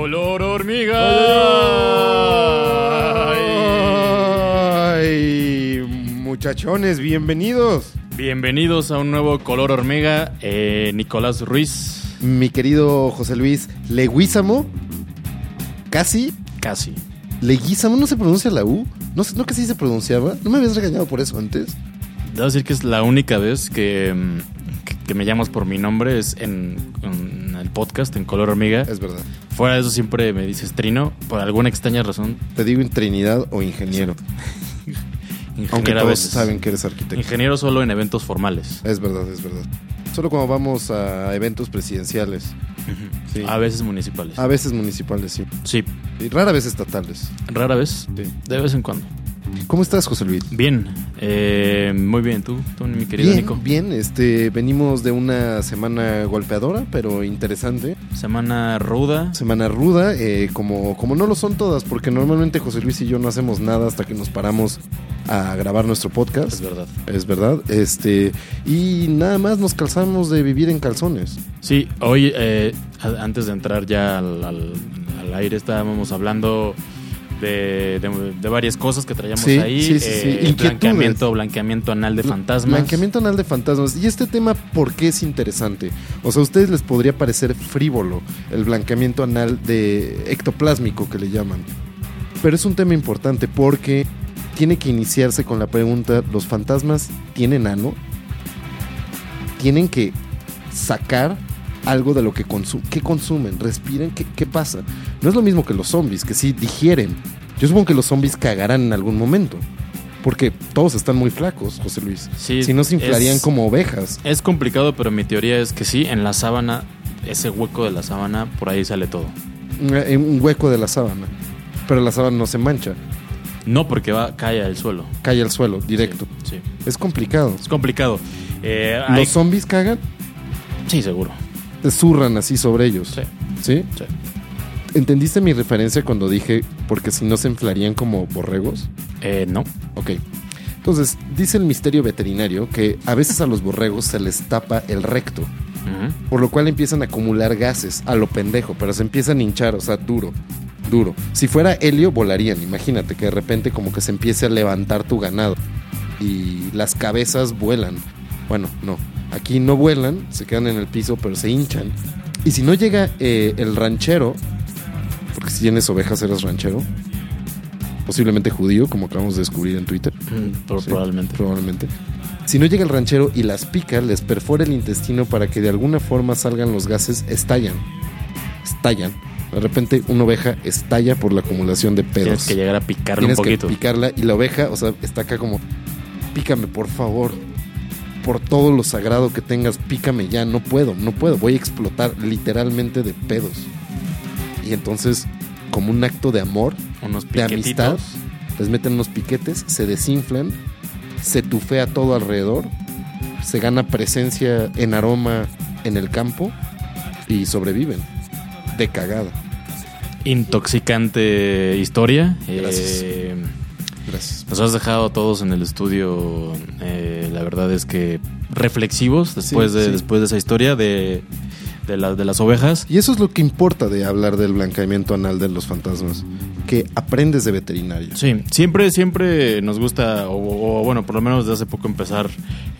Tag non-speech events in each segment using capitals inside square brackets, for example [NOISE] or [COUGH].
Color hormiga. Ay, muchachones, bienvenidos. Bienvenidos a un nuevo Color hormiga. Eh, Nicolás Ruiz. Mi querido José Luis Leguízamo. Casi. Casi. Leguízamo, ¿no se pronuncia la U? ¿No, sé- no que sí se pronunciaba? ¿No me habías regañado por eso antes? Debo decir que es la única vez que, mm, que, que me llamas por mi nombre. Es en, en el podcast, en Color hormiga. Es verdad. Fuera de eso siempre me dices Trino. Por alguna extraña razón. Te digo en Trinidad o ingeniero. [LAUGHS] Aunque Ingeniero a todos veces. saben que eres arquitecto. Ingeniero solo en eventos formales. Es verdad, es verdad. Solo cuando vamos a eventos presidenciales. Sí. A veces municipales. A veces municipales, sí. Sí, Y rara vez estatales. rara vez. Sí. De vez en cuando. ¿Cómo estás, José Luis? Bien, eh, muy bien. ¿Tú, tú mi querido bien, Nico? bien, este, venimos de una semana golpeadora, pero interesante. Semana ruda. Semana ruda, eh, como, como no lo son todas, porque normalmente José Luis y yo no hacemos nada hasta que nos paramos a grabar nuestro podcast. Es verdad. Es verdad, este, y nada más nos calzamos de vivir en calzones. Sí, hoy, eh, antes de entrar ya al, al- al aire, estábamos hablando de, de- de varias cosas que traíamos Sí, ahí. sí, sí, sí. Eh, blanqueamiento, blanqueamiento anal de fantasmas. Blanqueamiento anal de fantasmas. Y este tema, ¿por qué es interesante? O sea, a ustedes les podría parecer frívolo el blanqueamiento anal de ectoplásmico que le llaman. Pero es un tema importante porque tiene que iniciarse con la pregunta, ¿los fantasmas tienen ano? Tienen que sacar algo de lo que consumen. ¿Qué consumen? ¿Respiran? ¿Qué, qué pasa? No es lo mismo que los zombies, que sí digieren. Yo supongo que los zombies cagarán en algún momento. Porque todos están muy flacos, José Luis. Sí, si no se inflarían es- como ovejas. Es complicado, pero mi teoría es que sí, en la sábana, ese hueco de la sábana, por ahí sale todo. En un hueco de la sábana. Pero la sábana no se mancha. No porque va, cae al suelo. Cae al suelo, directo. Sí, sí. Es complicado. Es complicado. Eh, hay- Los zombies cagan, Sí, seguro. Te zurran así sobre ellos. Sí, ¿Sí? sí. ¿Entendiste mi referencia cuando dije porque si no se inflarían como borregos? Eh, no. Ok. Entonces, dice el misterio veterinario que a veces a los borregos se les tapa el recto, por lo cual empiezan a acumular gases a lo pendejo, pero se empiezan a hinchar, o sea, duro, duro. Si fuera helio, volarían. Imagínate que de repente como que se empiece a levantar tu ganado y las cabezas vuelan. Bueno, no. Aquí no vuelan, se quedan en el piso, pero se hinchan. Y si no llega eh, el ranchero, porque si tienes ovejas eres ranchero, posiblemente judío, como acabamos de descubrir en Twitter. Mm, Sí, Probablemente. Probablemente. Si no llega el ranchero y las pica, les perfora el intestino para que de alguna forma salgan los gases, estallan. Estallan. De repente una oveja estalla por la acumulación de pedos. Tienes que llegar a picarle un Tienes que poquito. picarla y la oveja, o sea, está acá como, pícame por favor. Por todo lo sagrado que tengas, pícame ya. No puedo, no puedo. Voy a explotar literalmente de pedos. Y entonces, como un acto de amor, Unos de piquetitos. amistad, les meten unos piquetes, se desinflan, se tufea todo alrededor, se gana presencia en aroma en el campo y sobreviven. De cagada. Intoxicante historia. Gracias. Eh, Gracias. nos has dejado a todos en el estudio, eh, la verdad es que reflexivos después, Sí, de, sí. después de esa historia de, de, la- de las ovejas. Y eso es lo que importa de hablar del blanqueamiento anal de los fantasmas, que aprendes de veterinario. Sí, siempre, siempre nos gusta, o, o bueno, por lo menos desde hace poco empezar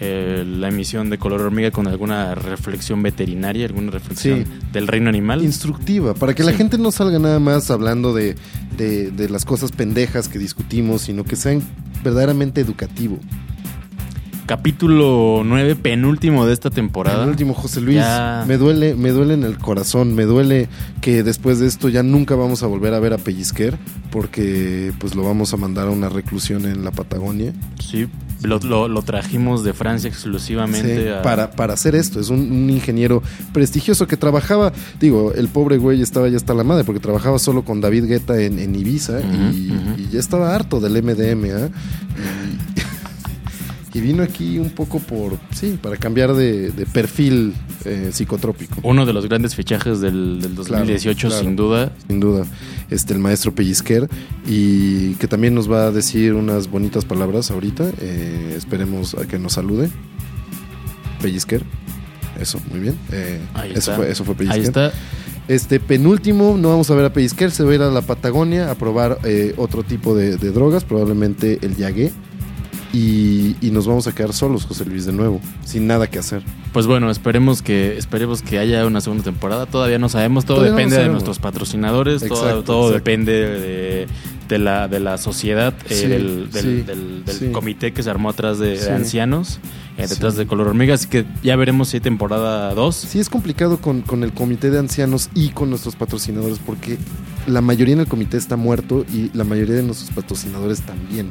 eh, la emisión de Color Hormiga con alguna reflexión veterinaria, alguna reflexión Sí. del reino animal. Instructiva, para que la gente no salga nada más hablando de, de- de las cosas pendejas que discutimos, sino que sean verdaderamente educativo. Capítulo 9, penúltimo de esta temporada. El último, José Luis, Ya. me duele, me duele en el corazón, me duele que después de esto ya nunca vamos a volver a ver a Pellizquer, porque pues lo vamos a mandar a una reclusión en la Patagonia. Sí, lo, lo- lo trajimos de Francia exclusivamente Sí, a- para, para hacer esto. Es un, un ingeniero prestigioso que trabajaba, digo, el pobre güey estaba ya hasta la madre, porque trabajaba solo con David Guetta en, en Ibiza y, ya estaba harto del MDMA. Y, y vino aquí un poco por, sí, para cambiar de, de perfil eh, psicotrópico. Uno de los grandes fichajes del, del 2018, Claro, claro. sin duda. Sin duda, este, el maestro Pellizquer, y que también nos va a decir unas bonitas palabras ahorita. Eh, esperemos a que nos salude. Pellizquer. Eso, muy bien. Eh, Ahí eso, está. fue, eso fue Pellizquer. Ahí está. Este penúltimo, no vamos a ver a Pellizquer, se va a ir a la Patagonia a probar eh, otro tipo de, de drogas, probablemente el yagué. Y, y nos vamos a quedar solos, José Luis, de nuevo, sin nada que hacer. Pues bueno, esperemos que esperemos que haya una segunda temporada. Todavía no sabemos, todo Todavía no depende de nuestros patrocinadores, todo, Exacto, todo exacto. depende de, de la, de la sociedad, eh, del, del- sí, del- del sí. comité que se armó atrás de, ancianos, eh, detrás de Color Hormiga. Así que ya veremos si hay temporada 2. Sí, es complicado con, con el comité de ancianos y con nuestros patrocinadores porque la mayoría en el comité está muerto y la mayoría de nuestros patrocinadores también.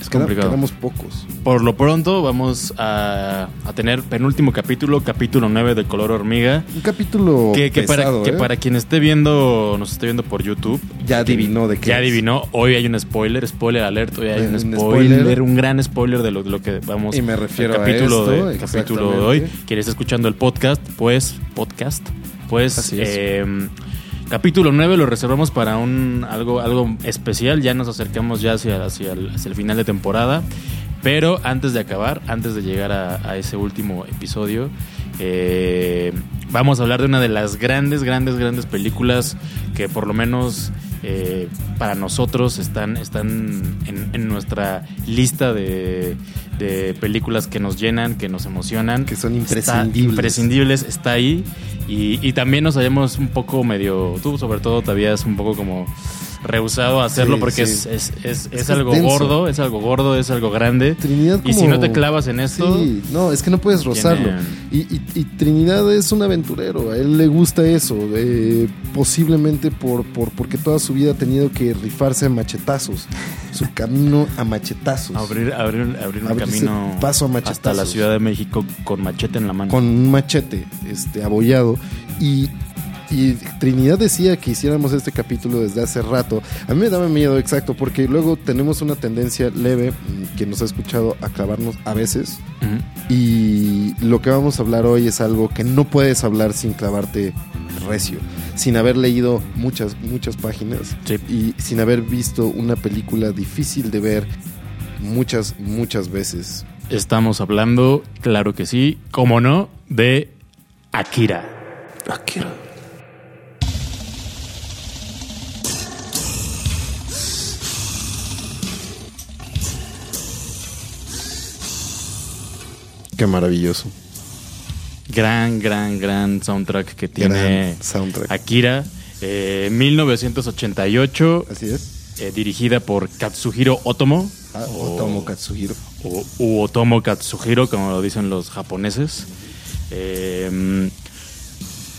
Es Queda- complicado. quedamos pocos. Por lo pronto vamos a, a tener penúltimo capítulo, capítulo 9 de Color Hormiga. Un capítulo Que, que pesado, para, que ¿eh? para quien esté viendo, nos esté viendo por YouTube, Ya adivinó de qué Ya es. adivinó. Hoy hay un spoiler, spoiler alert. Hoy hay un, un spoiler, spoiler. un gran spoiler de lo, de lo que vamos. Y me refiero el a capítulo esto, de, capítulo de hoy. Quien está escuchando el podcast, pues, podcast, pues, Así es. eh, capítulo 9 lo reservamos para un algo, algo especial. Ya nos acercamos ya hacia, hacia, el, hacia el final de temporada. Pero antes de acabar, antes de llegar a, ese último episodio, eh, vamos a hablar de una de las grandes, grandes, grandes películas que por lo menos eh, para nosotros están, están en nuestra lista de, de películas que nos llenan, que nos emocionan. Que son Está imprescindibles. imprescindibles, está ahí. Y, y también nos hayamos un poco medio, tú sobre todo te habías un poco como rehusado a hacerlo Sí, porque sí. es, es, es, algo gordo, es algo gordo, es algo grande. Trinidad Y si como- no te clavas en esto, Sí, no, es que no puedes rozarlo. Tiene- Y, y- y Trinidad es un aventurero, a él le gusta eso, eh, posiblemente por, por porque toda su vida ha tenido que rifarse a machetazos, su [LAUGHS] camino a machetazos. abrir, abrir, abrir un camino paso a hasta machetazos. la Ciudad de México con machete en la mano. con un machete este, abollado. Y, y Trinidad decía que hiciéramos este capítulo desde hace rato. A mí me daba miedo, exacto, porque luego tenemos una tendencia leve, mm, que nos ha escuchado, a clavarnos a veces. Y lo que vamos a hablar hoy es algo que no puedes hablar sin clavarte recio, sin haber leído muchas, muchas páginas Sí. y sin haber visto una película difícil de ver muchas, muchas veces. Estamos hablando, claro que sí, como no, de Akira. Akira. Qué maravilloso. Gran, gran, gran soundtrack que tiene Gran soundtrack. Akira. Eh, 1988, Así es. eh, dirigida por Katsuhiro Otomo. Ah, o- Otomo Katsuhiro. o u Otomo Katsuhiro, como lo dicen los japoneses. Eh,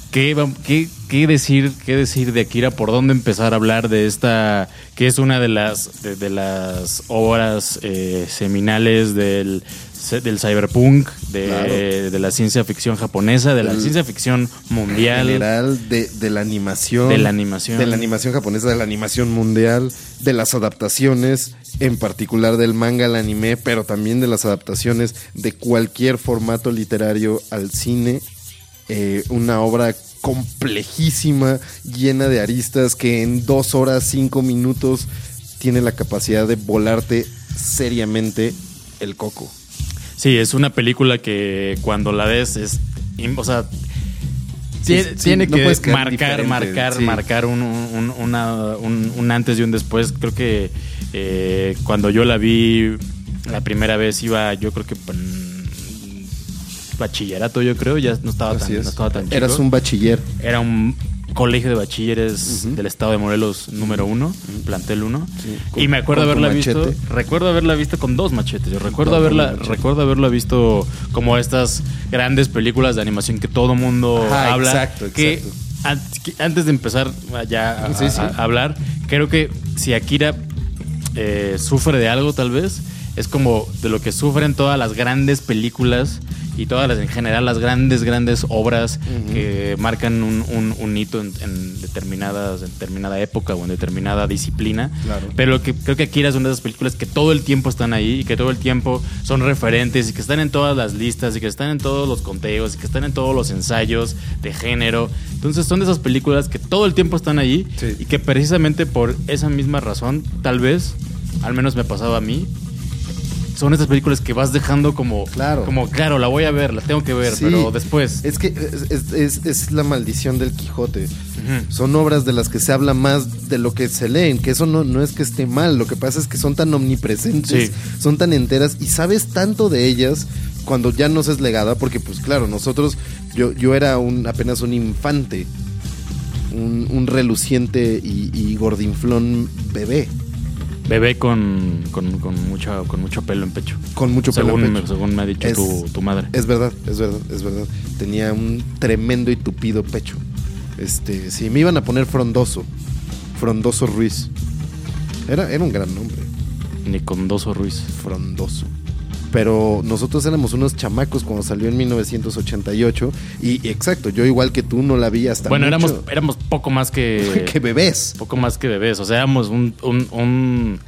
¿qué, qué- qué decir, ¿Qué decir de Akira? ¿Por dónde empezar a hablar de esta, que es una de las, de, de las obras eh, seminales del, del cyberpunk, de, Claro. de la ciencia ficción japonesa, de la ciencia ficción mundial? general de, de la animación. De la animación. De la animación japonesa, de la animación mundial, de las adaptaciones, en particular del manga al anime, pero también de las adaptaciones de cualquier formato literario al cine. Eh, una obra complejísima, llena de aristas, que en dos horas, cinco minutos tiene la capacidad de volarte seriamente el coco. Sí, es una película que cuando la ves es. O sea. Tiene, sí, tiene no que marcar, marcar, sí. marcar un, un- una- un- un antes y un después. Creo que eh, cuando yo la vi la primera vez iba, yo creo que bachillerato, yo creo, ya no estaba Así tan, es. no estaba tan chico. Eras un bachiller. Era un colegio de bachilleres del estado de Morelos número uno, plantel uno. Sí, y me acuerdo haberla visto. Recuerdo haberla visto con dos machetes. Yo recuerdo Con haberla, recuerdo haberla visto como estas grandes películas de animación que todo mundo Ajá, habla. exacto, que exacto. que antes de empezar ya a, Sí, sí. a- a hablar, creo que si Akira eh, sufre de algo tal vez, es como de lo que sufren todas las grandes películas y todas las en general las grandes, grandes obras Ujú. que marcan un, un- un hito en, en determinadas, en determinada época o en determinada disciplina. Claro. Pero que creo que Akira es una de esas películas que todo el tiempo están ahí y que todo el tiempo son referentes y que están en todas las listas y que están en todos los conteos y que están en todos los ensayos de género. Entonces son de esas películas que todo el tiempo están ahí Sí. y que precisamente por esa misma razón, tal vez, al menos me pasaba a mí, son estas películas que vas dejando como, Claro. como claro, la voy a ver, la tengo que ver, Sí. pero después. Es que es, es- la maldición del Quijote. Son obras de las que se habla más de lo que se leen, que eso no, no es que esté mal, lo que pasa es que son tan omnipresentes, Sí. son tan enteras y sabes tanto de ellas cuando ya nos es legada, porque pues claro, nosotros, yo, yo era un, apenas un infante, un, un reluciente y, y gordinflón bebé, Bebé con, con, con mucho, con mucho pelo en pecho. con mucho pelo en según, pecho. me, según me ha dicho Es- tu, tu madre. Es verdad, es verdad, es verdad. Tenía un tremendo y tupido pecho. Este, sí, me iban a poner frondoso. Frondoso Ruiz. Era, era un gran nombre, Nicondoso Ruiz. Frondoso. Pero nosotros éramos unos chamacos cuando salió en 1988. Y, y exacto, yo igual que tú no la vi hasta Bueno, éramos, mucho- éramos poco más que. [LAUGHS] que bebés. poco más que bebés. O sea, éramos un. un, un-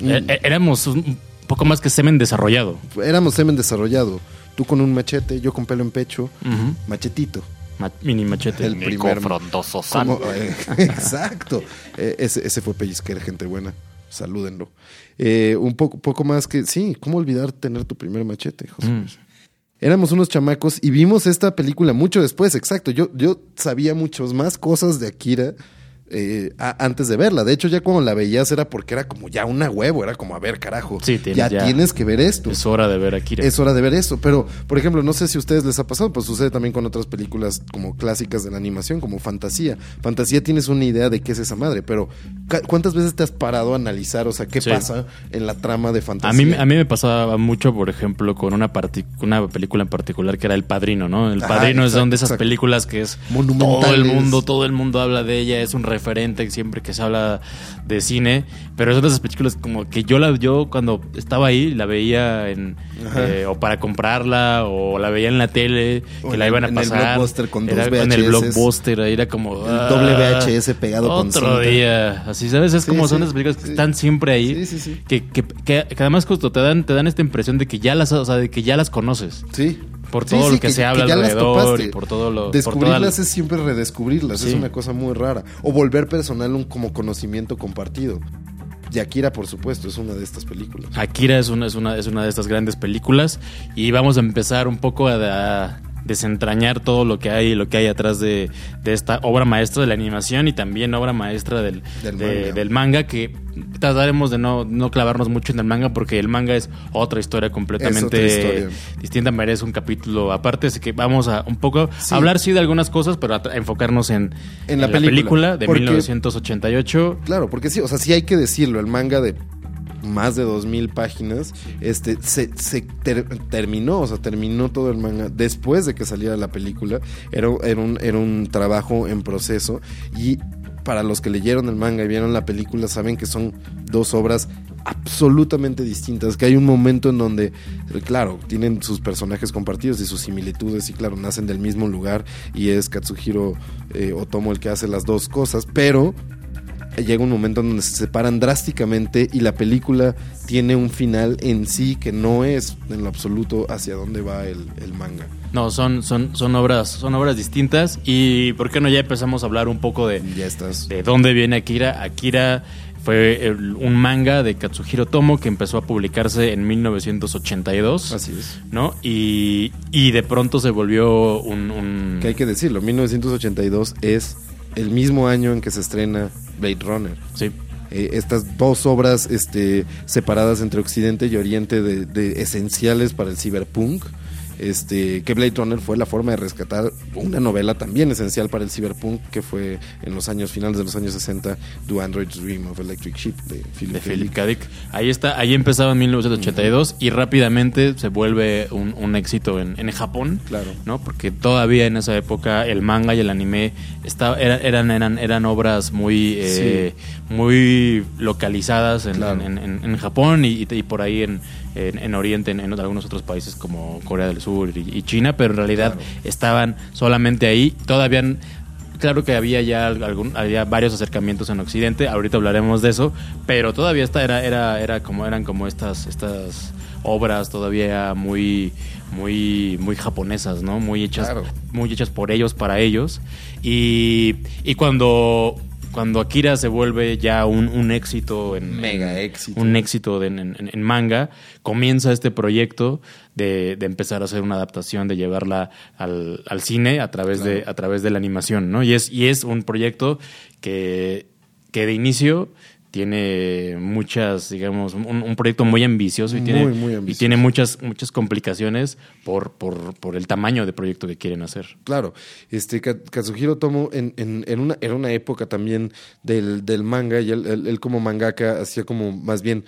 Mm. eh, eh, éramos un poco más que semen desarrollado. Éramos semen desarrollado. Tú con un machete, yo con pelo en pecho. Machetito. Ma- mini machete. El primer frondoso Como- eh, [LAUGHS] exacto. Eh, ese, ese fue pellizquera, gente buena. Salúdenlo. Eh, un poco, poco más que. Sí, ¿cómo olvidar tener tu primer machete, José? Mm. Éramos unos chamacos y vimos esta película mucho después, exacto. Yo, yo sabía muchas más cosas de Akira eh, a- antes de verla. De hecho, ya cuando la veías era porque era como ya una huevo, era como, a ver, carajo. Sí, tienes ya, ya- tienes que ver esto. Es hora de ver a Akira. Es hora de ver eso. Pero, por ejemplo, no sé si a ustedes les ha pasado, pues sucede también con otras películas como clásicas de la animación, como Fantasía. Fantasía tienes una idea de qué es esa madre, pero ¿cuántas veces te has parado a analizar, o sea, qué Sí. pasa en la trama de A Fantasía? mí, a mí me pasaba mucho, por ejemplo, con una, una película en particular que era El Padrino, ¿no? El Padrino es exacto, son de esas exacto. películas que es todo el mundo, todo el mundo habla de ella, es un referente siempre que se habla de cine, pero son de esas películas como que yo la yo cuando estaba ahí la veía en eh, o para comprarla o la veía en la tele, O que en la el- iban a en el pasar. Blockbuster con dos Era En el blockbuster, ahí era como El doble VHS pegado con otro cinta. día, así sabes, es Sí, como son sí, esas películas que sí. están siempre ahí que, que, que- que además justo te dan, te dan esta impresión de que ya las, o sea, de que ya las conoces. Sí. Por todo sí, lo que se habla las alrededor y por todo lo- Descubrirlas toda es siempre redescubrirlas, es una cosa muy rara. O volver personal un como conocimiento compartido. Y Akira, por supuesto, es una de estas películas. Akira es una, es, una, es una de estas grandes películas y vamos a empezar un poco a, a desentrañar todo lo que hay lo que hay atrás de, de esta obra maestra de la animación y también obra maestra del, Del de- manga. del manga que trataremos de no, no clavarnos mucho en el manga porque el manga es otra historia completamente Es otra historia. distinta, merece un capítulo aparte, así que vamos a un poco Sí. hablar sí de algunas cosas, pero a, a enfocarnos en, En la película, de porque- 1988. Claro, porque sí, o sea, sí hay que decirlo, el manga de más de 2000 páginas, este se, se ter- terminó, o sea, terminó todo el manga después de que saliera la película. Era, era, un, era un trabajo en proceso y para los que leyeron el manga y vieron la película saben que son dos obras absolutamente distintas, que hay un momento en donde, claro, tienen sus personajes compartidos y sus similitudes y claro, nacen del mismo lugar y es Katsuhiro eh, Otomo el que hace las dos cosas, pero llega un momento en donde se separan drásticamente y la película tiene un final en sí que no es en lo absoluto hacia dónde va el, el manga. No, son, son, son obras, son obras distintas. Y por qué no ya empezamos a hablar un poco de, Ya estás. de dónde viene Akira. Akira fue el- un manga de Katsuhiro Tomo que empezó a publicarse en 1982. Así es. ¿No? Y, y de pronto se volvió un. un- Que hay que decirlo, 1982 es el mismo año en que se estrena Blade Runner. Sí. Eh, estas dos obras este, separadas entre Occidente y Oriente de, de esenciales para el cyberpunk. Este, que Blade Runner fue la forma de rescatar una novela también esencial para el cyberpunk que fue en los años finales de los años 60 Do Androids Dream of Electric Sheep de Philip de K. Philip Dick. K. Dick. Ahí está, ahí empezaba en 1982 y rápidamente se vuelve un, un éxito en, en Japón. Claro. ¿no? Porque todavía en esa época el manga y el anime estaba, eran, eran, eran obras muy, eh, muy localizadas en, Claro. en- en- en Japón y, y por ahí en, en, en Oriente, en, en algunos otros países como Corea del Sur y, y China, pero en realidad Claro. estaban solamente ahí. Todavía Claro que había ya algún, había varios acercamientos en Occidente, ahorita hablaremos de eso, pero todavía esta era, era, era como eran como estas, estas obras todavía muy, muy, muy japonesas, ¿no? Muy hechas, Claro. muy hechas por ellos, para ellos. Y, y cuando cuando Akira se vuelve ya un, un éxito en Mega en- éxito. un éxito de- en, en- en manga, comienza este proyecto de, de empezar a hacer una adaptación, de llevarla al, al cine a través de a través de la animación, ¿no? Y es y es un proyecto que que de inicio tiene muchas, digamos, un, un proyecto muy ambicioso y Muy, tiene, muy y tiene muchas, muchas complicaciones por, por, por el tamaño de proyecto que quieren hacer. Claro, este Ka- Kazuhiro Tomo en, en, en una, era una época también del, del manga y él, él- él como mangaka hacía como más bien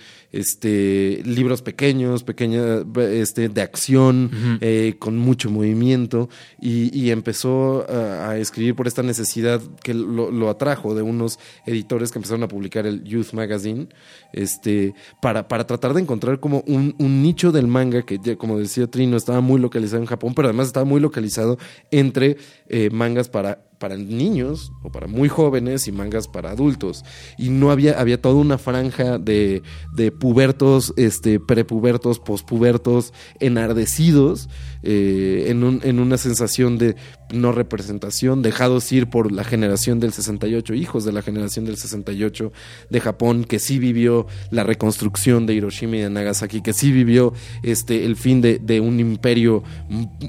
este libros pequeños, pequeña, este, de acción, eh, con mucho movimiento y, y empezó a, a escribir por esta necesidad que lo, lo atrajo de unos editores que empezaron a publicar el Youth Magazine, este, para, para tratar de encontrar como un, un nicho del manga que, como decía Trino, estaba muy localizado en Japón, pero además estaba muy localizado entre eh, mangas para, para niños o para muy jóvenes y mangas para adultos. Y no había, había toda una franja de, de pubertos, este, prepubertos, pospubertos, enardecidos, eh, en, un- en una sensación de no representación, dejados ir por la generación del 68, hijos de la generación del 68 de Japón, que sí vivió la reconstrucción de Hiroshima y de Nagasaki, que sí vivió este, el fin de, de un imperio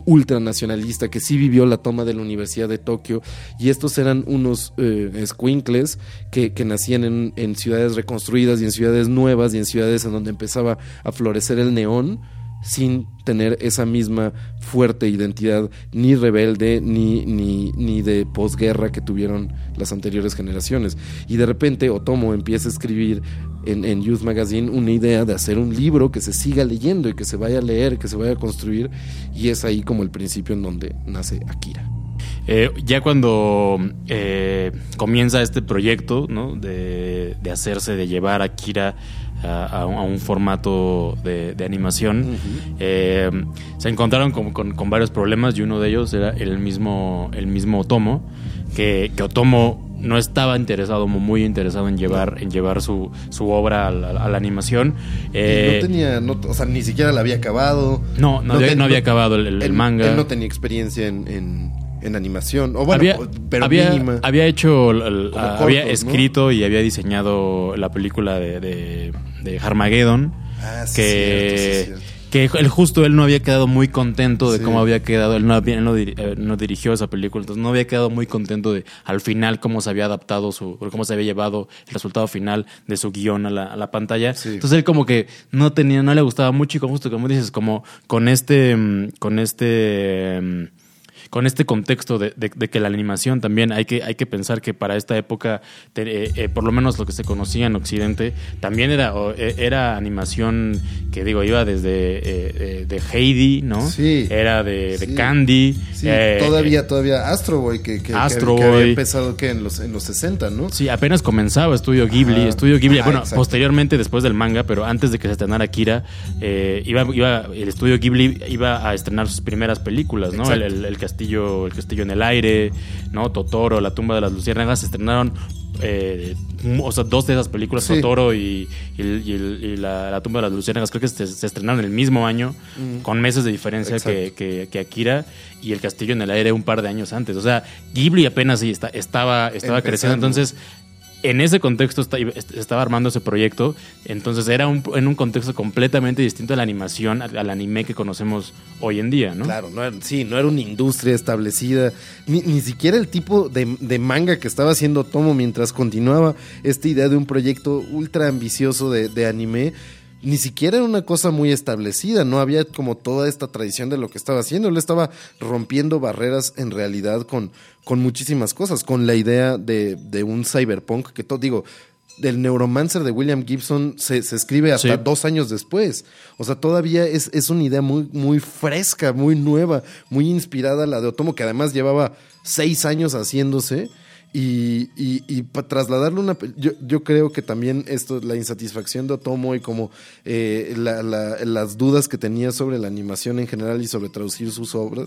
ultranacionalista, que sí vivió la toma de la Universidad de Tokio, y estos eran unos eh, escuincles que, nacían en, en ciudades reconstruidas y en ciudades nuevas y en ciudades en donde empezaba a florecer el neón sin tener esa misma fuerte identidad ni rebelde ni, ni, ni de posguerra que tuvieron las anteriores generaciones. Y de repente Otomo empieza a escribir en, en Youth Magazine una idea de hacer un libro que se siga leyendo y que se vaya a leer, que se vaya a construir, y es ahí como el principio en donde nace Akira. Eh, ya cuando eh, comienza este proyecto ¿no? de, de hacerse, de llevar a Kira a, a un, a un formato de, de animación, eh, se encontraron con, con- con varios problemas y uno de ellos era el mismo, el mismo Otomo, que, que Otomo no estaba interesado, muy interesado en llevar, en llevar su, su obra a la, a la animación. Eh, no tenía, no- o sea, ni siquiera la había acabado. No, no había- no había acabado el- manga. Él no tenía experiencia en, en, en animación. O bueno, había, pero había, mínima. había hecho, había escrito y había diseñado la película de, de, de Armageddon. Ah, sí, que, cierto, sí, cierto. que él justo él no había quedado muy contento de Sí. cómo había quedado. Él no, había- él no, eh, no dirigió esa película, entonces no había quedado muy contento de al final cómo se había adaptado su, cómo se había llevado el resultado final de su guion a la, a la pantalla. Entonces él como que no tenía, no le gustaba mucho y como justo como dices, como con este, mm, con este mm, con este contexto de, de- de que la animación también hay que, hay que pensar que para esta época, eh, eh, por lo menos lo que se conocía en Occidente, también era, o, eh, era animación que digo, iba desde eh, de Heidi, ¿no? Sí. Era de, de Sí. Candy. Sí, todavía, todavía Astro Boy, que, Astro que había Boy. empezado que en los, en los 60, ¿no? Sí, apenas comenzaba Estudio Ghibli. Ajá. Estudio Ghibli, Ajá, bueno, exacto. posteriormente después del manga, pero antes de que se estrenara Akira, eh, iba, iba, el Estudio Ghibli iba a estrenar sus primeras películas, ¿no? El, el- el castillo, el castillo en el aire, ¿no? Totoro, La tumba de las luciérnagas, se estrenaron. eh, o sea, dos de esas películas, Sí. Totoro y, y el- y el- y la, La tumba de las luciérnagas, creo que se, se estrenaron el mismo año, con meses de diferencia que, Exacto. que, que Akira, y El castillo en el aire un par de años antes. O sea, Ghibli apenas sí está- estaba, estaba creciendo. Entonces, en ese contexto estaba armando ese proyecto. Entonces era un- en un contexto completamente distinto a la animación, al, anime que conocemos hoy en día, ¿no? Claro, no era- sí, no era una industria establecida, ni, ni siquiera el tipo de, de manga que estaba haciendo Tomo mientras continuaba esta idea de un proyecto ultra ambicioso de, de anime. Ni siquiera era una cosa muy establecida, no había como toda esta tradición de lo que estaba haciendo. Él estaba rompiendo barreras en realidad con, con muchísimas cosas, con la idea de, de un cyberpunk que todo, digo, del Neuromancer de William Gibson se, se escribe hasta Sí. dos años después. O sea, todavía es, es una idea muy, muy fresca, muy nueva, muy inspirada a la de Otomo, que además llevaba seis años haciéndose. Y, y, y trasladarle una... Yo, yo creo que también esto, la insatisfacción de Otomo y como eh, la- la- las dudas que tenía sobre la animación en general y sobre traducir sus obras,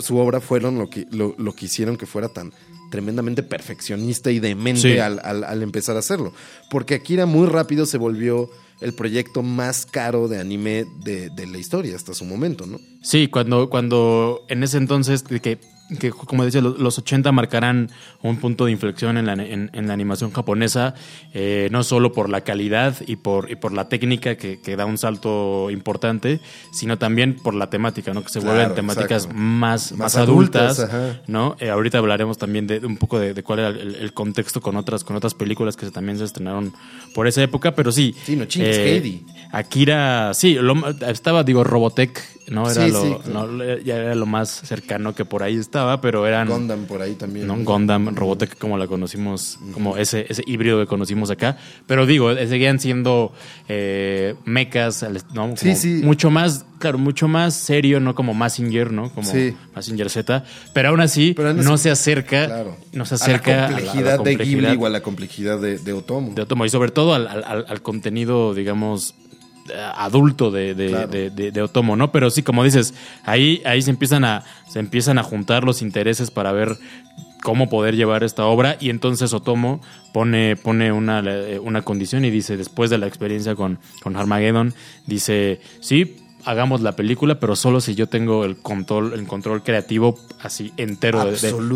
su obra fueron lo que, lo, lo que hicieron que fuera tan tremendamente perfeccionista y demente Sí. al, al- al empezar a hacerlo. Porque Akira muy rápido se volvió el proyecto más caro de anime de, de la historia hasta su momento, ¿no? Sí, cuando, cuando en ese entonces de que que como decía, los, los 80 marcarán un punto de inflexión en la, en, en la animación japonesa, eh, no solo por la calidad y por, y por la técnica que, que da un salto importante, sino también por la temática, ¿no? Que se Claro, vuelven temáticas exacto. más, Más más, adultas, adultas. ¿no? Eh, ahorita hablaremos también de, de un poco de, de cuál era el, el contexto con otras, con otras películas que se- también se estrenaron por esa época, pero sí. Sí, no chingues, eh. Akira, sí, lo- estaba, digo, Robotech, ¿no? Era Sí, lo, sí, claro. no, ya era lo más cercano que por ahí estaba, pero eran. Gundam por ahí también. ¿no? Gundam, Robotech, como la conocimos, como ese, ese híbrido que conocimos acá. Pero digo, eh, seguían siendo eh, mechas, al- ¿no? Como Sí, sí. Mucho más, claro, mucho más serio, ¿no? Como Massinger, ¿no? Como Sí. Massinger Z. Pero aún así, Pero no se acerca, Claro. no se a la acerca a la- a la complejidad de Ghibli o a la complejidad de, de Otomo. de Otomo y sobre todo al, al- al- al contenido, digamos, adulto de, de, Claro. de- de- Otomo, ¿no? Pero sí, como dices, ahí, ahí se empiezan a, se empiezan a juntar los intereses para ver cómo poder llevar esta obra y entonces Otomo pone, pone una, eh, una condición y dice, después de la experiencia con, con Armageddon, dice, sí, hagamos la película, pero solo si yo tengo el control, el control creativo así entero de-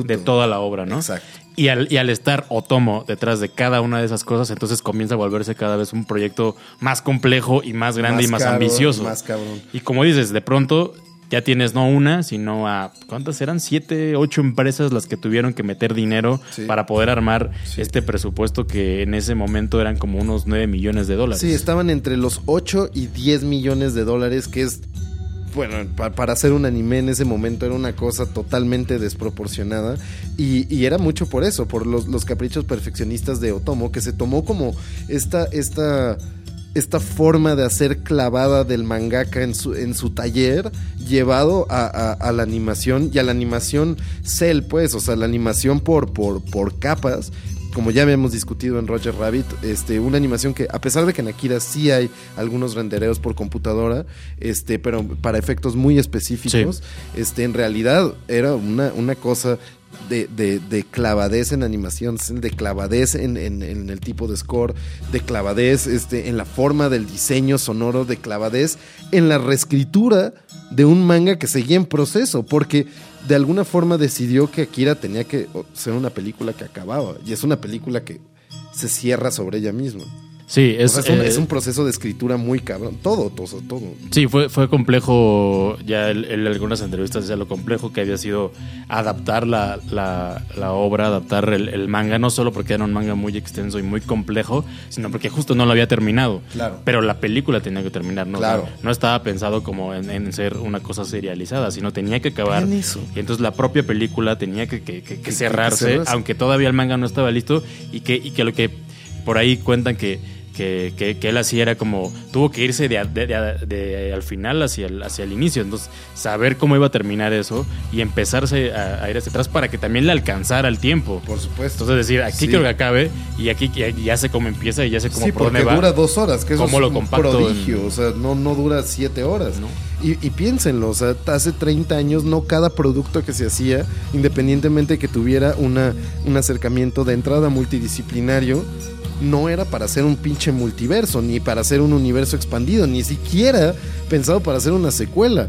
de toda la obra, ¿no? Exacto. Y al, y al estar Otomo detrás de cada una de esas cosas, entonces comienza a volverse cada vez un proyecto más complejo y más grande y más ambicioso. Más cabrón. Y como dices, de pronto ya tienes no una, sino a ¿cuántas eran? Siete, ocho empresas las que tuvieron que meter dinero Sí. para poder armar Sí. este presupuesto que en ese momento eran como unos 9 millones de dólares. Sí, estaban entre los 8 y 10 millones de dólares, que es, bueno, pa- para hacer un anime en ese momento era una cosa totalmente desproporcionada. Y, y era mucho por eso, por los, los caprichos perfeccionistas de Otomo, que se tomó como esta, esta, esta forma de hacer clavada del mangaka en su, en su taller, llevado a, a- la animación y a la animación cel, pues, o sea, la animación por, por, por capas como ya habíamos discutido en Roger Rabbit, este, una animación que, a pesar de que en Akira sí hay algunos rendereos por computadora, este, pero para efectos muy específicos, este, en realidad era una, una cosa de, de- de clavadez en animación, de clavadez en, en- en el tipo de score, de clavadez este, en la forma del diseño sonoro, de clavadez en la reescritura de un manga que seguía en proceso, porque de alguna forma decidió que Akira tenía que ser una película que acababa, y es una película que se cierra sobre ella misma. Sí, O es, sea, es, un, eh, es un proceso de escritura muy cabrón, todo, todo, todo. Sí, fue, fue complejo, ya en en algunas entrevistas decía lo complejo que había sido adaptar la, la- la obra, adaptar el, el manga, no solo porque era un manga muy extenso y muy complejo, sino porque justo no lo había terminado. Claro. Pero la película tenía que terminar, ¿no? Claro. O sea, no estaba pensado como en, en ser una cosa serializada, sino tenía que acabar. Eso. Y entonces la propia película tenía que, que- que- cerrarse. aunque todavía el manga no estaba listo, y que, y que lo que por ahí cuentan que, que, que- que él hacía era como, tuvo que irse de, de- de- de al final hacia el, hacia el inicio, entonces saber cómo iba a terminar eso y empezarse a, a ir hacia atrás para que también le alcanzara el tiempo. Por supuesto. Entonces decir, aquí Sí. quiero que acabe y aquí ya, ya sé cómo empieza y ya sé cómo Sí, por porque dónde va. dura dos horas, que eso ¿Cómo es lo un prodigio, en- o sea, no, no dura siete horas. ¿No? Y, y piénsenlo, o sea, hace 30 años no cada producto que se hacía, independientemente que tuviera una, un acercamiento de entrada multidisciplinario, no era para hacer un pinche multiverso, ni para hacer un universo expandido, ni siquiera pensado para hacer una secuela.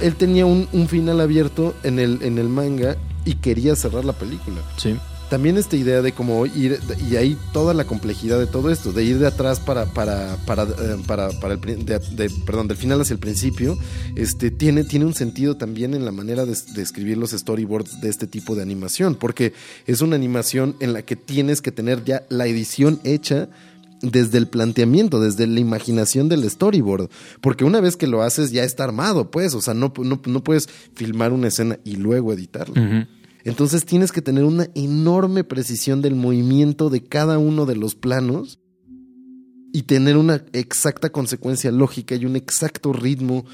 Él tenía un, un final abierto en el, en el manga y quería cerrar la película Sí. También esta idea de cómo ir, y ahí toda la complejidad de todo esto, de ir de atrás para, para, para, eh, para, para el, de- de- perdón, del final hacia el principio, este, tiene, tiene un sentido también en la manera de, escribir los storyboards de este tipo de animación, porque es una animación en la que tienes que tener ya la edición hecha desde el planteamiento, desde la imaginación del storyboard. Porque una vez que lo haces ya está armado, pues. O sea, no, no, no puedes filmar una escena y luego editarla. Entonces tienes que tener una enorme precisión del movimiento de cada uno de los planos y tener una exacta consecuencia lógica y un exacto ritmo.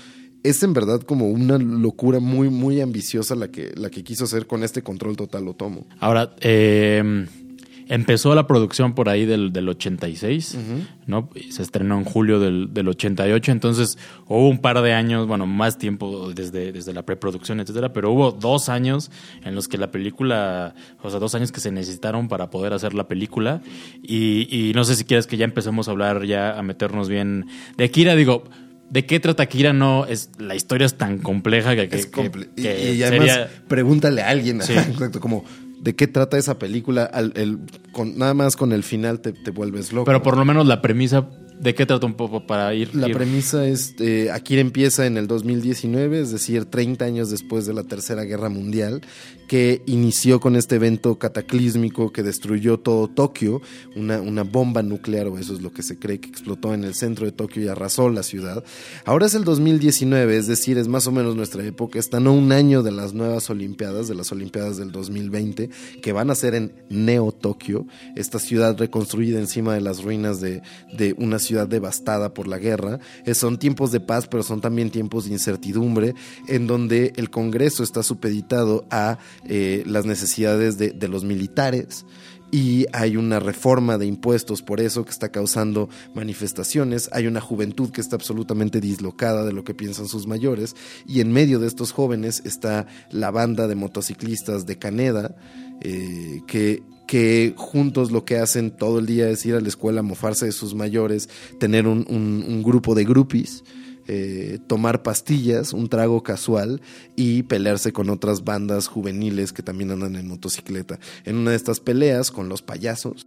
Es en verdad como una locura muy, muy ambiciosa la que, la que quiso hacer con este control total Otomo. Ahora, eh, empezó la producción por ahí del, del 86, ¿no? Y se estrenó en julio del, del 88, entonces hubo un par de años, bueno, más tiempo desde, desde la preproducción, etcétera, pero hubo dos años en los que la película, o sea, dos años que se necesitaron para poder hacer la película. Y, y no sé si quieres que ya empecemos a hablar, ya a meternos bien de Akira, digo. ¿De qué trata Akira? No, es, la historia es tan compleja que, que, Es que- comple- y- además, sería- pregúntale a alguien, Sí. [LAUGHS] exacto, como de qué trata esa película. Al- el- con, nada más con el final te, te vuelves loco. Pero por lo menos la premisa, ¿de qué trata un poco para ir? La ir- premisa es, eh, Akira empieza en el 2019, es decir, 30 años después de la Tercera Guerra Mundial, que inició con este evento cataclísmico que destruyó todo Tokio, una, una bomba nuclear, o eso es lo que se cree que explotó en el centro de Tokio y arrasó la ciudad. Ahora es el 2019, es decir, es más o menos nuestra época, están a un año de las nuevas Olimpiadas, de las Olimpiadas del 2020, que van a ser en Neo Tokio, esta ciudad reconstruida encima de las ruinas de, de una ciudad devastada por la guerra. Son tiempos de paz, pero son también tiempos de incertidumbre, en donde el Congreso está supeditado a eh, las necesidades de, los militares. Y hay una reforma de impuestos por eso que está causando manifestaciones. Hay una juventud que está absolutamente dislocada de lo que piensan sus mayores. Y en medio de estos jóvenes está la banda de motociclistas de Caneda, eh, que, que juntos lo que hacen todo el día es ir a la escuela, mofarse de sus mayores, tener un, un- un grupo de groupies, eh, tomar pastillas, un trago casual y pelearse con otras bandas juveniles que también andan en motocicleta. En una de estas peleas con los payasos,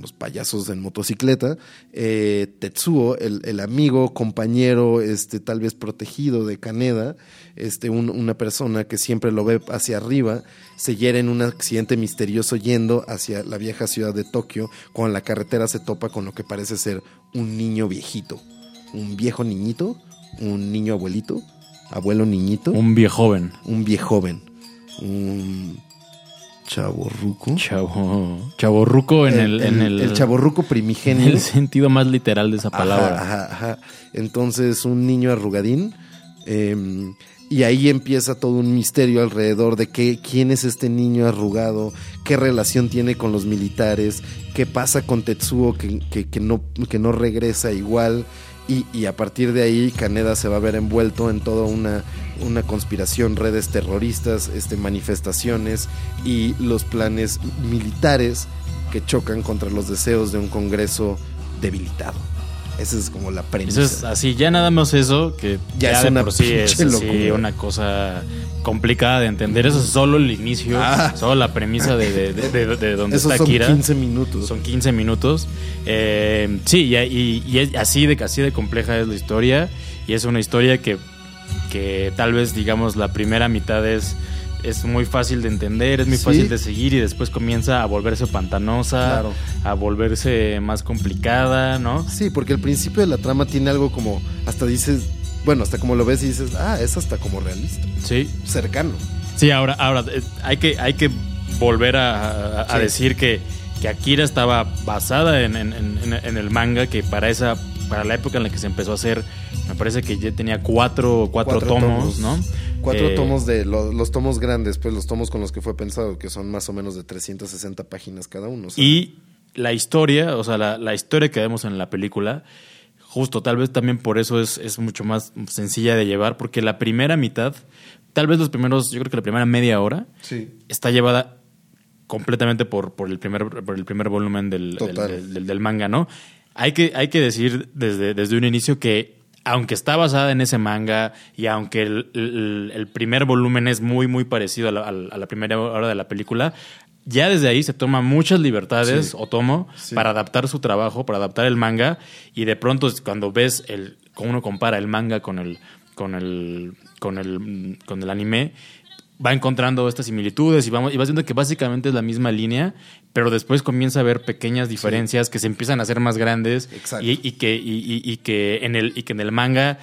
los payasos en motocicleta, eh, Tetsuo, el, amigo, compañero, este, tal vez protegido de Kaneda, este, un- una persona que siempre lo ve hacia arriba, se hiere en un accidente misterioso yendo hacia la vieja ciudad de Tokio, cuando la carretera se topa con lo que parece ser un niño viejito, un viejo niñito, un niño abuelito, abuelo niñito, un, Un viejoven. viejoven, un chavo ruco. Chavo. Chaborruco en el, en el, el chavorruco en primigenio. el sentido más literal de esa Ajá, palabra. Ajá, ajá. Entonces, un niño arrugadín. eh, y ahí empieza todo un misterio alrededor de qué, quién es este niño arrugado, qué relación tiene con los militares, qué pasa con Tetsuo que, que- que no, que no regresa igual. Y, y a partir de ahí, Kaneda se va a ver envuelto en toda una, una conspiración, redes terroristas, este, manifestaciones y los planes militares que chocan contra los deseos de un Congreso debilitado. Esa es como la premisa. Eso es así, ya nada más eso, que Ya ya, es de una por sí [LAUGHS] es así una cosa complicada de entender. Eso es solo el inicio, Ah. solo la premisa de, de, de- de- de donde Esos está son Kira. 15 minutos. Son 15 minutos. Eh, sí, y, y- y es así de, así de compleja es la historia. Y es una historia que, que tal vez, digamos, la primera mitad es, es muy fácil de entender, es muy Sí. fácil de seguir y después comienza a volverse pantanosa, Claro. a volverse más complicada, ¿no? Sí, porque el principio de la trama tiene algo como, hasta dices, bueno, hasta como lo ves y dices, ah, es hasta como realista, Sí. cercano. Sí, ahora, ahora eh, hay que, hay que volver a, a- a Sí. decir que, que Akira estaba basada en, en- en- en el manga, que para esa, para la época en la que se empezó a hacer, me parece que ya tenía cuatro, cuatro, Cuatro tomos, tomos. ¿no? Cuatro Eh, tomos de lo- los tomos grandes, pues los tomos con los que fue pensado, que son más o menos de 360 páginas cada uno. Y la historia, o sea, la, la historia que vemos en la película, justo, tal vez también por eso es, es mucho más sencilla de llevar, porque la primera mitad, tal vez los primeros, yo creo que la primera media hora, sí. está llevada completamente por, por el primer por el primer volumen del, Total. del, del- del manga, ¿no? Hay que, hay que decir desde, desde un inicio que aunque está basada en ese manga y aunque el, el- el primer volumen es muy, muy parecido a la, a primera hora de la película, ya desde ahí se toma muchas libertades, Sí. Otomo, Sí. para adaptar su trabajo, para adaptar el manga, y de pronto cuando ves el, cuando uno compara el manga con el, con el, con el, con el anime, va encontrando estas similitudes y, vamos, y vas viendo que básicamente es la misma línea, pero después comienza a haber pequeñas diferencias que se empiezan a hacer más grandes Exacto. y, y que, y, que en el, y que en el manga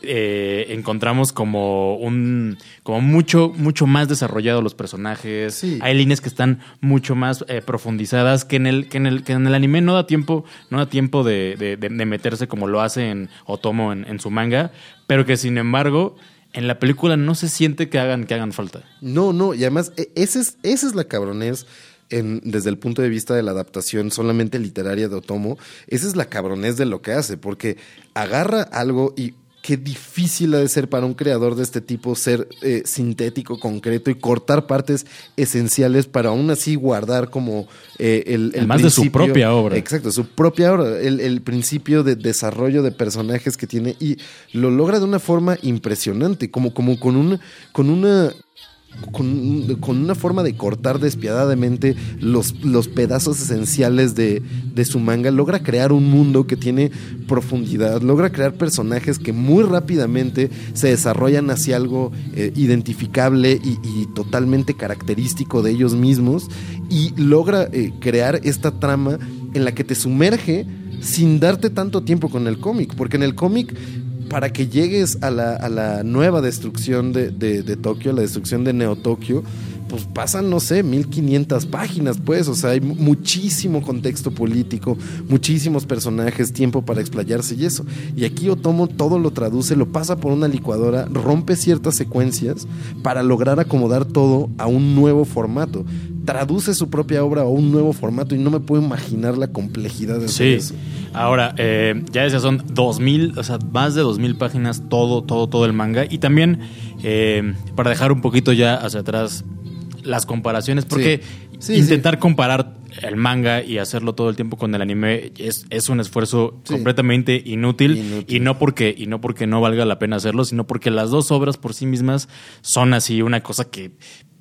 eh, encontramos como un como mucho mucho más desarrollado los personajes Sí. hay líneas que están mucho más eh, profundizadas que en el que en el que en el anime no da tiempo no da tiempo de, de- de- de meterse como lo hace en Otomo en, en su manga pero que sin embargo en la película no se siente que hagan que hagan falta No, no, y además, e- ese es, esa es la cabronez en, desde el punto de vista de la adaptación solamente literaria de Otomo. Esa es la cabronez de lo que hace, porque agarra algo y qué difícil ha de ser para un creador de este tipo ser eh, sintético, concreto y cortar partes esenciales para aún así guardar como eh, el, el Además de su propia obra. Exacto, su propia obra, el, el principio de desarrollo de personajes que tiene y lo logra de una forma impresionante, como, como con, un, con una con, una forma de cortar despiadadamente los, los pedazos esenciales de, de su manga, logra crear un mundo que tiene profundidad, logra crear personajes que muy rápidamente se desarrollan hacia algo eh, identificable y, y totalmente característico de ellos mismos y logra eh, crear esta trama en la que te sumerge sin darte tanto tiempo con el cómic, porque en el cómic para que llegues a la, a la nueva destrucción de, de, de Tokio, la destrucción de Neo Tokio, pues pasan, no sé, 1500 páginas, pues, o sea, hay mu- muchísimo contexto político, muchísimos personajes, tiempo para explayarse y eso. Y aquí Otomo todo lo traduce, lo pasa por una licuadora, rompe ciertas secuencias para lograr acomodar todo a un nuevo formato. Traduce su propia obra a un nuevo formato y no me puedo imaginar la complejidad de Sí. eso. Ahora, eh, ya decía, son 2000, o sea, más de 2000 páginas, todo, todo, todo el manga. Y también, eh, para dejar un poquito ya hacia atrás las comparaciones, porque Sí, intentar comparar el manga y hacerlo todo el tiempo con el anime es, es un esfuerzo Sí. completamente inútil, Inútil. y no porque y no porque no valga la pena hacerlo, sino porque las dos obras por sí mismas son así una cosa que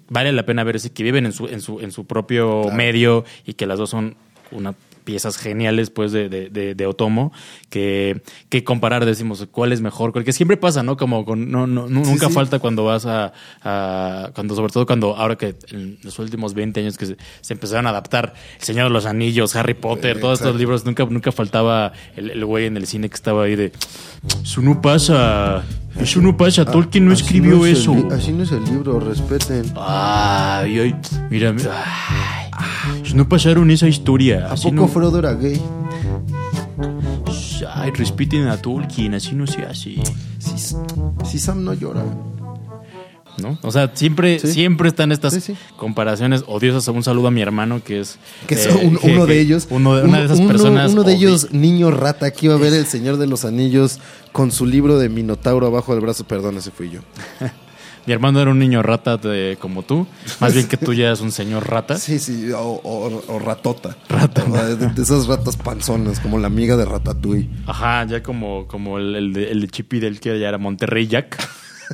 vale la pena ver, así que viven en su en su en su propio Claro. medio y que las dos son una piezas geniales pues de, de, de, de Otomo que, que comparar decimos cuál es mejor porque siempre pasa no como con, no, no, Sí, nunca sí. falta cuando vas a, a- cuando sobre todo cuando ahora que en los últimos 20 años que se, se empezaron a adaptar El Señor de los Anillos Harry Potter Eh, todos estos libros nunca nunca faltaba el, el güey en el cine que estaba ahí de eso no pasa eso no pasa Tolkien no Así escribió es el eso así no es el libro, respeten. Ay, ay, mira, mira, ay, no pasaron esa historia. ¿A así poco no- Frodo era gay? Ay, respeten a Tolkien, así no se hace. Si, si Sam no llora. ¿No? O sea, siempre, Sí. siempre están estas Sí, sí. comparaciones odiosas. Un saludo a mi hermano que es. Que es eh, un- uno que- de ellos. Uno de, una de esas uno- personas. Uno de ellos, niño rata, que iba a ver El Señor de los Anillos con su libro de Minotauro abajo del brazo. Perdón, ese fui yo. [LAUGHS] Mi hermano era un niño rata de- como tú. Más bien que tú ya eres un señor rata. Sí, sí, o, o- o ratota. Rata. De esas ratas panzonas, como la amiga de Ratatouille. Ajá, ya como, como el, el de, el de Chippy del que ya era Monterrey Jack.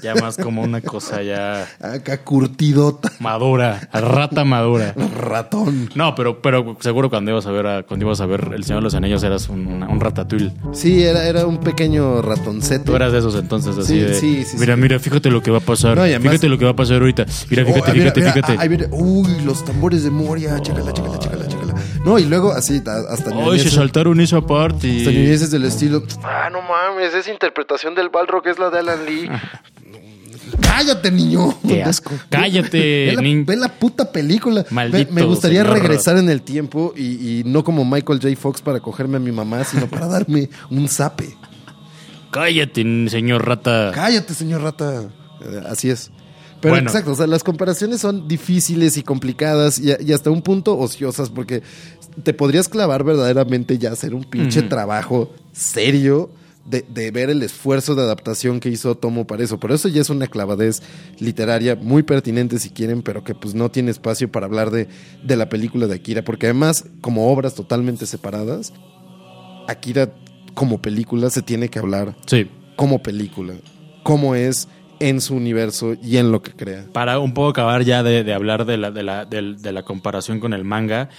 Ya más como una cosa ya Acá curtidota. madura. Rata madura. Ratón. No, pero, pero seguro cuando ibas a ver a- cuando ibas a ver El Señor de los Anillos eras un, una- un ratatouille. Sí, era, era un pequeño ratoncete. Tú eras de esos entonces así Sí, de, sí, sí, mira, sí. mira, fíjate lo que va a pasar. No, y además- fíjate lo que va a pasar ahorita. Mira, Oh, fíjate, mira, fíjate, mira, fíjate. ah, ahí viene. Uy, los tambores de Moria. Chécala, chécala, chécala, chécala. No, y luego así, hasta Ay, se saltaron esa parte. hasta del estilo. Ah, no mames, esa interpretación del Balrog es la de Alan Lee. [LAUGHS] Cállate, niño. Qué asco. Cállate, Ve la, ve la puta película. Maldito me, me gustaría señor. regresar en el tiempo y, y no como Michael J. Fox para cogerme a mi mamá, sino para darme un zape. Cállate, señor rata. Cállate, señor rata. Eh, Así es. Pero Bueno. exacto, o sea, las comparaciones son difíciles y complicadas y, y hasta un punto ociosas porque te podrías clavar verdaderamente ya hacer un pinche trabajo serio de, de ver el esfuerzo de adaptación que hizo Tomo para eso. Pero eso ya es una clavadez literaria muy pertinente si quieren, pero que pues no tiene espacio para hablar de, de la película de Akira, porque además, como obras totalmente separadas, Akira como película se tiene que hablar Sí. como película, cómo es en su universo y en lo que crea. Para un poco acabar ya de, de hablar de la, de, la, de la comparación con el manga,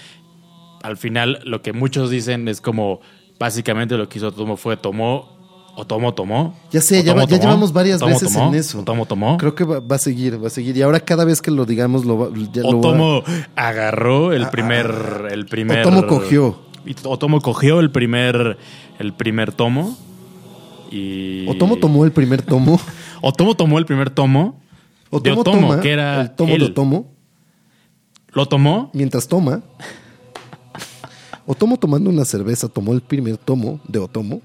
al final lo que muchos dicen es como básicamente lo que hizo Tomo fue tomó o tomó. Ya sé, ya, llevamos varias veces tomó, en eso. o Tomo tomó. Creo que va, va a seguir, va a seguir. Y ahora cada vez que lo digamos, lo va, ya lo va- Otomo agarró el Ah, primer, ah, el primer. Otomo cogió. Otomo cogió el primer, el primer tomo. Y. Otomo tomó el primer tomo. [LAUGHS] Otomo tomó el primer tomo. de Otomo Otomo, toma que era. el tomo él. de Otomo Lo tomó. mientras toma. [LAUGHS] Otomo tomando una cerveza tomó el primer tomo de Otomo,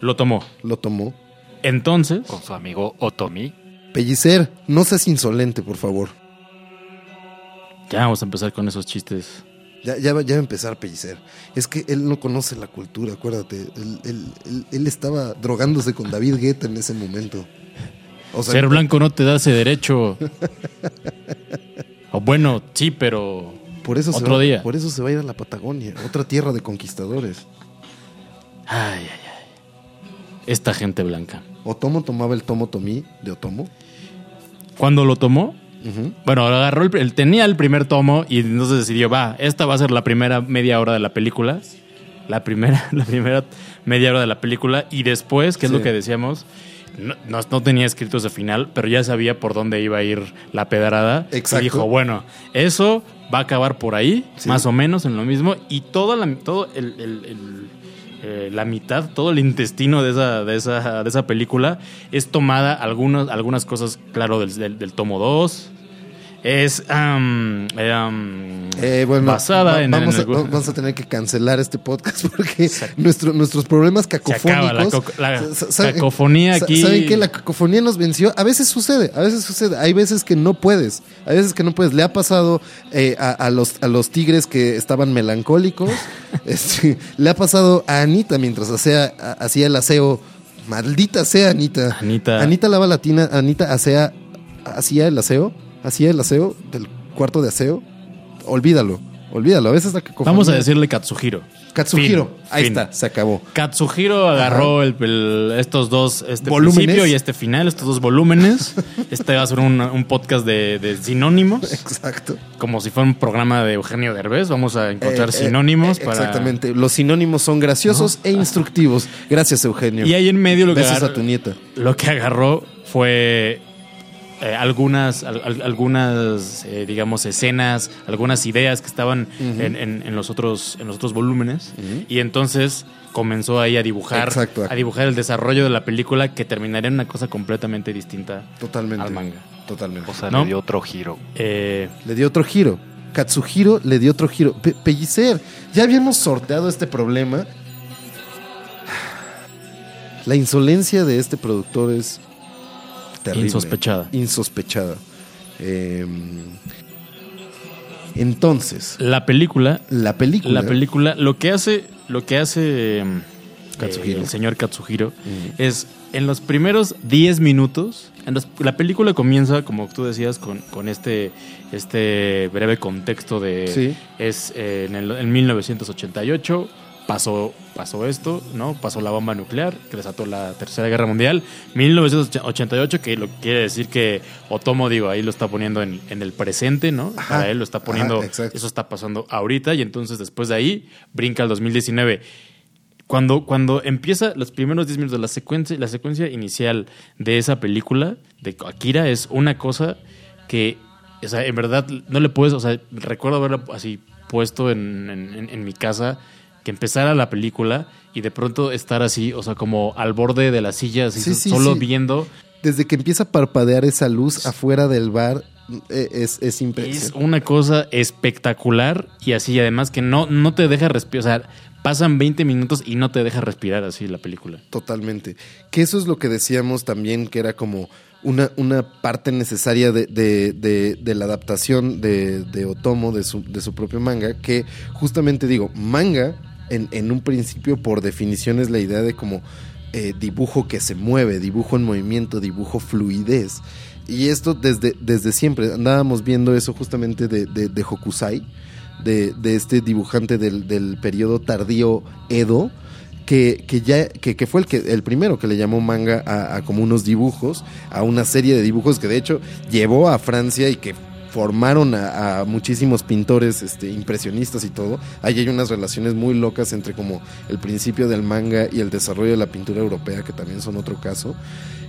Lo tomó. lo tomó. Entonces. con su amigo Otomi. Pellicer, no seas insolente, por favor. Ya vamos a empezar con esos chistes Ya, ya, va- ya va a empezar a pellicer. Es que él no conoce la cultura, acuérdate. Él, él- él- él estaba drogándose con David Guetta en ese momento. O sea, Ser blanco no te da ese derecho. o bueno, sí, pero por eso, se otro va, día. por eso se va a ir a la Patagonia, otra tierra de conquistadores. Ay, ay, ay. Esta gente blanca. Otomo tomaba el tomo tomí de Otomo. Cuando lo tomó, Ujú. bueno, agarró el, él tenía el primer tomo y entonces decidió, va, esta va a ser la primera media hora de la película. La primera, [LAUGHS] la primera media hora de la película. Y después, que es Sí. lo que decíamos, no, no- no tenía escrito ese final, pero ya sabía por dónde iba a ir la pedrada. Exacto. Y dijo, bueno, eso va a acabar por ahí, Sí. más o menos en lo mismo. Y toda la, todo el, el- el- eh, la mitad, todo el intestino de esa, de esa, de esa película es tomada algunas, algunas cosas, claro, del, del- del tomo 2. Es Eh, bueno, basada va- en, vamos, en a, vamos a tener que cancelar este podcast [LAUGHS] porque nuestro- nuestros problemas Se acaba la, cacofónicos. la cacofonía aquí. ¿Saben qué? La cacofonía nos venció. A veces sucede, a veces sucede. Hay veces que no puedes. Hay veces que no puedes. Le ha pasado eh, a, a los, a los tigres que estaban melancólicos. [LAUGHS] Este, le ha pasado a Anita mientras hacía, hacía el aseo. Maldita sea Anita. Anita. Anita lava latina. Anita hacía, hacía el aseo. Hacía el aseo del cuarto de aseo. Olvídalo. Olvídalo. A veces la cacofonía. Vamos a decirle Katsuhiro. Katsuhiro. Fin, Ahí fin. está. Se acabó. Katsuhiro agarró el- el- estos dos, este Volúmenes. principio y este final, estos dos volúmenes. [LAUGHS] Este va a ser un, un podcast de, de sinónimos, Exacto. como si fuera un programa de Eugenio Derbez. Vamos a encontrar Eh, eh, sinónimos eh, para. Exactamente. Los sinónimos son graciosos e instructivos. Gracias, Eugenio. Y ahí en medio lo que, Besos agarró, a tu nieta. lo que agarró fue eh, algunas, al- al- algunas eh, digamos, escenas, algunas ideas que estaban en, en- en los otros, en los otros volúmenes. Y entonces comenzó ahí a dibujar, Exacto. a dibujar el desarrollo de la película que terminaría en una cosa completamente distinta Totalmente. al manga. Totalmente. O sea, ¿No? le dio otro giro. Eh, Le dio otro giro. Katsuhiro le dio otro giro. Pe- Pellicer, ya habíamos sorteado este problema. La insolencia de este productor es terrible. Insospechada. Insospechada. Eh, entonces, la película, la película. la película, lo que hace, lo que hace eh, Katsuhiro. el señor Katsuhiro es en los primeros 10 minutos, en los- la película comienza, como tú decías, con, con este, este breve contexto de Sí. es eh, en, el, en 1988 pasó, pasó esto, ¿no? Pasó la bomba nuclear que desató la Tercera Guerra Mundial. 1988, que lo quiere decir que Otomo, digo, ahí lo está poniendo en, en el presente, ¿no? Ajá. Para él lo está poniendo, Ajá, eso está pasando ahorita y entonces después de ahí brinca al 2019. Cuando, cuando empieza los primeros 10 minutos de la secuencia, la secuencia inicial de esa película, de Akira, es una cosa que, o sea, en verdad no le puedes, o sea, recuerdo haberla así puesto en- en mi casa, que empezara la película y de pronto estar así, o sea, como al borde de la silla, así, Sí, sí, solo sí. viendo. Desde que empieza a parpadear esa luz afuera del bar, eh, es, es Es impresionante. una cosa espectacular y así, además que no, no te deja respirar, o sea, pasan 20 minutos y no te deja respirar así la película. Totalmente. Que eso es lo que decíamos también, que era como una, una parte necesaria de, de- de- de la adaptación de, de Otomo, de su, de su propio manga, que justamente digo, manga, en, un principio, por definición, es la idea de como eh, dibujo que se mueve, dibujo en movimiento, dibujo fluidez. Y esto desde, desde siempre, andábamos viendo eso justamente de, de, Hokusai, de, este dibujante del, del periodo tardío Edo, que, que ya que, que fue el que el primero que le llamó manga a como unos dibujos, a una serie de dibujos que de hecho llevó a Francia y que formaron a, muchísimos pintores este, impresionistas y todo. Ahí hay unas relaciones muy locas entre como el principio del manga y el desarrollo de la pintura europea, que también son otro caso.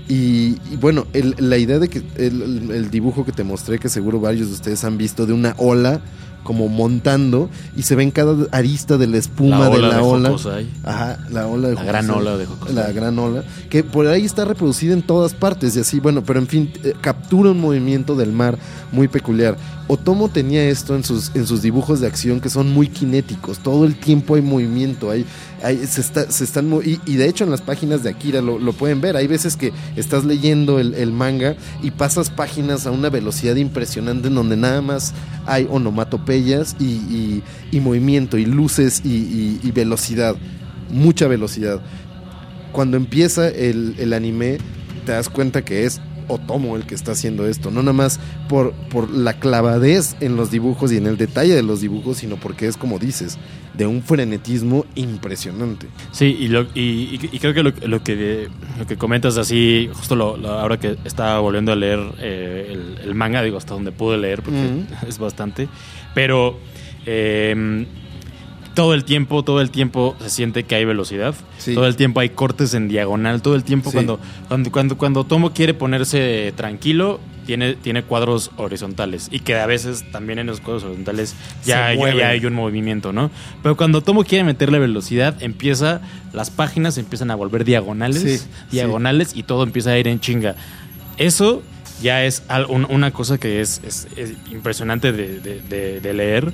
Y, bueno, la idea de que el dibujo que te mostré, que seguro varios de ustedes han visto, de una ola como montando y se ven cada arista de la espuma de la de ola. Ajá, la ola de La gran ola de Hokusai. La gran ola. Que por ahí está reproducida en todas partes y así, bueno, pero en fin, eh, captura un movimiento del mar muy peculiar. Otomo tenía esto en sus, en sus dibujos de acción que son muy cinéticos. Todo el tiempo hay movimiento, hay, se, está, se están y, de hecho en las páginas de Akira lo, pueden ver. Hay veces que estás leyendo el, manga y pasas páginas a una velocidad impresionante en donde nada más hay onomatopeyas y, movimiento y luces y, velocidad. Mucha velocidad. Cuando empieza el anime te das cuenta que es Otomo el que está haciendo esto, no nada más por, por la clavadez en los dibujos y en el detalle de los dibujos, sino porque es como dices, de un frenetismo impresionante. Sí, y, lo, y, y creo que lo, lo, que lo que comentas así, justo lo, ahora que estaba volviendo a leer eh, el, el, manga, digo, hasta donde pude leer, porque [LAUGHS] es bastante, pero... Eh, todo el tiempo, todo el tiempo se siente que hay velocidad. Sí. Todo el tiempo hay cortes en diagonal. Todo el tiempo sí. cuando, cuando, cuando, cuando Tomo quiere ponerse tranquilo, tiene, tiene cuadros horizontales. Y que a veces también en los cuadros horizontales ya, ya, ya, hay un movimiento, ¿no? Pero cuando Tomo quiere meterle velocidad, empieza, las páginas empiezan a volver diagonales, sí, diagonales, y todo empieza a ir en chinga. Eso ya es una cosa que es, es, es impresionante de, de, de, de leer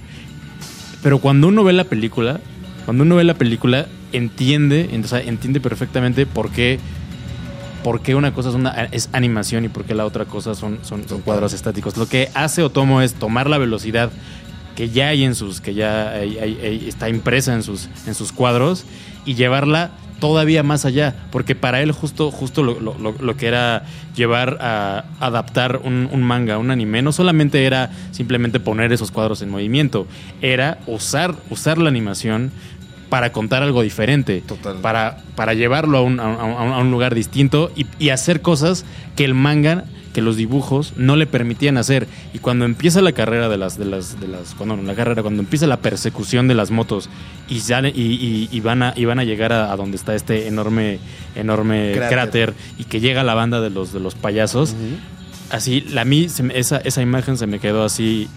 pero cuando uno ve la película, cuando uno ve la película, entiende, sea, entiende perfectamente por qué, por qué una cosa es, una, es animación y por qué la otra cosa son, son, son, cuadros estáticos. Lo que hace Otomo es tomar la velocidad que ya hay en sus, que ya hay, hay, hay, está impresa en sus, en sus cuadros y llevarla todavía más allá, porque para él justo, justo lo, lo, lo que era llevar a adaptar un, un, manga, un anime, no solamente era simplemente poner esos cuadros en movimiento, era usar, usar la animación para contar algo diferente, Total. Para, para llevarlo a un, a, a un lugar distinto y, y hacer cosas que el manga que los dibujos no le permitían hacer. Y cuando empieza la carrera de las, de las, de las, cuando la carrera, cuando empieza la persecución de las motos y, sale, y, y, y van a, y van a llegar a, a, donde está este enorme, enorme cráter. cráter. y que llega la banda de los, de los payasos, uh -huh. así, la mí, se, esa, esa imagen se me quedó así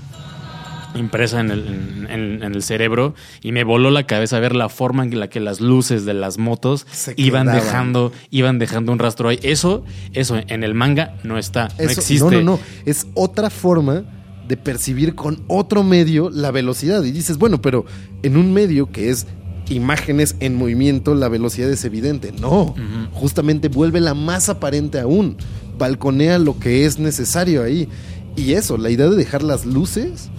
impresa en el, en, en el, cerebro y me voló la cabeza ver la forma en la que las luces de las motos Se iban quedaban. dejando iban dejando un rastro ahí. Eso, eso en el manga no está, eso, no existe. No, no, no, es otra forma de percibir con otro medio la velocidad y dices, bueno, pero en un medio que es imágenes en movimiento, la velocidad es evidente. No, uh -huh. justamente vuelve la más aparente aún. Balconea lo que es necesario ahí. Y eso, la idea de dejar las luces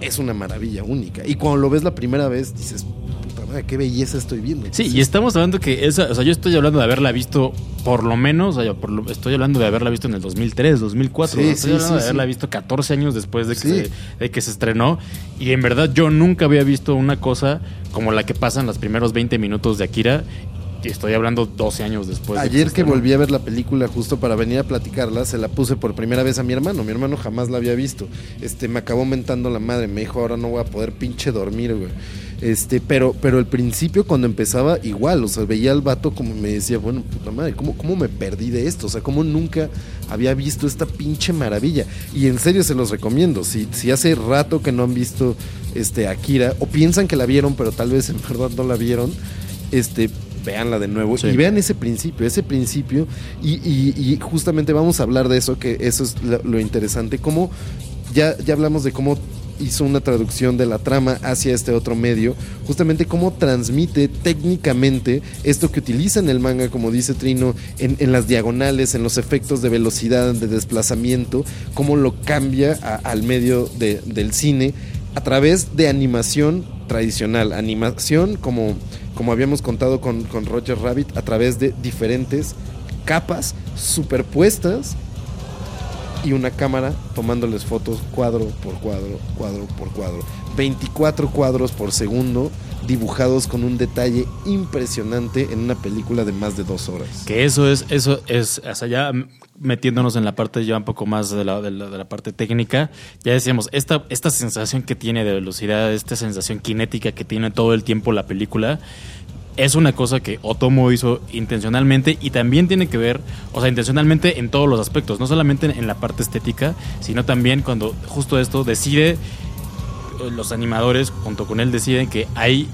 es una maravilla única. Y cuando lo ves la primera vez, dices, puta madre, qué belleza estoy viendo. Sí, y estamos hablando que esa, o sea, yo estoy hablando de haberla visto por lo menos, o sea, por lo, estoy hablando de haberla visto en el 2003, 2004. Sí, estoy sí, hablando sí, de haberla visto 14 años después de que, se, de que se estrenó. Y en verdad yo nunca había visto una cosa como la que pasa en los primeros 20 minutos de Akira y estoy hablando 12 años después. Ayer de que, que volví a ver la película justo para venir a platicarla, se la puse por primera vez a mi hermano. Mi hermano jamás la había visto. Este, me acabó mentando la madre. Me dijo, ahora no voy a poder pinche dormir, güey. Este, pero, pero al principio cuando empezaba igual, o sea, veía al vato como me decía, bueno, puta madre, ¿cómo, ¿cómo me perdí de esto? O sea, ¿cómo nunca había visto esta pinche maravilla? Y en serio se los recomiendo. Si, si hace rato que no han visto este, Akira, o piensan que la vieron, pero tal vez en [LAUGHS] verdad no la vieron, este, véanla de nuevo sí. y vean ese principio, ese principio y, y, y, justamente vamos a hablar de eso, que eso es lo, lo interesante, cómo ya, ya hablamos de cómo hizo una traducción de la trama hacia este otro medio, justamente cómo transmite técnicamente esto que utiliza en el manga, como dice Trino, en, en las diagonales, en los efectos de velocidad, de desplazamiento, cómo lo cambia a, al medio de, del cine a través de animación tradicional, animación como como habíamos contado con, con Roger Rabbit, a través de diferentes capas superpuestas y una cámara tomándoles fotos cuadro por cuadro, cuadro por cuadro. 24 cuadros por segundo dibujados con un detalle impresionante en una película de más de dos horas. Que eso es, eso es, sea, ya metiéndonos en la parte ya un poco más de la parte técnica, ya decíamos, esta, esta sensación que tiene de velocidad, esta sensación cinética que tiene todo el tiempo la película, es una cosa que Otomo hizo intencionalmente y también tiene que ver, o sea, intencionalmente en todos los aspectos, no solamente en la parte estética, sino también cuando justo esto decide, los animadores junto con él deciden que hay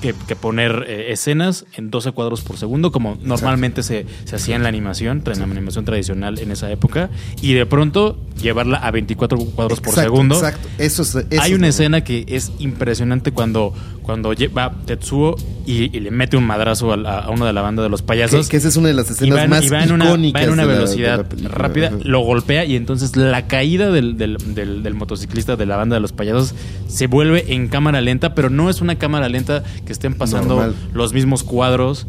que, que poner eh, escenas en 12 cuadros por segundo, como normalmente se, se hacía en la animación, en la animación tradicional en esa época, y de pronto llevarla a 24 cuadros por segundo. Exacto. Eso es, eso Hay es una escena que es impresionante cuando, cuando va Tetsuo y, y le mete un madrazo a, la- a uno de la banda de los Que, payasos. que esa es una de las escenas va en, más y va en una, va icónicas en una de la- de la velocidad rápida, lo golpea y entonces la caída del, del- del- del motociclista de la banda de los payasos se vuelve en cámara lenta, pero no es una cámara lenta que estén pasando Normal. los mismos cuadros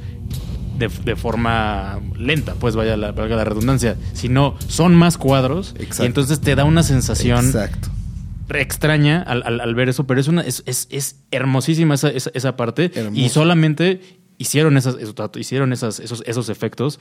de, de forma lenta, pues vaya la, valga la redundancia, sino son más cuadros Exacto. y entonces te da una sensación Exacto. Extraña al, al- al ver eso, pero es una es, es, es hermosísima esa, esa, esa parte Hermoso. y solamente hicieron esas esos, hicieron esas, esos, esos efectos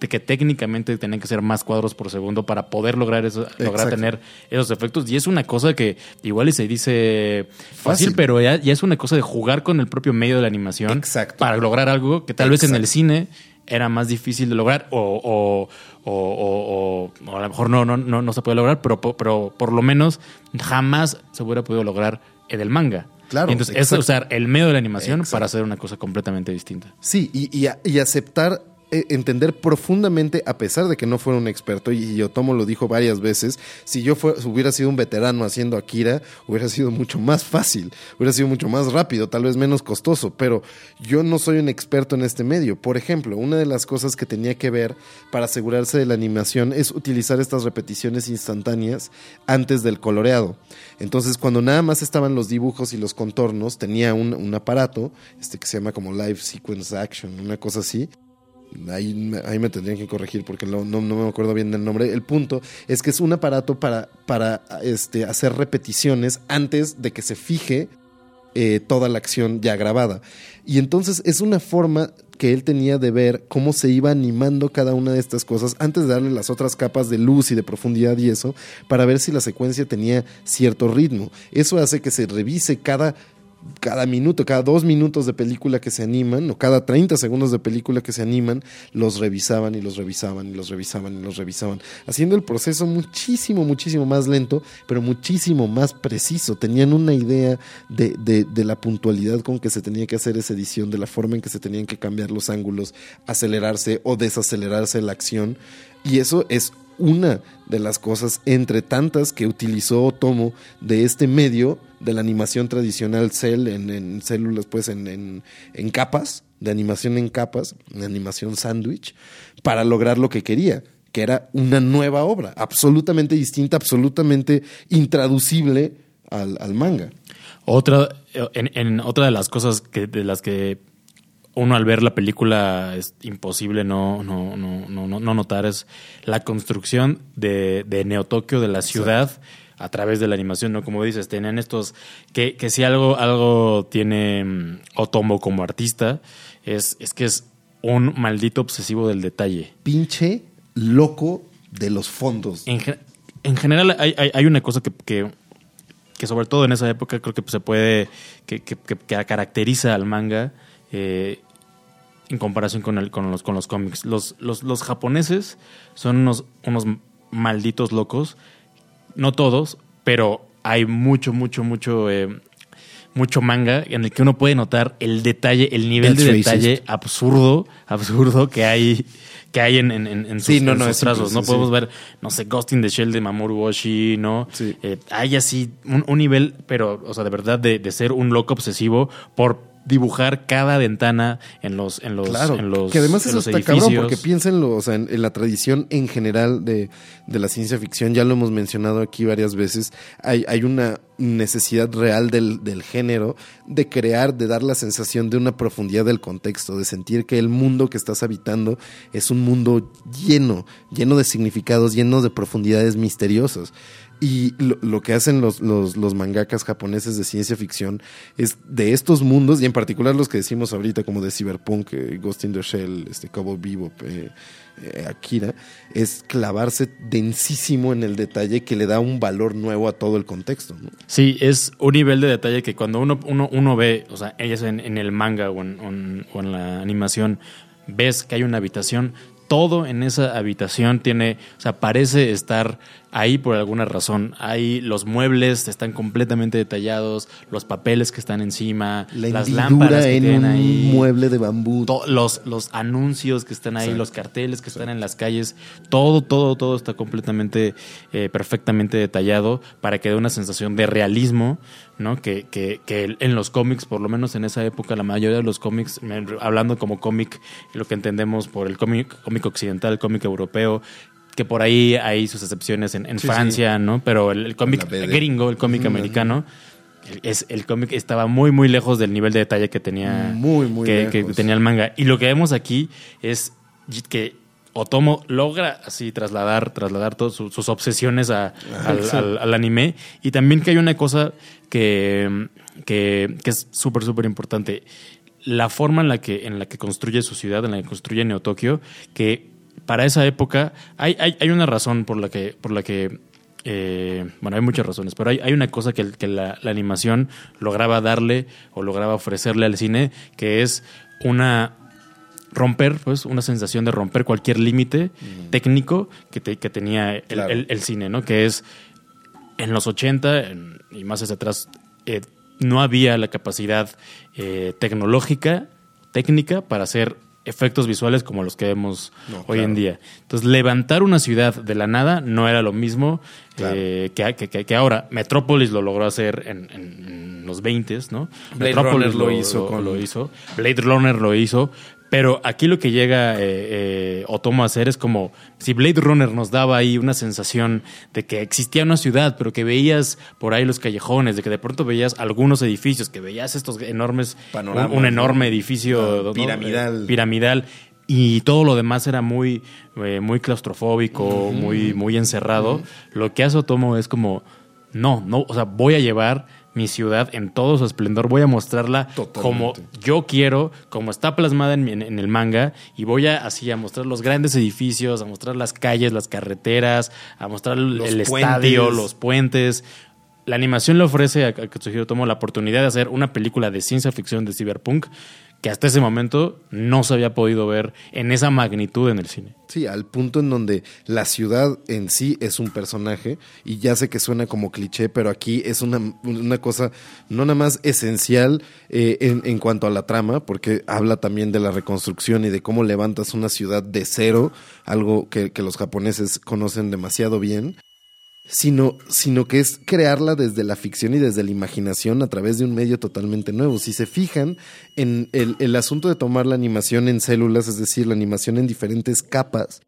de que técnicamente tenían que ser más cuadros por segundo para poder lograr eso, lograr tener esos efectos y es una cosa que igual y se dice fácil, Fácil. pero ya, ya es una cosa de jugar con el propio medio de la animación Exacto. para lograr algo que tal vez en el cine era más difícil de lograr o, o, o, o- o- o a lo mejor no, no, no, no se puede lograr, pero, pero por lo menos jamás se hubiera podido lograr en el manga. Claro, Y entonces es usar el medio de la animación Exacto. para hacer una cosa completamente distinta. Sí, y, y y aceptar, entender profundamente, a pesar de que no fuera un experto, y, Otomo lo dijo varias veces, si yo hubiera sido un veterano haciendo Akira, hubiera sido mucho más fácil, hubiera sido mucho más rápido, tal vez menos costoso, pero yo no soy un experto en este medio. Por ejemplo, una de las cosas que tenía que ver para asegurarse de la animación es utilizar estas repeticiones instantáneas antes del coloreado. Entonces, cuando nada más estaban los dibujos y los contornos, tenía un, un aparato este que se llama como Live Sequence Action, una cosa así. Ahí, me- tendrían que corregir porque no, me acuerdo bien del nombre. El punto es que es un aparato para, para este, hacer repeticiones antes de que se fije eh, toda la acción ya grabada. Y entonces es una forma que él tenía de ver cómo se iba animando cada una de estas cosas antes de darle las otras capas de luz y de profundidad y eso, para ver si la secuencia tenía cierto ritmo. Eso hace que se revise cada cada minuto, cada dos minutos de película que se animan, o cada 30 segundos de película que se animan, los revisaban y los revisaban y los revisaban y los revisaban, haciendo el proceso muchísimo, muchísimo más lento, pero muchísimo más preciso. Tenían una idea de, de- de la puntualidad con que se tenía que hacer esa edición, de la forma en que se tenían que cambiar los ángulos, acelerarse o desacelerarse la acción, y eso es una de las cosas entre tantas que utilizó Otomo de este medio de la animación tradicional cel en, células, pues en, en- capas, de animación en capas, en animación sándwich, para lograr lo que quería, que era una nueva obra, absolutamente distinta, absolutamente intraducible al, al manga. Otra, en, en otra de las cosas que, de las que uno al ver la película es imposible no, no, no, no, no- no notar es la construcción de, de Neotokio, de la ciudad, a través de la animación, ¿no? Como dices, tenían estos, que, que si algo, algo tiene mm, Otomo como artista, es, es que es un maldito obsesivo del detalle. Pinche loco de los fondos. En, en general hay, hay- hay una cosa que, que, que sobre todo en esa época creo que se puede, que, que- que- que caracteriza al manga eh, en comparación con, el, con, los, con los cómics. Los, los, los japoneses son unos, unos malditos locos, no todos, pero hay mucho, mucho, mucho... eh, mucho manga en el que uno puede notar el detalle, el nivel That's de racist. detalle absurdo, absurdo que hay, que hay en, en, en- sus, Sí, no, en no, sus trazos. No sí, podemos ver, no sé, Ghost in the Shell de Mamoru Oshii, ¿no? Sí. Eh, hay así un, un nivel, pero, o sea, de verdad, de, de ser un loco obsesivo por dibujar cada ventana en los, en los, Claro, en los, que además eso está edificios. cabrón, porque piénsenlo, o sea, en, en la tradición en general de, de la ciencia ficción, ya lo hemos mencionado aquí varias veces, hay, hay una necesidad real del, del género de crear, de dar la sensación de una profundidad del contexto, de sentir que el mundo que estás habitando es un mundo lleno, lleno de significados, lleno de profundidades misteriosas. Y lo, que hacen los, los, mangakas japoneses de ciencia ficción es de estos mundos, y en particular los que decimos ahorita, como de Cyberpunk, eh, Ghost in the Shell, este Cowboy Bebop, eh, eh, Akira, es clavarse densísimo en el detalle que le da un valor nuevo a todo el contexto. Sí, es un nivel de detalle que cuando uno, uno, ve, o sea, ellas en, el manga o en- o en la animación, ves que hay una habitación, todo en esa habitación tiene, o sea, parece estar ahí por alguna razón. Ahí los muebles están completamente detallados, los papeles que están encima, La las lámparas que en tienen un ahí. mueble de bambú. los, los anuncios que están ahí, Exacto. los carteles que están en las calles, todo, todo, todo está completamente, eh, perfectamente detallado para que dé una sensación de realismo, ¿no? Que, que, que en los cómics, por lo menos en esa época, la mayoría de los cómics, hablando como cómic, lo que entendemos por el cómic, cómic occidental, el cómic europeo, que por ahí hay sus excepciones en, en Sí, Francia, ¿no? Pero el, el cómic gringo, el cómic americano, el- es, el cómic estaba muy, muy lejos del nivel de detalle que tenía, Muy, muy que, tenía el manga. Y lo que vemos aquí es que Otomo logra así trasladar, trasladar todas sus, sus obsesiones a- al, sí. al- al anime. Y también que hay una cosa que, que, que es súper, súper importante. La forma en la, que, en la que construye su ciudad, en la que construye Neo Tokio, que para esa época hay, hay, hay una razón por la que, por la que eh, bueno, hay muchas razones, pero hay, hay una cosa que, que la, la animación lograba darle o lograba ofrecerle al cine, que es una romper, pues, una sensación de romper cualquier límite técnico que, te- que tenía el, Claro. el- el cine, ¿no? Que es en los 80 en- y más hacia atrás, eh, no había la capacidad eh, tecnológica, técnica, para hacer efectos visuales como los que vemos No, hoy claro. en día. Entonces, levantar una ciudad de la nada no era lo mismo Claro. eh, que, que- ahora. Metrópolis lo logró hacer en, los 20, ¿no? Blade Metrópolis Runner lo hizo con- lo hizo. Blade Runner lo hizo. Pero aquí lo que llega eh, eh, Otomo a hacer es como si Blade Runner nos daba ahí una sensación de que existía una ciudad, pero que veías por ahí los callejones, de que de pronto veías algunos edificios, que veías estos enormes, Panoramas, un, un enorme ¿no? edificio Ah, ¿no? piramidal. Eh, piramidal y todo lo demás era muy, eh, muy claustrofóbico, muy, muy encerrado. Lo que hace Otomo es como, no, no, o sea, voy a llevar mi ciudad en todo su esplendor, voy a mostrarla Totalmente. como yo quiero, como está plasmada en, en- en el manga, y voy a así a mostrar los grandes edificios, a mostrar las calles, las carreteras, a mostrar el, Los el puentes. estadio, los puentes. La animación le ofrece a, a Katsuhiro Tomo la oportunidad de hacer una película de ciencia ficción de cyberpunk que hasta ese momento no se había podido ver en esa magnitud en el cine. Sí, al punto en donde la ciudad en sí es un personaje, y ya sé que suena como cliché, pero aquí es una, una cosa no nada más esencial eh, en, en cuanto a la trama, porque habla también de la reconstrucción y de cómo levantas una ciudad de cero, algo que, que los japoneses conocen demasiado bien. Sino, sino que es crearla desde la ficción y desde la imaginación a través de un medio totalmente nuevo. Si se fijan en el, asunto de tomar la animación en células, es decir, la animación en diferentes capas,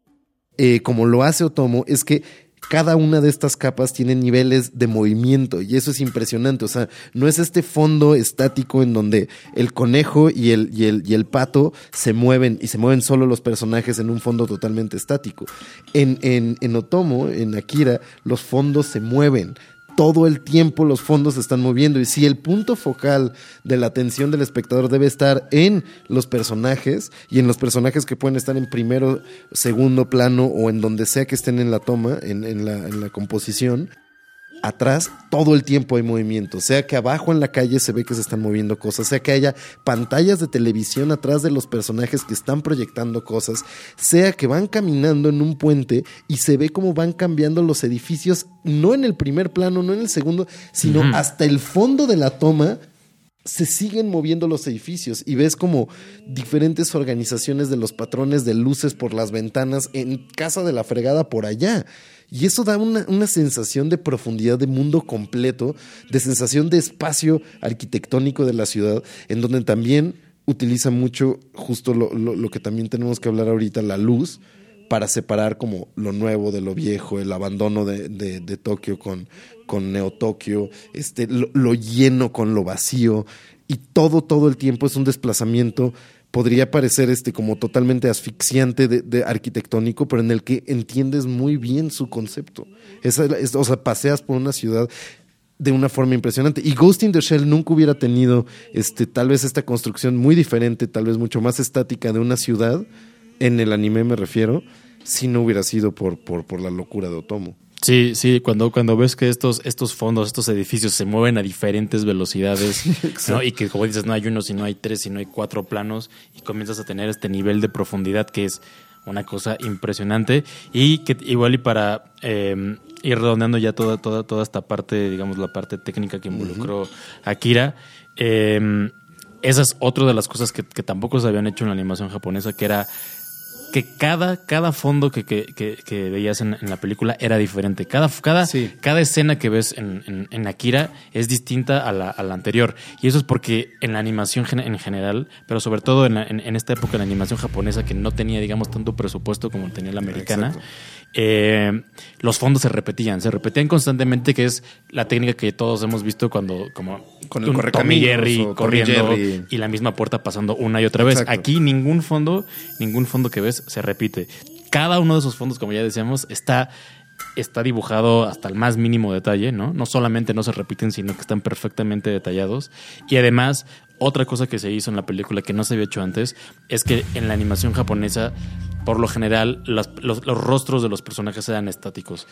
eh, como lo hace Otomo, es que cada una de estas capas tiene niveles de movimiento y eso es impresionante. O sea, no es este fondo estático en donde el conejo y el, y el, y el pato se mueven y se mueven solo los personajes en un fondo totalmente estático. En, en, en Otomo, en Akira, los fondos se mueven todo el tiempo los fondos se están moviendo. Y si el punto focal de la atención del espectador debe estar en los personajes y en los personajes que pueden estar en primero, segundo plano o en donde sea que estén en la toma, en, en la, en la composición, atrás todo el tiempo hay movimiento, sea que abajo en la calle se ve que se están moviendo cosas, sea que haya pantallas de televisión atrás de los personajes que están proyectando cosas, sea que van caminando en un puente y se ve cómo van cambiando los edificios, no en el primer plano, no en el segundo, sino hasta el fondo de la toma se siguen moviendo los edificios y ves como diferentes organizaciones de los patrones de luces por las ventanas en casa de la fregada por allá. Y eso da una, una sensación de profundidad de mundo completo, de sensación de espacio arquitectónico de la ciudad, en donde también utiliza mucho justo lo, lo- que también tenemos que hablar ahorita, la luz, para separar como lo nuevo de lo viejo, el abandono de, de- Tokio con, con Neo Tokio, este, lo lleno con lo vacío, y todo, todo el tiempo es un desplazamiento, podría parecer este, como totalmente asfixiante de, arquitectónico, pero en el que entiendes muy bien su concepto. Es- o sea, paseas por una ciudad de una forma impresionante. Y Ghost in the Shell nunca hubiera tenido este, tal vez esta construcción muy diferente, tal vez mucho más estática de una ciudad, en el anime me refiero, si no hubiera sido por, por, por la locura de Otomo. Sí, sí, cuando, cuando ves que estos, estos fondos, estos edificios se mueven a diferentes velocidades, [LAUGHS] ¿no? y que como dices, no hay uno, sino hay tres, sino hay cuatro planos, y comienzas a tener este nivel de profundidad que es una cosa impresionante. Y que igual y para eh, ir redondeando ya toda, toda, toda esta parte, digamos, la parte técnica que involucró Akira, eh, esa es otra de las cosas que, que tampoco se habían hecho en la animación japonesa, que era que cada, cada fondo que, que, que, que veías en, en la película era diferente. Cada, cada, Sí. cada escena que ves en, en- en Akira es distinta a la, a la anterior. Y eso es porque en la animación en general, pero sobre todo en, la- en- esta época, la animación japonesa, que no tenía, digamos, tanto presupuesto como tenía la americana, eh, los fondos se repetían. Se repetían constantemente, que es la técnica que todos hemos visto cuando, como Con el un Tom y correcaminos Jerry corriendo Jerry. y la misma puerta pasando una y otra vez. Exacto. Aquí ningún fondo, ningún fondo que ves se repite. Cada uno de esos fondos, como ya decíamos, está, está dibujado hasta el más mínimo detalle, ¿no? No solamente no se repiten, sino que están perfectamente detallados. Y además, otra cosa que se hizo en la película que no se había hecho antes es que en la animación japonesa, por lo general, los, los rostros de los personajes eran estáticos.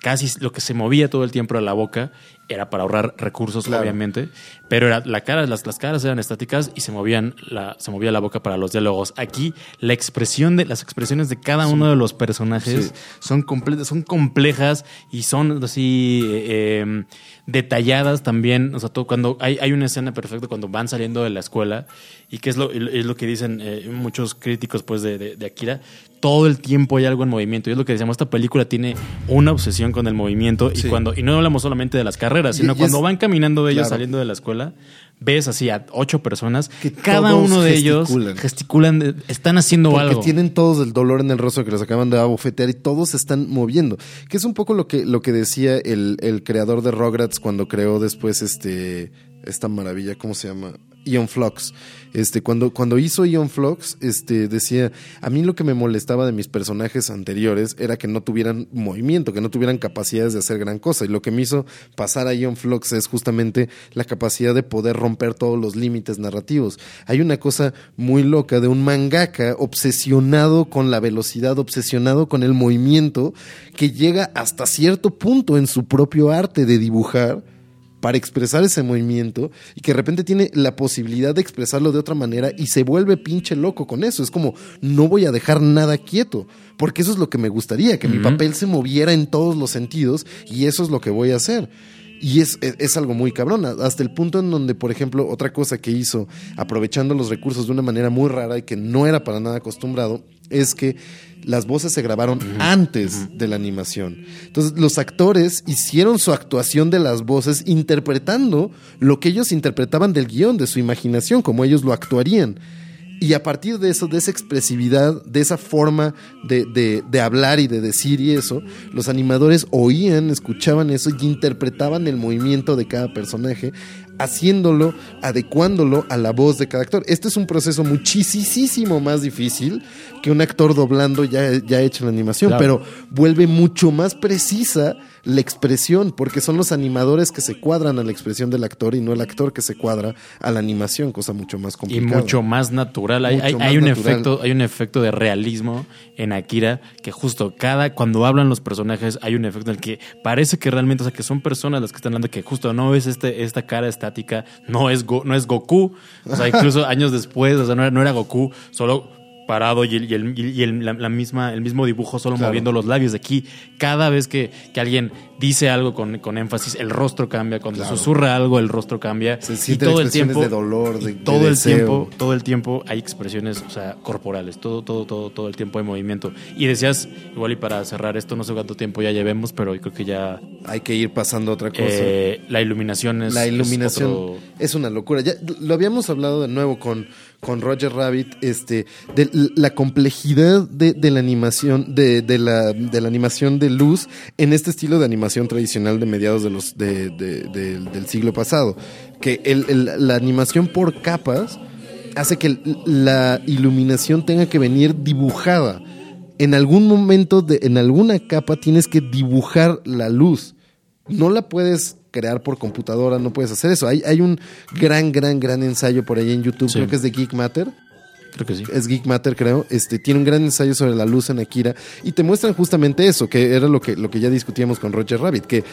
Casi lo que se movía todo el tiempo era la boca, era para ahorrar recursos, Claro. obviamente, pero era la cara, las, las caras eran estáticas y se movían la, se movía la boca para los diálogos. Aquí la expresión de las expresiones de cada uno de los personajes Sí. son completas, son complejas y son así eh, eh, detalladas también. O sea, todo, cuando hay, hay una escena perfecta cuando van saliendo de la escuela y que es lo, es lo que dicen eh, muchos críticos pues de, de- de Akira. Todo el tiempo hay algo en movimiento. Y es lo que decíamos, esta película tiene una obsesión con el movimiento. Y cuando, y no hablamos solamente de las carreras, sino y cuando es- van caminando ellos claro. saliendo de la escuela, ves así a ocho personas Que cada uno de ellos gesticulan. están haciendo Porque algo. tienen todos el dolor en el rostro que los acaban de abofetear y todos se están moviendo. Que es un poco lo que, lo que decía el, el creador de Rugrats cuando creó después este esta maravilla, ¿cómo se llama? Ion Flux. Este, cuando, cuando hizo Ion Flux, este, decía, a mí lo que me molestaba de mis personajes anteriores era que no tuvieran movimiento, que no tuvieran capacidades de hacer gran cosa. Y lo que me hizo pasar a Ion Flux es justamente la capacidad de poder romper todos los límites narrativos. Hay una cosa muy loca de un mangaka obsesionado con la velocidad, obsesionado con el movimiento, que llega hasta cierto punto en su propio arte de dibujar para expresar ese movimiento y que de repente tiene la posibilidad de expresarlo de otra manera y se vuelve pinche loco con eso. Es como, no voy a dejar nada quieto, porque eso es lo que me gustaría, que mi papel se moviera en todos los sentidos y eso es lo que voy a hacer. Y es, es, es algo muy cabrón, hasta el punto en donde, por ejemplo, otra cosa que hizo, aprovechando los recursos de una manera muy rara y que no era para nada acostumbrado, es que las voces se grabaron antes de la animación. Entonces, los actores hicieron su actuación de las voces interpretando lo que ellos interpretaban del guion, de su imaginación, como ellos lo actuarían. Y a partir de eso, de esa expresividad, de esa forma de, de- de hablar y de decir y eso, los animadores oían, escuchaban eso y interpretaban el movimiento de cada personaje, haciéndolo, adecuándolo a la voz de cada actor. Este es un proceso muchísimo más difícil que un actor doblando ya, ya hecho en la animación, Claro. pero vuelve mucho más precisa la expresión, porque son los animadores que se cuadran a la expresión del actor y no el actor que se cuadra a la animación, cosa mucho más y complicada. mucho más natural. Hay, Mucho hay- más hay un natural. efecto, hay un efecto de realismo en Akira que justo cada cuando hablan los personajes hay un efecto en el que parece que realmente, o sea, que son personas las que están hablando que justo no ves este esta cara estática, no es Go- no es Goku, o sea, incluso [LAUGHS] años después, o sea, no era, no era Goku, solo parado y, el, y, el- y el- la, la misma, el mismo dibujo solo Claro. moviendo los labios de aquí. Cada vez que, que alguien dice algo con, con énfasis, el rostro cambia. Cuando Claro. susurra algo, el rostro cambia. Se y todo el tiempo de dolor, de- todo el deseo. tiempo, todo el tiempo hay expresiones, o sea, corporales. Todo, todo, todo, todo el tiempo hay movimiento. Y decías, igual y para cerrar esto, no sé cuánto tiempo ya llevemos, pero creo que ya Hay que ir pasando a otra cosa. eh, la iluminación es la es iluminación otro- es, una locura. Ya lo habíamos hablado de nuevo con, con Roger Rabbit, este, de la complejidad de, la animación, de, la, animación de luz en este estilo de animación tradicional de mediados de los, de- de- de- del siglo pasado. Que la animación por capas hace que la iluminación tenga que venir dibujada. En algún momento, en alguna capa, tienes que dibujar la luz no la puedes crear por computadora, no puedes hacer eso. Hay, hay un gran, gran, gran ensayo por ahí en YouTube, Sí. creo que es de Geek Matter, Creo que sí. es Geek Matter, creo, este, tiene un gran ensayo sobre la luz en Akira y te muestran justamente eso, que era lo que, lo que ya discutíamos con Roger Rabbit, que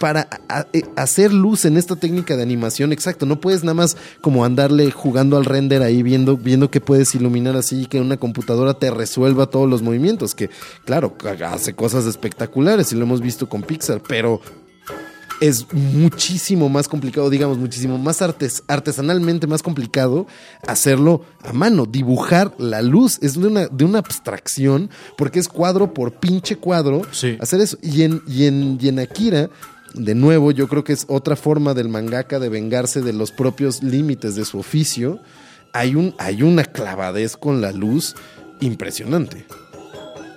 para a- a- hacer luz en esta técnica de animación, exacto, no puedes nada más como andarle jugando al render ahí, viendo, viendo que puedes iluminar así y que una computadora te resuelva todos los movimientos, que claro, hace cosas espectaculares y lo hemos visto con Pixar, pero es muchísimo más complicado, digamos, muchísimo más artes, artesanalmente más complicado hacerlo a mano. Dibujar la luz es de una, de una abstracción, porque es cuadro por pinche cuadro Sí. hacer eso. Y en, y, en, y en Akira, de nuevo, yo creo que es otra forma del mangaka de vengarse de los propios límites de su oficio. Hay, un, hay una clavadez con la luz impresionante.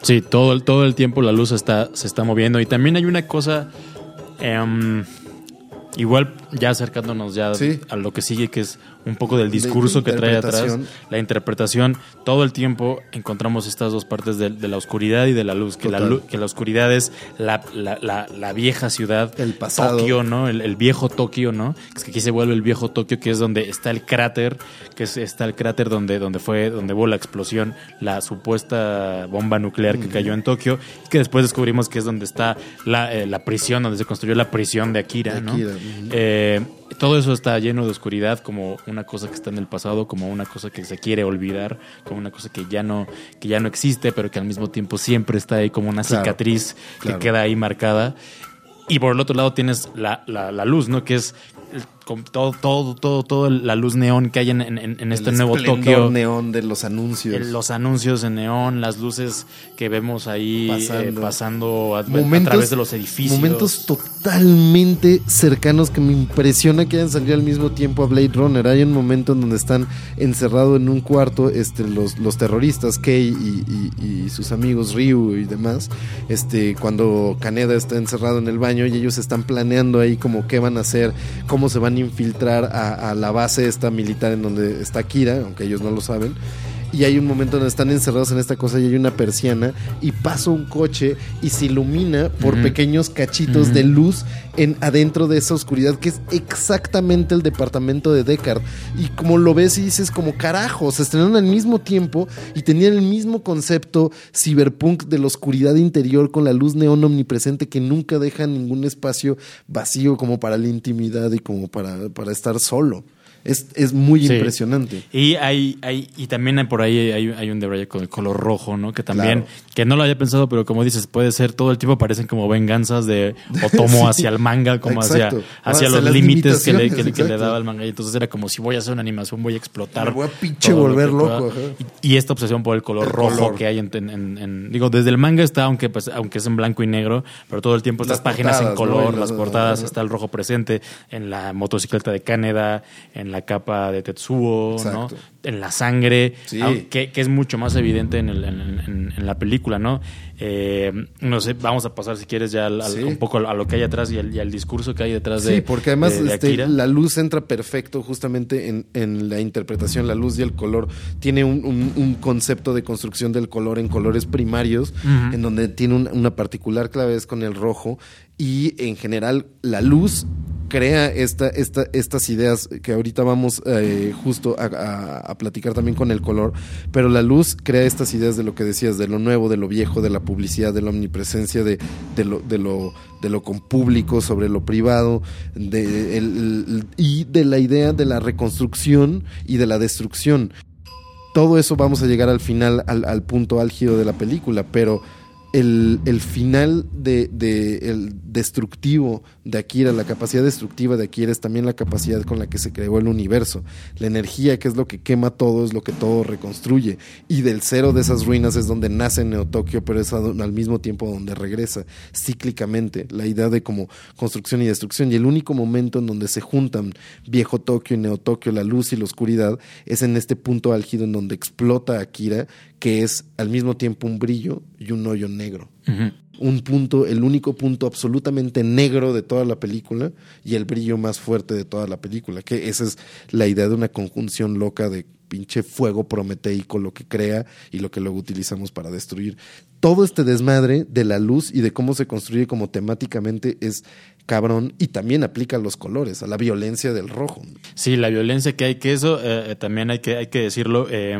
Sí, todo el, todo el tiempo la luz está, se está moviendo. Y también hay una cosa, em, igual ya acercándonos ya Sí. a lo que sigue, que es un poco del discurso que trae atrás, la interpretación. Todo el tiempo encontramos estas dos partes de, de la oscuridad y de la luz. Que, la, que la oscuridad es la, la- vieja ciudad, El pasado. Tokio, ¿no? El, el viejo Tokio, ¿no? Es que aquí se vuelve el viejo Tokio, que es donde está el cráter, que es, está el cráter donde, donde fue, donde hubo la explosión, la supuesta bomba nuclear que cayó en Tokio, y que después descubrimos que es donde está la, eh, la prisión, donde se construyó la prisión de Akira, ¿no? Eh, todo eso está lleno de oscuridad, como una cosa que está en el pasado, como una cosa que se quiere olvidar, como una cosa que ya no, que ya no existe, pero que al mismo tiempo siempre está ahí como una Claro, cicatriz claro. que queda ahí marcada. Y por el otro lado tienes la, la- la luz, ¿no? Que es el- con todo, todo, todo, todo la luz neón que hay en, en- en este El nuevo Tokio. neón de los anuncios. El- Los anuncios en neón, las luces que vemos ahí eh, Pasando. a, a Momentos- través de los edificios. Momentos totalmente cercanos que me impresiona que hayan salido al mismo tiempo a Blade Runner. Hay un momento en donde están encerrados en un cuarto este, los, los terroristas, Kei y, y- y sus amigos Ryu y demás. Este, cuando Kaneda está encerrado en el baño y ellos están planeando ahí como qué van a hacer, cómo se van infiltrar a, a la base esta militar en donde está Kira, aunque ellos no lo saben y hay un momento donde están encerrados en esta cosa y hay una persiana y pasa un coche y se ilumina por pequeños cachitos de luz en adentro de esa oscuridad que es exactamente el departamento de Deckard. Y como lo ves y dices como carajo se estrenaron al mismo tiempo y tenían el mismo concepto cyberpunk de la oscuridad interior con la luz neón omnipresente que nunca deja ningún espacio vacío como para la intimidad y como para, para estar solo es, es muy Sí. impresionante Y hay, hay, y también hay por ahí hay, hay un detalle con el color rojo, ¿no? Que también, Claro. que no lo había pensado, pero como dices, puede ser todo el tiempo parecen como venganzas de Otomo [LAUGHS] Sí. hacia el manga, como hacia, Exacto. hacia Hacia los límites que le, que, le- que le limitaciones, daba el manga. Y entonces era como si voy a hacer una animación, voy a explotar. Me voy a pinche lo volver loco. Y, y esta obsesión por el color El rojo color. que hay en, en- en- en- digo, desde el manga está, aunque pues, aunque es en blanco y negro, pero todo el tiempo estas Las páginas en color, las portadas, está el rojo presente en la motocicleta de Caneda, en la capa de Tetsuo, ¿no? En la sangre, Sí. que, es mucho más evidente en, el- en- en- en la película, ¿no? Eh, no sé, vamos a pasar si quieres ya al- un poco a lo que hay atrás y al, y al discurso que hay detrás de Sí, porque además de- de este, la luz entra perfecto justamente en, en la interpretación, la luz y el color. Tiene un, un- un concepto de construcción del color en colores primarios, en donde tiene un- una particular clave es con el rojo y en general la luz crea esta, esta, estas ideas que ahorita vamos eh, justo a, platicar también con el color, pero la luz crea estas ideas de lo que decías, de lo nuevo, de lo viejo, de la publicidad, de la omnipresencia, de, de lo, de lo, de lo con público sobre lo privado, de el- y de la idea de la reconstrucción y de la destrucción. Todo eso vamos a llegar al final, al, al punto álgido de la película, pero el, el final de, de el destructivo de Akira, la capacidad destructiva de Akira es también la capacidad con la que se creó el universo. La energía, que es lo que quema todo, es lo que todo reconstruye. Y del cero de esas ruinas es donde nace Neo Tokio, pero es al mismo tiempo donde regresa cíclicamente. La idea de como construcción y destrucción. Y el único momento en donde se juntan viejo Tokio y Neo Tokio, la luz y la oscuridad, es en este punto álgido en donde explota Akira, que es al mismo tiempo un brillo y un hoyo negro. Un punto, el único punto absolutamente negro de toda la película y el brillo más fuerte de toda la película, que esa es la idea de una conjunción loca de pinche fuego prometeico, lo que crea y lo que luego utilizamos para destruir. Todo este desmadre de la luz y de cómo se construye como temáticamente es cabrón y también aplica a los colores, a la violencia del rojo. Sí, la violencia que hay, que eso eh, eh, también hay que, hay que decirlo. eh,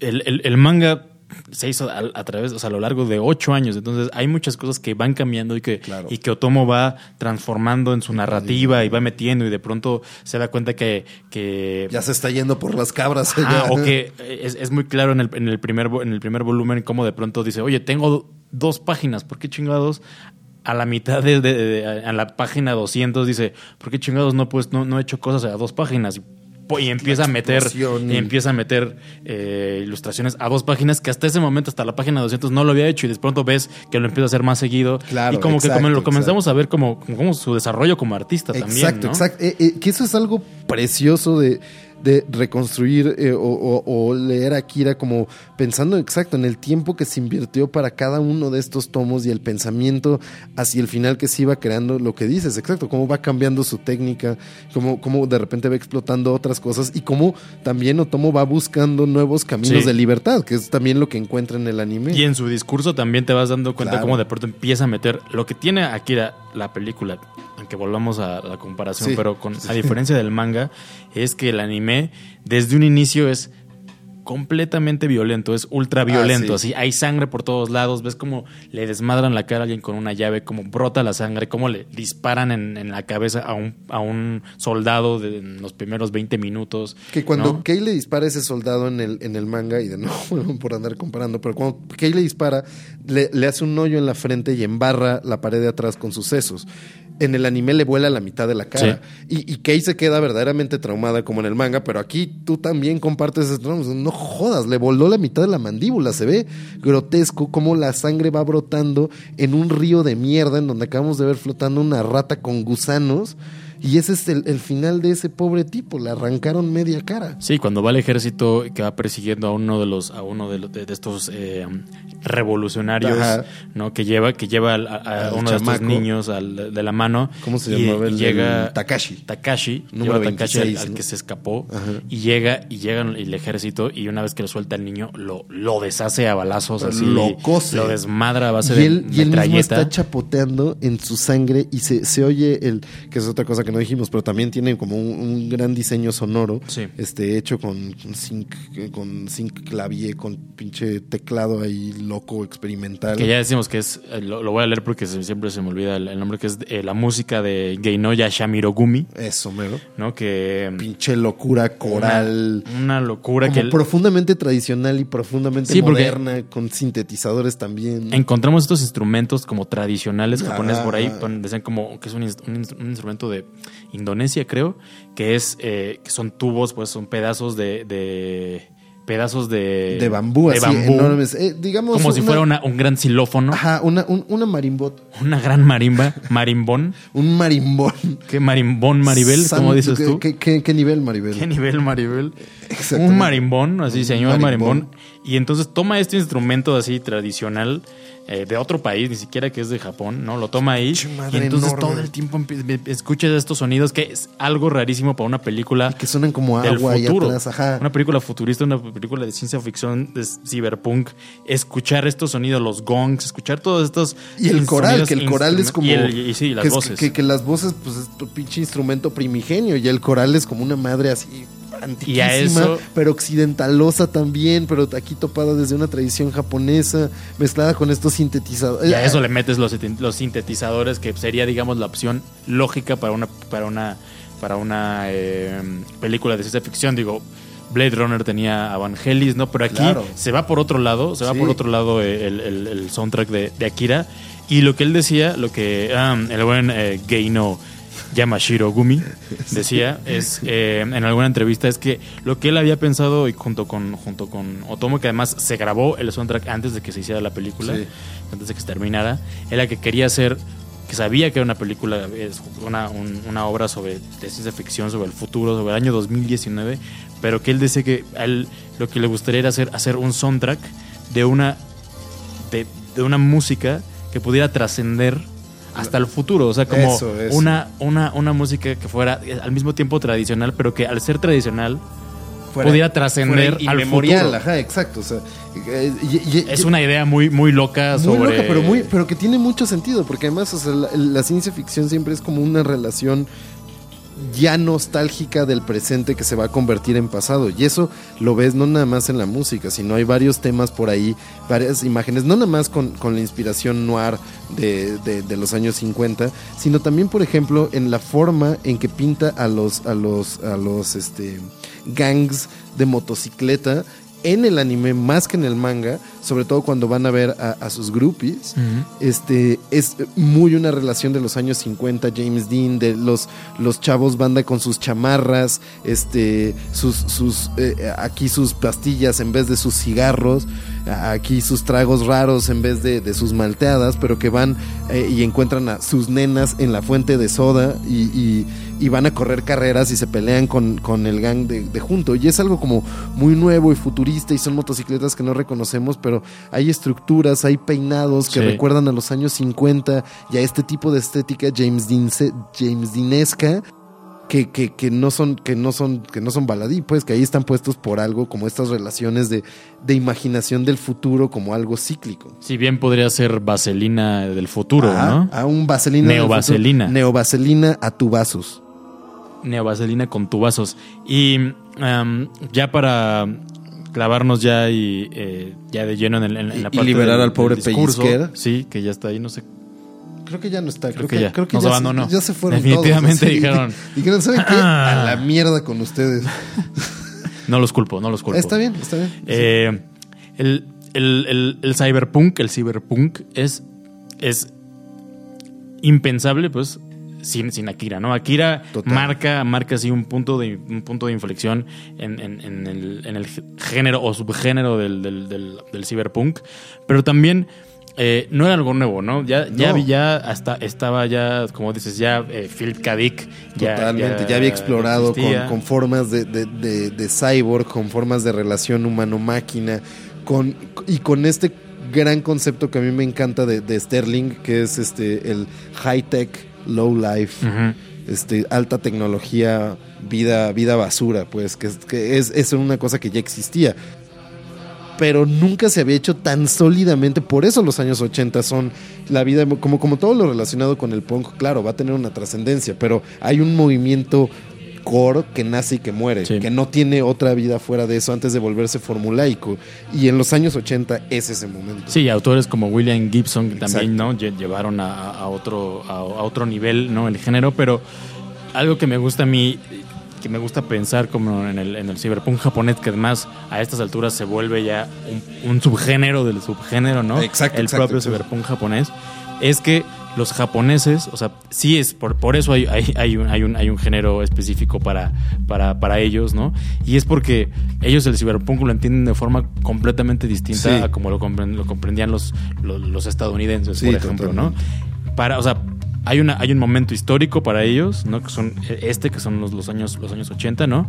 el, el- el manga se hizo a, a través, o sea, a lo largo de ocho años. Entonces, hay muchas cosas que van cambiando y que, Claro. y que Otomo va transformando en su narrativa y va metiendo y de pronto se da cuenta que, que Ya se está yendo por las cabras. Ah, o que es, es muy claro en el, en el primer en el primer volumen cómo de pronto dice, oye, tengo dos páginas, ¿por qué chingados? A la mitad de, de- de- a la página 200 dice, ¿por qué chingados no pues no, no he hecho cosas a dos páginas? Y, empieza a meter y- empieza a meter eh, ilustraciones a dos páginas que hasta ese momento hasta la página 200 no lo había hecho y de pronto ves que lo empieza a hacer más seguido Claro, y como que exacto, como lo comenzamos a ver como, como su desarrollo como artista también Exacto, ¿no? exacto. Eh, eh, que eso es algo precioso de, de reconstruir eh, o, o- o leer a Akira como pensando exacto en el tiempo que se invirtió para cada uno de estos tomos y el pensamiento hacia el final que se iba creando lo que dices, exacto, cómo va cambiando su técnica, cómo, cómo de repente va explotando otras cosas y cómo también Otomo va buscando nuevos caminos Sí. de libertad, que es también lo que encuentra en el anime. Y en su discurso también te vas dando cuenta Claro. cómo de pronto empieza a meter lo que tiene Akira la película, aunque volvamos a la comparación, Sí. pero con, a diferencia del manga, es que el anime desde un inicio es completamente violento, es ultra violento, Ah, sí. así hay sangre por todos lados, ves cómo le desmadran la cara a alguien con una llave, cómo brota la sangre, cómo le disparan en, en la cabeza a un, a un soldado de, en los primeros 20 minutos. Que cuando ¿no? Le dispara a ese soldado en el, en el manga, y de nuevo [LAUGHS] por andar comparando, pero cuando Kei le dispara, le, le hace un hoyo en la frente y embarra la pared de atrás con sus sesos. En el anime le vuela la mitad de la cara. Y, y Kei se queda verdaderamente traumada como en el manga, pero aquí tú también compartes ese trauma. No jodas, le voló la mitad de la mandíbula. Se ve grotesco cómo la sangre va brotando en un río de mierda en donde acabamos de ver flotando una rata con gusanos. Y ese es el, el final de ese pobre tipo. Le arrancaron media cara. Sí, cuando va el ejército que va persiguiendo a uno de los, a uno de, los- de- estos eh, revolucionarios, Ajá. ¿no? Que lleva, que lleva al- a, a Al uno de estos chamaco. niños al- de la mano. ¿Cómo se y- llamaba y el- llega el Takashi? Takashi, Número lleva a Takashi al, 26, al ¿no? que se escapó Ajá. y llega y llega el ejército y una vez que lo suelta el niño lo, lo deshace a balazos así, Lo cose. lo desmadra a base y él, de y él mismo está chapoteando en su sangre y se, se oye el, que es otra cosa que no dijimos, pero también tiene como un, un gran diseño sonoro, Sí. este hecho con zinc, con clavier, con pinche teclado ahí loco, experimental. Que ya decimos que es, eh, lo, lo voy a leer porque se- siempre se me olvida el, el nombre, que es eh, la música de Geinoya Shamirogumi, Eso, mero. ¿no? Que Pinche locura coral. Una, una locura como que el- profundamente tradicional y profundamente Sí, moderna, con sintetizadores también. encontramos estos instrumentos como tradicionales japoneses por ahí, decían como que es un, un instrumento de Indonesia, creo, que es eh, que son tubos, pues son pedazos de, de- pedazos de de bambú, de así bambú, enormes. Eh, digamos como si fuera una- un gran xilófono, Ajá, una, un- una marimbot. una gran marimba, marimbón, [LAUGHS] Un marimbón. ¿qué marimbón Maribel? San- ¿Cómo dices ¿qué- tú? ¿Qué, qué, qué nivel, Maribel? ¿Qué nivel, Maribel? Un marimbón, así, señor marimbón. marimbón. Y entonces toma este instrumento así tradicional eh, de otro país, ni siquiera que es de Japón, ¿no? Lo toma ahí. Y entonces enorme. todo el tiempo escuchas estos sonidos, que es algo rarísimo para una película Que suenan como del agua futuro. atrás. Ajá. Una película futurista, una película de ciencia ficción, de cyberpunk. Escuchar estos sonidos, los gongs, escuchar todos estos. Y el coral, que el coral es como. Y, el- y sí, las que, es- voces. que, que las voces, pues es tu pinche instrumento primigenio. Y el coral es como una madre así Y antiquísima, eso- pero occidentalosa también, pero aquí topada desde una tradición japonesa, mezclada con estos sintetizadores. Y a eso le metes los, sintet- los sintetizadores, que sería, digamos, la opción lógica para una, para una, para una eh, película de ciencia ficción. Digo, Blade Runner tenía a Vangelis, ¿no? Pero aquí Claro. se va por otro lado, se va Sí. por otro lado eh, el, el- el soundtrack de, de Akira. Y lo que él decía, lo que ah, el buen eh, Geino Yamashiro Gumi decía es eh, en alguna entrevista es que lo que él había pensado y junto con junto con Otomo que además se grabó el soundtrack antes de que se hiciera la película Sí. antes de que se terminara era que quería hacer que sabía que era una película es una, un- una obra sobre de ciencia ficción sobre el futuro sobre el año 2019 pero que él decía que a él lo que le gustaría era hacer hacer un soundtrack de una de, de una música que pudiera trascender hasta el futuro, o sea, como Eso, eso. Una, una, una música que fuera al mismo tiempo tradicional, pero que al ser tradicional Fuera- pudiera trascender al futuro. Ajá, exacto. O sea, y- y- Es y- una idea muy, muy loca Muy sobre. loca, pero, muy, pero que tiene mucho sentido, porque además o sea, la, la ciencia ficción siempre es como una relación ya nostálgica del presente que se va a convertir en pasado. Y eso lo ves no nada más en la música, sino hay varios temas por ahí, varias imágenes, no nada más con, con la inspiración noir de, de, los años 50, sino también, por ejemplo, en la forma en que pinta a los, a los, a los este, gangs de motocicleta en el anime más que en el manga, sobre todo cuando van a ver a, a sus groupies, uh -huh. este, es muy una relación de los años 50, James Dean, de los, los chavos banda con sus chamarras, este, sus, sus, eh, aquí sus pastillas en vez de sus cigarros, aquí sus tragos raros en vez de, de sus malteadas, pero que van eh, y encuentran a sus nenas en la fuente de soda y, y, y van a correr carreras y se pelean con, con el gang de, de, junto. Y es algo como muy nuevo y futurista y son motocicletas que no reconocemos, pero hay estructuras, hay peinados que sí. recuerdan a los años 50 y a este tipo de estética James Dean, James Deanesca que, que, que, no son que no son que no son baladí pues que ahí están puestos por algo como estas relaciones de, de imaginación del futuro como algo cíclico. Si bien podría ser vaselina del futuro ah, no a un vaselina neovaselina. Neovaselina a tubazos neovaselina con tubazos y um, ya para clavarnos ya y eh, ya de lleno en, el, en, en la parte y liberar del, al pobre pellizquera sí que ya está ahí no sé Creo que ya no está. Creo, creo que, ya. Creo que Nos ya, abandonó. Se, ya se fueron Definitivamente todos, dijeron. [LAUGHS] Dijeron, ¿saben qué? A la mierda con ustedes. no los culpo, no los culpo. Está bien, está bien. Eh, el, el, el, el, cyberpunk, el cyberpunk es, es impensable, pues, sin, sin Akira, ¿no? Akira Total. marca, marca así un punto de, un punto de inflexión en, en, en, el, en el género o subgénero del, del, del, del cyberpunk, pero también eh, no era algo nuevo, ¿no? Ya, no. ya, ya hasta estaba ya, como dices, ya eh, Philip K. Dick. Ya, Totalmente, ya, ya había explorado con, con, formas de, de, de, de, cyborg, con formas de relación humano-máquina, con, y con este gran concepto que a mí me encanta de, de Sterling, que es este el high-tech, low-life. Uh -huh. Este, alta tecnología, vida, vida basura, pues, que, que es, es una cosa que ya existía pero nunca se había hecho tan sólidamente. Por eso los años 80 son la vida, como, como todo lo relacionado con el punk, claro, va a tener una trascendencia, pero hay un movimiento core que nace y que muere, sí. que no tiene otra vida fuera de eso antes de volverse formulaico. Y en los años 80 es ese momento. Sí, autores como William Gibson que también ¿no? llevaron a, a otro, a, a, otro nivel ¿no? el género, pero algo que me gusta a mí que me gusta pensar como en el, en el cyberpunk japonés, que además a estas alturas se vuelve ya un, un subgénero del subgénero, ¿no? Exacto. El exacto, propio exacto. cyberpunk japonés, es que los japoneses, o sea, sí es, por, por eso hay, hay, hay, un, hay, un, hay un género específico para, para, para ellos, ¿no? Y es porque ellos el cyberpunk lo entienden de forma completamente distinta sí. a como lo, comprend, lo comprendían los, los, los estadounidenses, sí, por ejemplo, totalmente. ¿no? Para, o sea, hay, una, hay un momento histórico para ellos, ¿no? Que son este, que son los, los, años, los años 80, ¿no?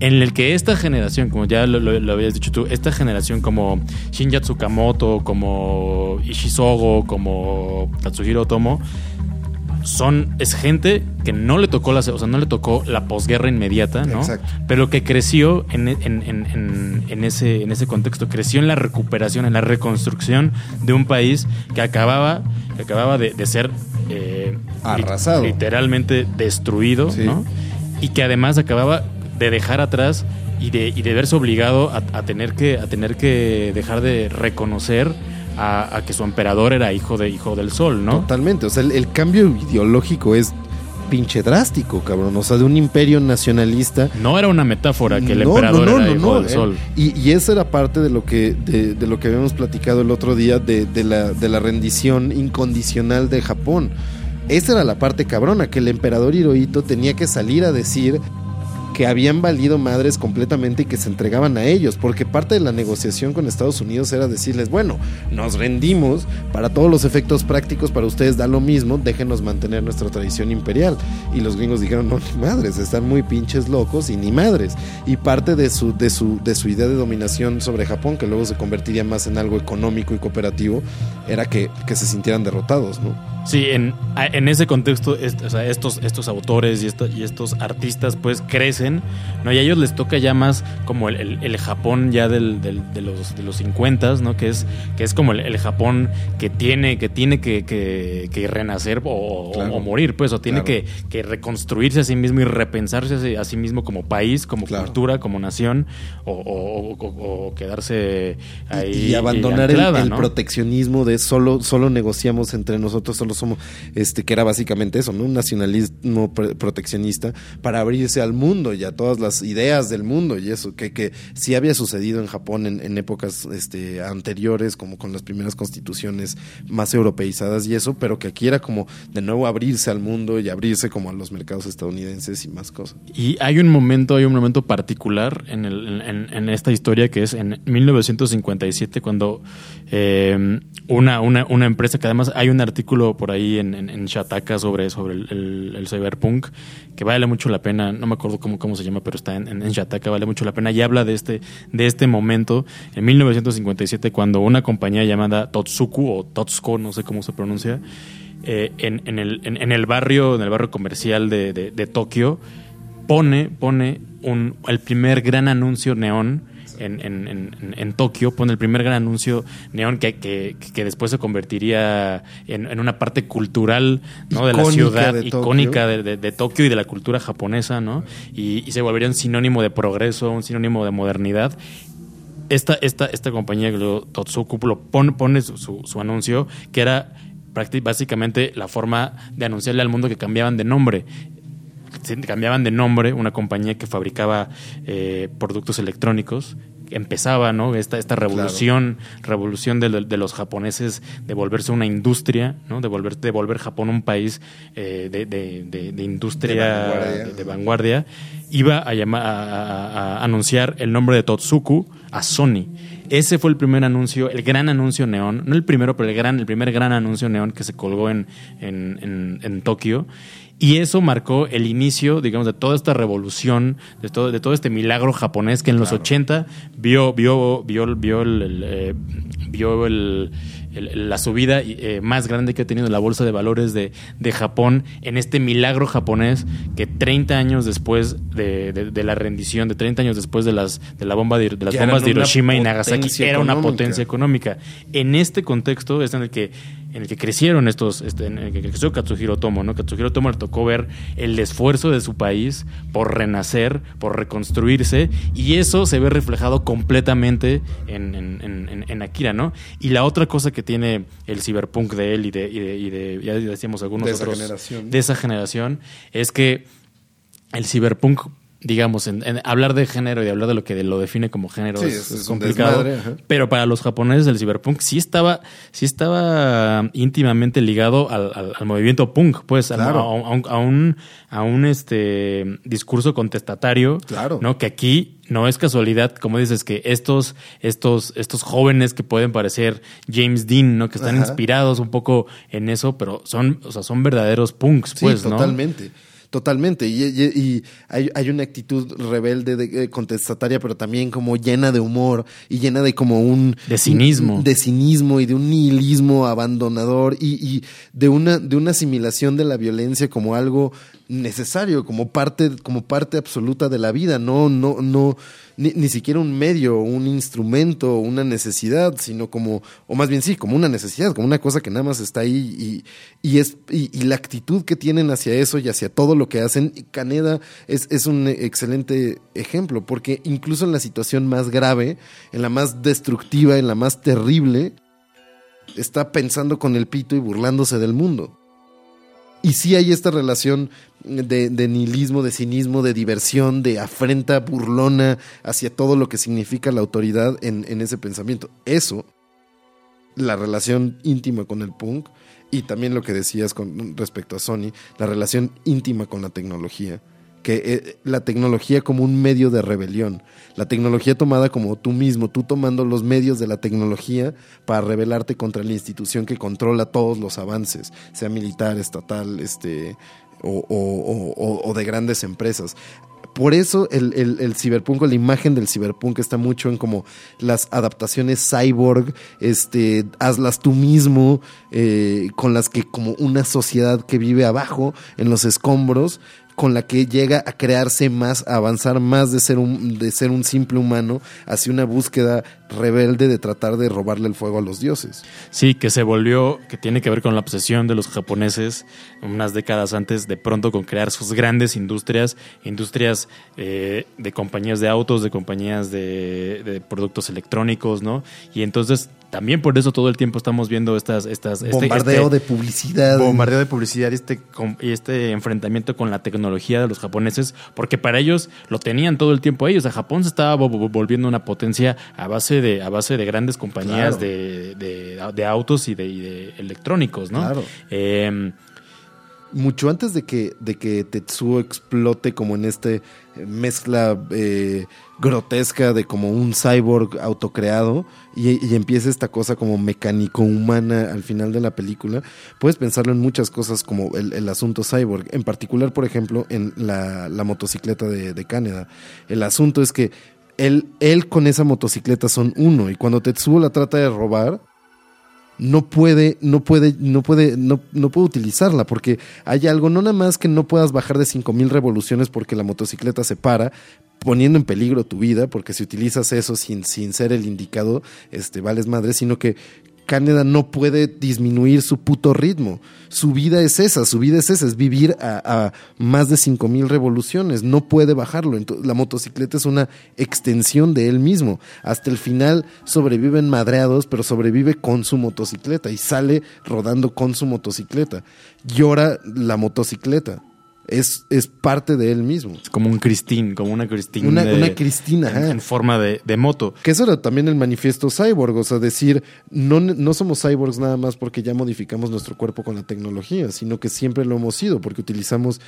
En el que esta generación, como ya lo, habías dicho tú, esta generación como Shinya Tsukamoto, como Ishizogo, como Tatsuhiro Otomo, son es gente que no le tocó la o sea no le tocó la posguerra inmediata no Exacto. pero que creció en, en, en, en, ese en ese contexto creció en la recuperación en la reconstrucción de un país que acababa que acababa de, de ser eh, arrasado literalmente destruido sí. no y que además acababa de dejar atrás y de, y de verse obligado a, a tener que a tener que dejar de reconocer a, a, que su emperador era hijo de hijo del sol, ¿no? Totalmente, o sea, el, el, cambio ideológico es pinche drástico, cabrón, o sea, de un imperio nacionalista. No era una metáfora que el no, emperador no, no, era hijo del él, sol. Y, y, esa era parte de lo que, de, de, lo que habíamos platicado el otro día de, de, la, de la rendición incondicional de Japón. Esa era la parte cabrona, que el emperador Hirohito tenía que salir a decir que habían valido madres completamente y que se entregaban a ellos, porque parte de la negociación con Estados Unidos era decirles, bueno, nos rendimos, para todos los efectos prácticos, para ustedes da lo mismo, déjenos mantener nuestra tradición imperial. Y los gringos dijeron, no, ni madres, están muy pinches locos y ni madres. Y parte de su, de su, de su idea de dominación sobre Japón, que luego se convertiría más en algo económico y cooperativo, era que, que se sintieran derrotados, ¿no? Sí, en, en ese contexto, est o sea, estos, estos autores y, esto, y estos artistas pues crecen ¿no? Y a ellos les toca ya más como el, el, Japón ya del, del, de los de los 50, ¿no? Que es, que es como el, Japón que tiene, que tiene que, que, renacer o, o, morir, pues, o tiene que, que, reconstruirse a sí mismo y repensarse a sí mismo como país, como cultura, como nación, o, quedarse ahí. Y, abandonar el, proteccionismo de solo, solo negociamos entre nosotros, solo somos, este, que era básicamente eso, ¿no? Un nacionalismo proteccionista para abrirse al mundo y a todas las ideas del mundo y eso, que, que sí había sucedido en Japón en, épocas este, anteriores, como con las primeras constituciones más europeizadas y eso, pero que aquí era como de nuevo abrirse al mundo y abrirse como a los mercados estadounidenses y más cosas. Y hay un momento, hay un momento particular en, el, en, esta historia que es en 1957 cuando eh, una, una, una, empresa que además hay un artículo por ahí en, en, Shataka sobre, sobre el, cyberpunk que vale mucho la pena, no me acuerdo cómo, cómo se llama, pero está en, en, Shataka, vale mucho la pena y habla de este, de este momento en 1957 cuando una compañía llamada Totsuku o Totsuko, no sé cómo se pronuncia, eh, en, en, el, en, el barrio, en el barrio comercial de, de, de Tokio, pone, pone un, el primer gran anuncio neón en, en, en, Tokio, pone el primer gran anuncio neón que, que, que después se convertiría en, una parte cultural ¿no? de la ciudad icónica de, de, Tokio y de la cultura japonesa, ¿no? Y, se volvería un sinónimo de progreso, un sinónimo de modernidad. Esta, esta, esta compañía, Totsuku, pone, pone su, su, anuncio, que era básicamente la forma de anunciarle al mundo que cambiaban de nombre cambiaban de nombre, una compañía que fabricaba eh, productos electrónicos, empezaba, ¿no? Esta, esta revolución, revolución de, los japoneses de volverse una industria, ¿no? De volver, de volver Japón un país eh, de, de, industria de vanguardia. iba a, llamar, a, anunciar el nombre de Totsuku a Sony. Ese fue el primer anuncio, el gran anuncio neón, no el primero, pero el gran, el primer gran anuncio neón que se colgó en, en, en, en Tokio. Y eso marcó el inicio, digamos, de toda esta revolución, de todo, de todo este milagro japonés que en los 80 vio, vio, vio, vio el, eh, vio el la subida eh, más grande que ha tenido la bolsa de valores de, Japón en este milagro japonés que 30 años después de, la rendición, de 30 años después de las, de la bomba de, las bombas de Hiroshima y Nagasaki, era una potencia económica. En este contexto es en el que en el que crecieron estos, este, en el que creció Katsuhiro Tomo, ¿no? Katsuhiro Tomo le tocó ver el esfuerzo de su país por renacer, por reconstruirse, y eso se ve reflejado completamente en, en, en Akira, ¿no? Y la otra cosa que tiene el ciberpunk de él y de, y de, ya decíamos algunos de otros de esa generación, es que el ciberpunk digamos, en, hablar de género y hablar de lo que lo define como género es, complicado. pero para los japoneses el cyberpunk sí estaba, sí estaba íntimamente ligado al, movimiento punk, pues, a, un, a un este discurso contestatario, claro. ¿no? Que aquí no es casualidad, como dices, que estos, estos, estos jóvenes que pueden parecer James Dean, ¿no? Que están inspirados un poco en eso, pero son, o sea, son verdaderos punks, pues, ¿no? Totalmente. Totalmente, y, hay, una actitud rebelde, de, eh, contestataria, pero también como llena de humor y llena de como un... De cinismo. de cinismo y de un nihilismo abandonador y, y, de, una, de una asimilación de la violencia como algo necesario, como parte, como parte absoluta de la vida, no, no, no ni, ni, siquiera un medio, un instrumento, una necesidad, sino como, o más bien sí, como una necesidad, como una cosa que nada más está ahí y, y es, y, la actitud que tienen hacia eso y hacia todo lo que hacen. Caneda es, es un excelente ejemplo, porque incluso en la situación más grave, en la más destructiva, en la más terrible, está pensando con el pito y burlándose del mundo. Y sí hay esta relación de, nihilismo, de cinismo, de diversión, de afrenta burlona hacia todo lo que significa la autoridad en, en ese pensamiento. Eso, la relación íntima con el punk y también lo que decías con respecto a Sony, la relación íntima con la tecnología que eh, la tecnología como un medio de rebelión, la tecnología tomada como tú mismo, tú tomando los medios de la tecnología para rebelarte contra la institución que controla todos los avances, sea militar, estatal, este, o, de grandes empresas. Por eso el, el, ciberpunk, la imagen del ciberpunk está mucho en como las adaptaciones cyborg, este, hazlas tú mismo, eh, con las que como una sociedad que vive abajo, en los escombros, con la que llega a crearse más, a avanzar más de ser un, de ser un simple humano hacia una búsqueda rebelde de tratar de robarle el fuego a los dioses. Sí, que se volvió, que tiene que ver con la obsesión de los japoneses unas décadas antes, de pronto con crear sus grandes industrias, industrias eh, de compañías de autos, de compañías de, de productos electrónicos, ¿no? Y entonces también por eso todo el tiempo estamos viendo estas... estas este, bombardeo este, de publicidad. Bombardeo de publicidad y este, y este enfrentamiento con la tecnología de los japoneses, porque para ellos lo tenían todo el tiempo ellos. A Japón se estaba volviendo una potencia a base de, a base de grandes compañías de, de, autos y de, electrónicos, ¿no? Claro. Eh, mucho antes de que, de que Tetsuo explote como en este mezcla eh, grotesca de como un cyborg autocreado y, y empieza esta cosa como mecánico-humana al final de la película, puedes pensarlo en muchas cosas como el, asunto cyborg, en particular, por ejemplo, en la, motocicleta de, de Canadá. El asunto es que él, él con esa motocicleta son uno y cuando Tetsuo la trata de robar, no puede, no puede, no puede, no, no puede utilizarla porque hay algo, no nada más que no puedas bajar de 5000 revoluciones porque la motocicleta se para, poniendo en peligro tu vida, porque si utilizas eso sin, sin ser el indicado, este, vales madre, sino que Canadá no puede disminuir su puto ritmo. Su vida es esa, su vida es esa, es vivir a, más de 5000 revoluciones, no puede bajarlo. Entonces, la motocicleta es una extensión de él mismo. Hasta el final sobreviven madreados, pero sobrevive con su motocicleta y sale rodando con su motocicleta. Llora la motocicleta es, es parte de él mismo. Es como un Cristín, como una Cristina. Una, una Cristina, en, forma de, moto. Que eso era también el manifiesto cyborg, o sea, decir, no, no somos cyborgs nada más porque ya modificamos nuestro cuerpo con la tecnología, sino que siempre lo hemos sido, porque utilizamos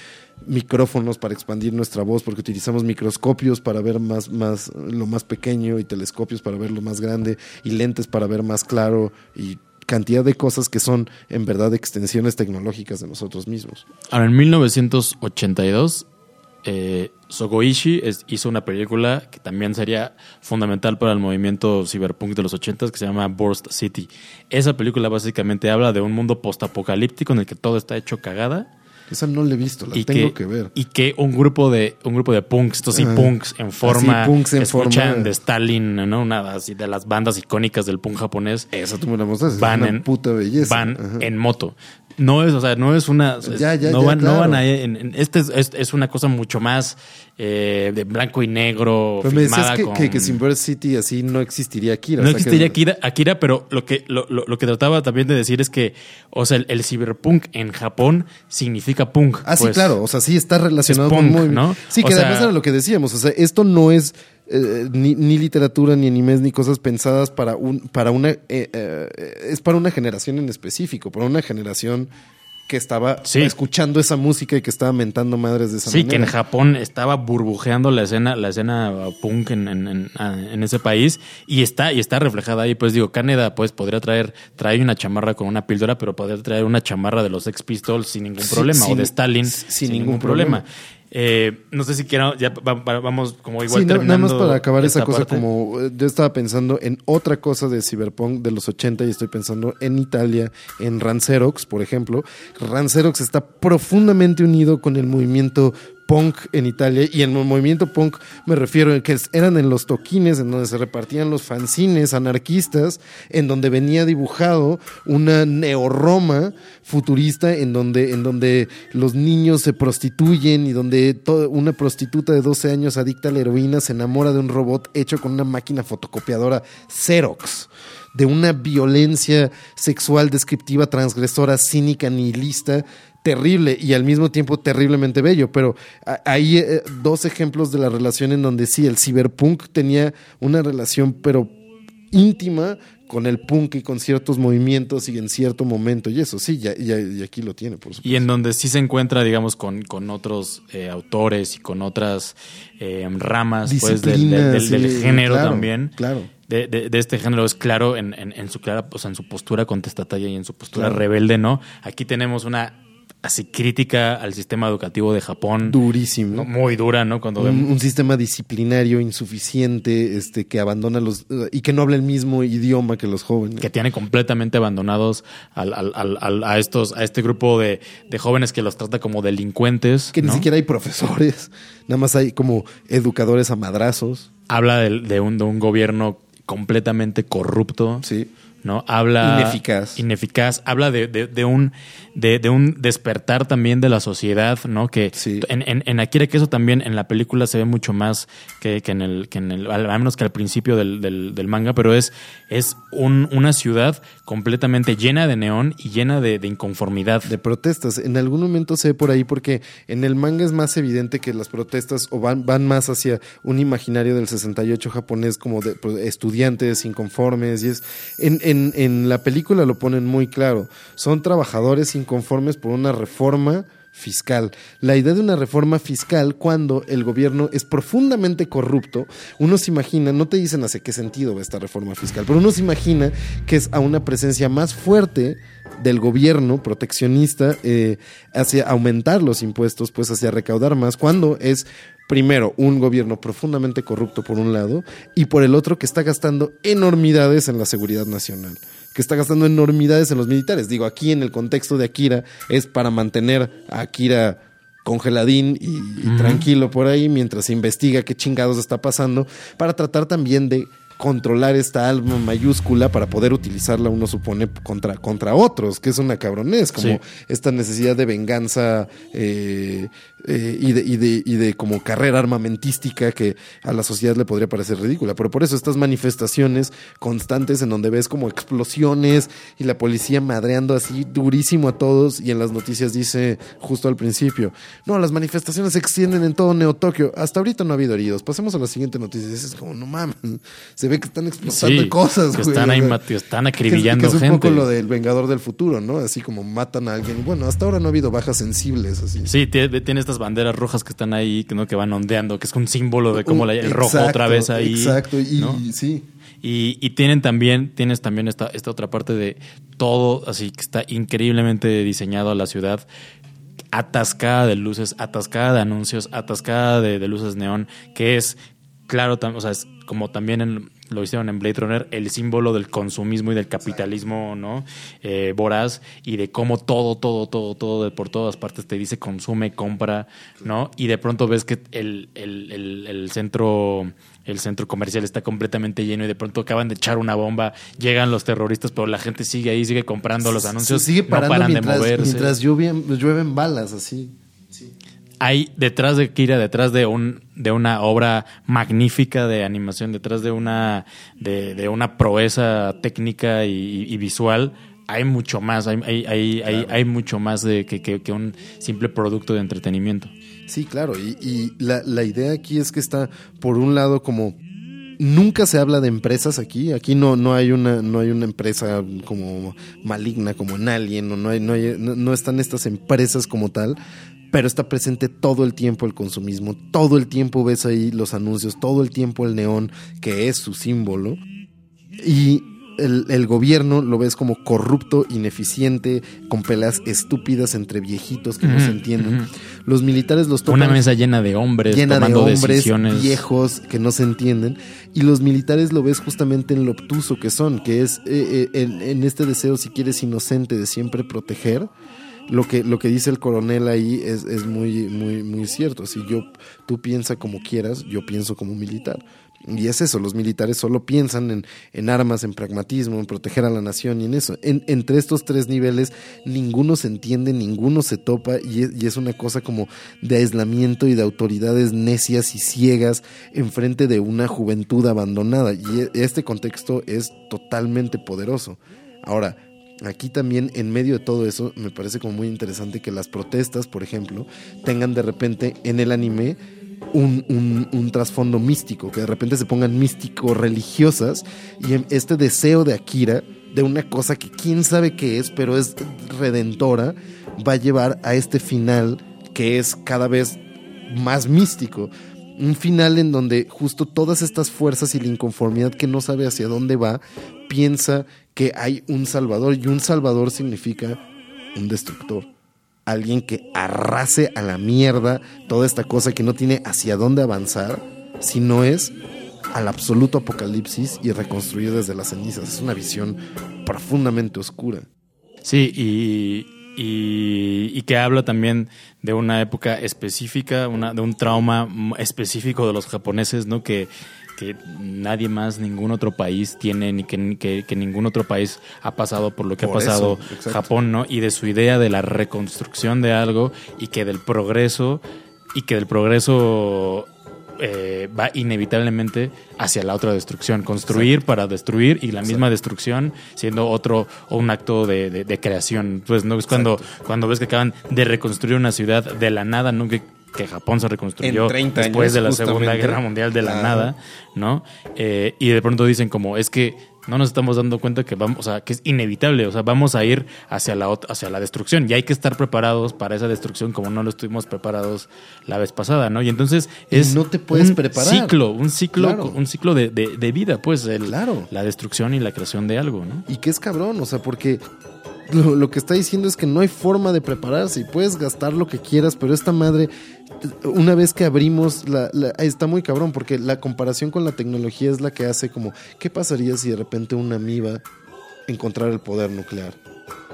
micrófonos para expandir nuestra voz, porque utilizamos microscopios para ver más, más, lo más pequeño y telescopios para ver lo más grande y lentes para ver más claro y cantidad de cosas que son en verdad extensiones tecnológicas de nosotros mismos. Ahora, en 1982, eh, Sogoishi hizo una película que también sería fundamental para el movimiento cyberpunk de los 80 que se llama Burst City. Esa película básicamente habla de un mundo postapocalíptico en el que todo está hecho cagada esa no la he visto, la tengo que, ver. Y que un grupo de un grupo de punks, estos sí punks en forma punks en escuchan de Stalin, ¿no? Nada así de las bandas icónicas del punk japonés. Esa tú me la mostraste, van en, puta belleza. Van en moto. No es, o sea, no es una. Ya, ya, no, ya, van, claro. no van a. En, este es, es, una cosa mucho más eh, de blanco y negro. Pero me decías que, con... que, que, sin City así no existiría Akira. No o sea existiría que... Akira, Akira, pero lo que, lo, lo, lo, que trataba también de decir es que, o sea, el, el cyberpunk en Japón significa punk. Ah, sí, pues, claro. O sea, sí está relacionado es punk, con muy. ¿no? Sí, que O además sea- era lo que decíamos. O sea, esto no es. Eh, ni, ni literatura, ni animes, ni cosas pensadas para un, para una, eh, eh, es para una generación en específico, para una generación que estaba Sí. escuchando esa música y que estaba mentando madres de esa Sí, que en. Japón estaba burbujeando la escena, la escena punk en, en, en- en ese país y está, y está reflejada ahí. Pues digo, Canadá pues podría traer, trae una chamarra con una píldora, pero podría traer una chamarra de los Sex Pistols sin ningún Sí, problema, sin- o de Stalin sin sin, ningún ningún problema. Eh, no sé si quiero, ya va- va- vamos como igual Sí, no- nada terminando más para acabar esa cosa, parte. como eh, yo estaba pensando en otra cosa de Cyberpunk de los 80 y estoy pensando en Italia, en Rancerox, por ejemplo. Rancerox está profundamente unido con el movimiento punk en Italia y en el movimiento punk me refiero a que eran en los toquines en donde se repartían los fanzines anarquistas en donde venía dibujado una neoroma futurista en donde en donde los niños se prostituyen y donde una prostituta de 12 años adicta a la heroína se enamora de un robot hecho con una máquina fotocopiadora Xerox de una violencia sexual descriptiva, transgresora, cínica, nihilista, terrible y al mismo tiempo terriblemente bello. Pero hay eh, dos ejemplos de la relación en donde sí, el cyberpunk tenía una relación, pero íntima con el punk y con ciertos movimientos y en cierto momento. Y eso sí, ya, ya- y aquí lo tiene, por supuesto. Y en donde sí se encuentra, digamos, con, con otros eh, autores y con otras eh, ramas pues, del, del- del- del sí, género claro, también. Claro. De, de- de este género es claro en, en- en su clara, o sea, en su postura contestataria y en su postura Claro. rebelde, ¿no? Aquí tenemos una así crítica al sistema educativo de Japón. Durísimo. ¿no? Muy dura, ¿no? Cuando Un, sistema disciplinario insuficiente, este, que abandona los y que no habla el mismo idioma que los jóvenes. que tiene completamente abandonados al- al- al- al- a estos a este grupo de, de jóvenes que los trata como delincuentes Que ni siquiera hay profesores, [LAUGHS] nada más hay como educadores a madrazos. habla del- de, un, de un gobierno completamente corrupto Sí. ¿No? Habla. Ineficaz. Ineficaz. Habla de, de- de un, de, de un despertar también de la sociedad, ¿no? Que Sí. en, en, en Akira, que eso también en la película se ve mucho más que, que en el, que en el, al menos que al principio del, del- del manga, pero es, es un- una ciudad completamente llena de neón y llena de, inconformidad. de protestas. En algún momento se ve por ahí porque en el manga es más evidente que las protestas o van, van más hacia un imaginario del 68 japonés como de pues, estudiantes inconformes y es en, en, en la película lo ponen muy claro. Son trabajadores inconformes por una reforma fiscal. La idea de una reforma fiscal cuando el gobierno es profundamente corrupto, uno se imagina, no te dicen hacia qué sentido va esta reforma fiscal, pero uno se imagina que es a una presencia más fuerte del gobierno proteccionista eh, hacia aumentar los impuestos, pues hacia recaudar más, cuando es primero un gobierno profundamente corrupto por un lado y por el otro que está gastando enormidades en la seguridad nacional que está gastando enormidades en los militares. Digo, aquí en el contexto de Akira es para mantener a Akira congeladín y, y tranquilo por ahí mientras se investiga qué chingados está pasando, para tratar también de controlar esta alma mayúscula para poder utilizarla, uno supone, contra, contra otros, que es una cabronés, como Sí. esta necesidad de venganza eh, eh, y, de, y, de, y de como carrera armamentística que a la sociedad le podría parecer ridícula. Pero por eso estas manifestaciones constantes en donde ves como explosiones y la policía madreando así durísimo a todos y en las noticias dice justo al principio, no, las manifestaciones se extienden en todo Neo Tokio. Hasta ahorita no ha habido heridos. Pasemos a la siguiente noticia. Es como, no mames, se ve que están explotando Sí, cosas. que güey. están ahí que están que es- acribillando que es, un gente. poco lo del Vengador del Futuro, ¿no? Así como matan a alguien. Bueno, hasta ahora no ha habido bajas sensibles, así. Sí, tiene, tiene estas banderas rojas que están ahí, que, ¿no? que van ondeando, que es un símbolo de cómo la- el rojo otra vez ahí. Exacto, y ¿no? sí. Y, y tienen también, tienes también esta, esta otra parte de todo, así que está increíblemente diseñado a la ciudad, atascada de luces, atascada de anuncios, atascada de, de luces neón, que es, claro, o sea, es como también en- lo hicieron en Blade Runner, el símbolo del consumismo y del capitalismo, ¿no? Eh, voraz, y de cómo todo, todo, todo, todo, de por todas partes te dice consume, compra, ¿no? Y de pronto ves que el, el- el- el centro el centro comercial está completamente lleno y de pronto acaban de echar una bomba, llegan los terroristas, pero la gente sigue ahí, sigue comprando los anuncios, Se sigue parando no paran mientras, de moverse. mientras llueven, llueven balas, así. Hay detrás de Kira, detrás de un de una obra magnífica de animación, detrás de una de, de una proeza técnica y, y visual, hay mucho más, hay, hay, hay, hay, hay mucho más de que, que- que un simple producto de entretenimiento. Sí, claro. Y, y la, la idea aquí es que está, por un lado, como nunca se habla de empresas aquí. Aquí no, no hay una, no hay una empresa como maligna, como en Alien, o no hay, no hay, no, no están estas empresas como tal. Pero está presente todo el tiempo el consumismo, todo el tiempo ves ahí los anuncios, todo el tiempo el neón, que es su símbolo. Y el, el gobierno lo ves como corrupto, ineficiente, con peleas estúpidas entre viejitos que no se entienden. Los militares los toman Una mesa llena de hombres llena de hombres decisiones. viejos que no se entienden y los militares lo ves justamente en lo obtuso que son, que es eh, eh, en, en este deseo, si quieres, inocente de siempre proteger. Lo que, lo que dice el coronel ahí es, es muy, muy, muy cierto. Si yo, tú piensas como quieras, yo pienso como militar. Y es eso, los militares solo piensan en, en armas, en pragmatismo, en proteger a la nación y en eso. En- entre estos tres niveles, ninguno se entiende, ninguno se topa y es, y es una cosa como de aislamiento y de autoridades necias y ciegas enfrente de una juventud abandonada. Y e- este contexto es totalmente poderoso. Ahora, Aquí también, en medio de todo eso, me parece como muy interesante que las protestas, por ejemplo, tengan de repente en el anime un, un- trasfondo místico, que de repente se pongan místico-religiosas y en este deseo de Akira, de una cosa que quién sabe qué es, pero es redentora, va a llevar a este final que es cada vez más místico. Un final en donde justo todas estas fuerzas y la inconformidad que no sabe hacia dónde va, piensa que hay un salvador y un salvador significa un destructor. alguien que arrase a la mierda toda esta cosa que no tiene hacia dónde avanzar, si no es al absoluto apocalipsis y reconstruir desde las cenizas. Es una visión profundamente oscura. Sí, y, y, que habla también de una época específica, una, de un trauma específico de los japoneses, ¿no? Que, que nadie más, ningún otro país tiene, ni que, que, ningún otro país ha pasado por lo que ha pasado Japón, ¿no? Y de su idea de la reconstrucción de algo y que del progreso, y que del progreso eh, va inevitablemente hacia la otra destrucción. Construir para destruir y la misma destrucción siendo otro o un acto de, creación. Pues no es cuando, cuando ves que acaban de reconstruir una ciudad de la nada, ¿no? Que, Japón se reconstruyó después de la Segunda Guerra Mundial de la nada, ¿no? Eh, y de pronto dicen como, es que no nos estamos dando cuenta que vamos, o sea, que es inevitable, o sea, vamos a ir hacia la hacia la destrucción y hay que estar preparados para esa destrucción como no lo estuvimos preparados la vez pasada, ¿no? Y entonces es no te puedes un preparar. ciclo, un ciclo, un ciclo de, vida, pues, el, la destrucción y la creación de algo, ¿no? Y que es cabrón, o sea, porque lo, que está diciendo es que no hay forma de prepararse y puedes gastar lo que quieras, pero esta madre, una vez que abrimos, la, está muy cabrón, porque la comparación con la tecnología es la que hace como, ¿qué pasaría si de repente una amiba encontrara el poder nuclear?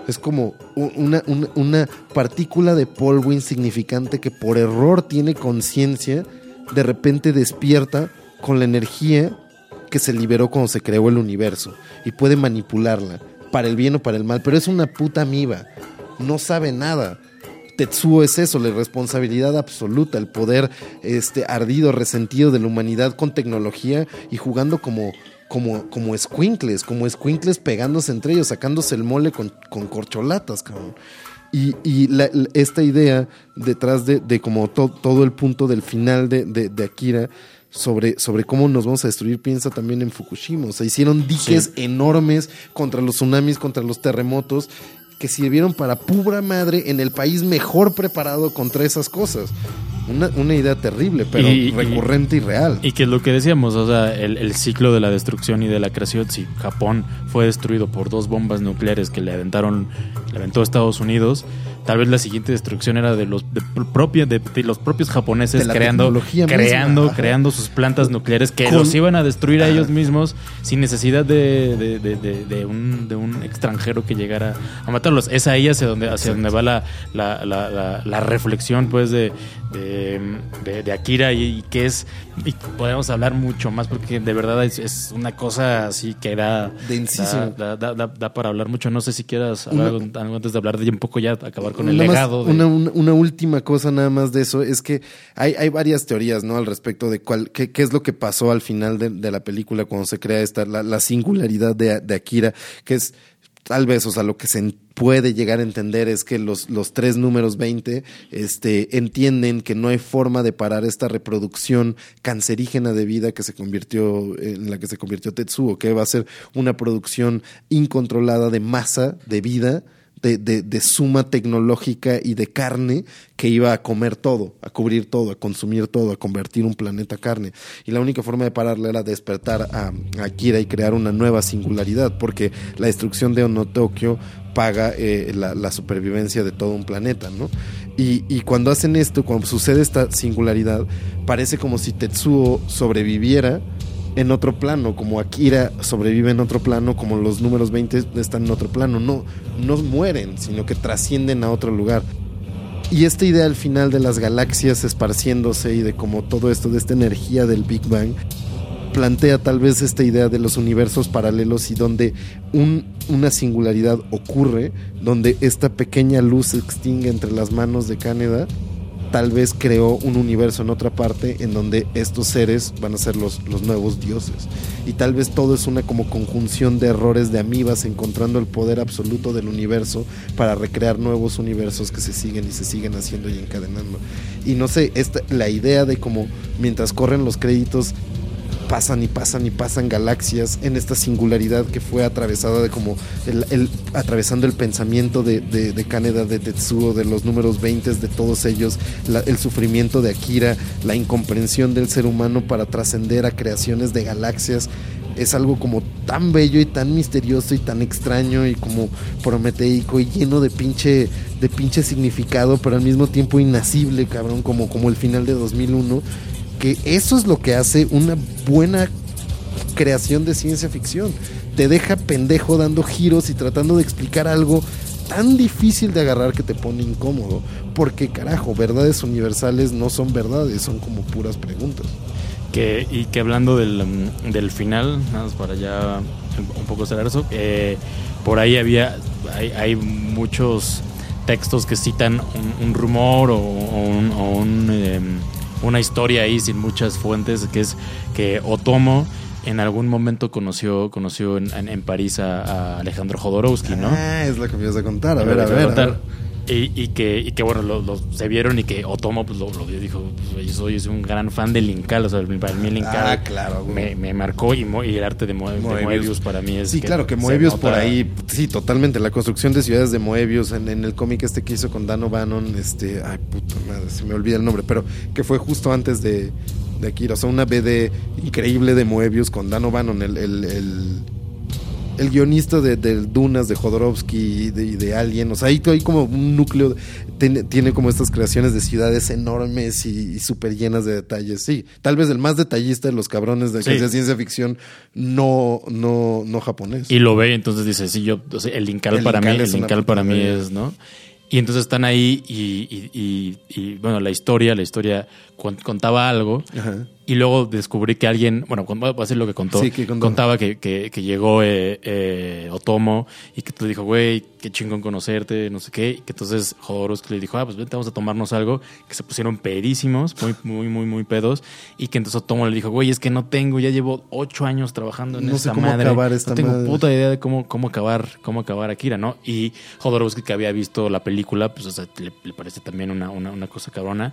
Es como una, una partícula de polvo insignificante que por error tiene conciencia, de repente despierta con la energía que se liberó cuando se creó el universo y puede manipularla para el bien o para el mal, pero es una puta amiba. No sabe nada. Tetsuo es eso, la responsabilidad absoluta, el poder este, ardido, resentido de la humanidad con tecnología y jugando como, como, como escuincles, como escuincles pegándose entre ellos, sacándose el mole con, corcholatas, cabrón. Y, esta idea detrás de, como todo el punto del final de, de Akira sobre, sobre cómo nos vamos a destruir, piensa también en Fukushima. O sea, hicieron diques enormes contra los tsunamis, contra los terremotos, que sirvieron para pura madre en el país mejor preparado contra esas cosas. Una, idea terrible, pero recurrente y, real. Y que es lo que decíamos, o sea, el, el, ciclo de la destrucción y de la creación, si Japón fue destruido por dos bombas nucleares que le aventaron, le aventó Estados Unidos, Tal vez la siguiente destrucción era de los de, de, los propios japoneses creando creando creando sus plantas nucleares que los iban a destruir a ellos mismos sin necesidad de, de, un, de un extranjero que llegara a matarlos. Es ahí hacia donde hacia donde va la, la, la, la, reflexión pues de, de, Akira y, que es y podemos hablar mucho más porque de verdad es, una cosa así que da da, da, para hablar mucho. No sé si quieras hablar algo, antes de hablar de un poco ya acabar con el legado. una, última cosa nada más de eso es que hay, hay varias teorías, ¿no? Al respecto de cuál, qué, qué es lo que pasó al final de, la película cuando se crea esta, la, singularidad de, de Akira, que es tal vez, o sea, lo que se puede llegar a entender es que los, los tres números 20 este, entienden que no hay forma de parar esta reproducción cancerígena de vida que se convirtió, en la que se convirtió Tetsuo, que va a ser una producción incontrolada de masa de vida de, de, suma tecnológica y de carne que iba a comer todo, a cubrir todo, a consumir todo, a convertir un planeta carne. Y la única forma de pararle era despertar a, Akira y crear una nueva singularidad, porque la destrucción de Ono Tokyo paga eh, la, la, supervivencia de todo un planeta, ¿no? Y, y, cuando hacen esto, cuando sucede esta singularidad, parece como si Tetsuo sobreviviera en otro plano, como Akira sobrevive en otro plano, como los números 20 están en otro plano. No, no mueren, sino que trascienden a otro lugar. Y esta idea al final de las galaxias esparciéndose y de como todo esto, de esta energía del Big Bang, plantea tal vez esta idea de los universos paralelos y donde un, una singularidad ocurre, donde esta pequeña luz se extingue entre las manos de Caneda tal vez creó un universo en otra parte en donde estos seres van a ser los, los nuevos dioses. Y tal vez todo es una como conjunción de errores de amibas encontrando el poder absoluto del universo para recrear nuevos universos que se siguen y se siguen haciendo y encadenando. Y no sé, la idea de como mientras corren los créditos pasan y pasan y pasan galaxias en esta singularidad que fue atravesada de como el, atravesando el pensamiento de, de, de, Kaneda, de Tetsuo, de los números 20 de todos ellos, el sufrimiento de Akira, la incomprensión del ser humano para trascender a creaciones de galaxias es algo como tan bello y tan misterioso y tan extraño y como prometeico y lleno de pinche, de pinche significado, pero al mismo tiempo inacible, cabrón, como, como el final de 2001, que eso es lo que hace una buena creación de ciencia ficción. Te deja pendejo dando giros y tratando de explicar algo tan difícil de agarrar que te pone incómodo. Porque carajo, verdades universales no son verdades, son como puras preguntas. Que, y que hablando del, del final, nada más para ya un poco cerrar eso, eh, por ahí había, hay, hay, muchos textos que citan un, rumor o, un, eh, una historia ahí sin muchas fuentes, que es que Otomo en algún momento conoció, conoció en, en, en París a, a, Alejandro Jodorowsky, ¿no? Ah, es lo que me ibas a contar. A ver, a ver. A ver. Y, y, que, y que bueno, lo, lo, se vieron y que Otomo pues, lo, lo vio dijo, pues, yo soy, soy, un gran fan de Linkal, o sea, para mí Linkal ah, claro, me, me, marcó y, y, el arte de, Mo, Moebius. de, Moebius. para mí es... Sí, que claro, que Moebius por ahí, sí, totalmente, la construcción de ciudades de Moebius en, en el cómic este que hizo con Dan O'Bannon, este, ay puta madre, se me olvida el nombre, pero que fue justo antes de, de Akira, o sea, una BD increíble de Moebius con Dan O'Bannon, el, el, el el guionista de, de, Dunas, de Jodorowsky y de, de, Alien. O sea, ahí hay como un núcleo, tiene, tiene como estas creaciones de ciudades enormes y, y súper llenas de detalles. Sí, tal vez el más detallista de los cabrones de, sí. de ciencia ficción no, no, no japonés. Y lo ve, entonces dice, sí, yo, o sea, el Incal para mí, el Incal para mí es, ¿no? Y entonces están ahí y, y, y, y, bueno, la historia, la historia contaba algo. Ajá. Y luego descubrí que alguien, bueno, voy a decir lo que contó. Sí, que. Contaba que, que, que llegó eh, eh, Otomo y que te dijo, güey, qué chingón conocerte, no sé qué. Y que entonces Jodorowsky le dijo, ah, pues vente, vamos a tomarnos algo. Que se pusieron pedísimos, muy, muy, muy, muy pedos. Y que entonces Otomo le dijo, güey, es que no tengo, ya llevo ocho años trabajando en no esta sé cómo madre. Acabar esta no tengo madre. puta idea de cómo, cómo acabar, cómo acabar Akira, ¿no? Y Jodorowsky, que había visto la película, pues o sea, le, le parece también una, una, una cosa cabrona.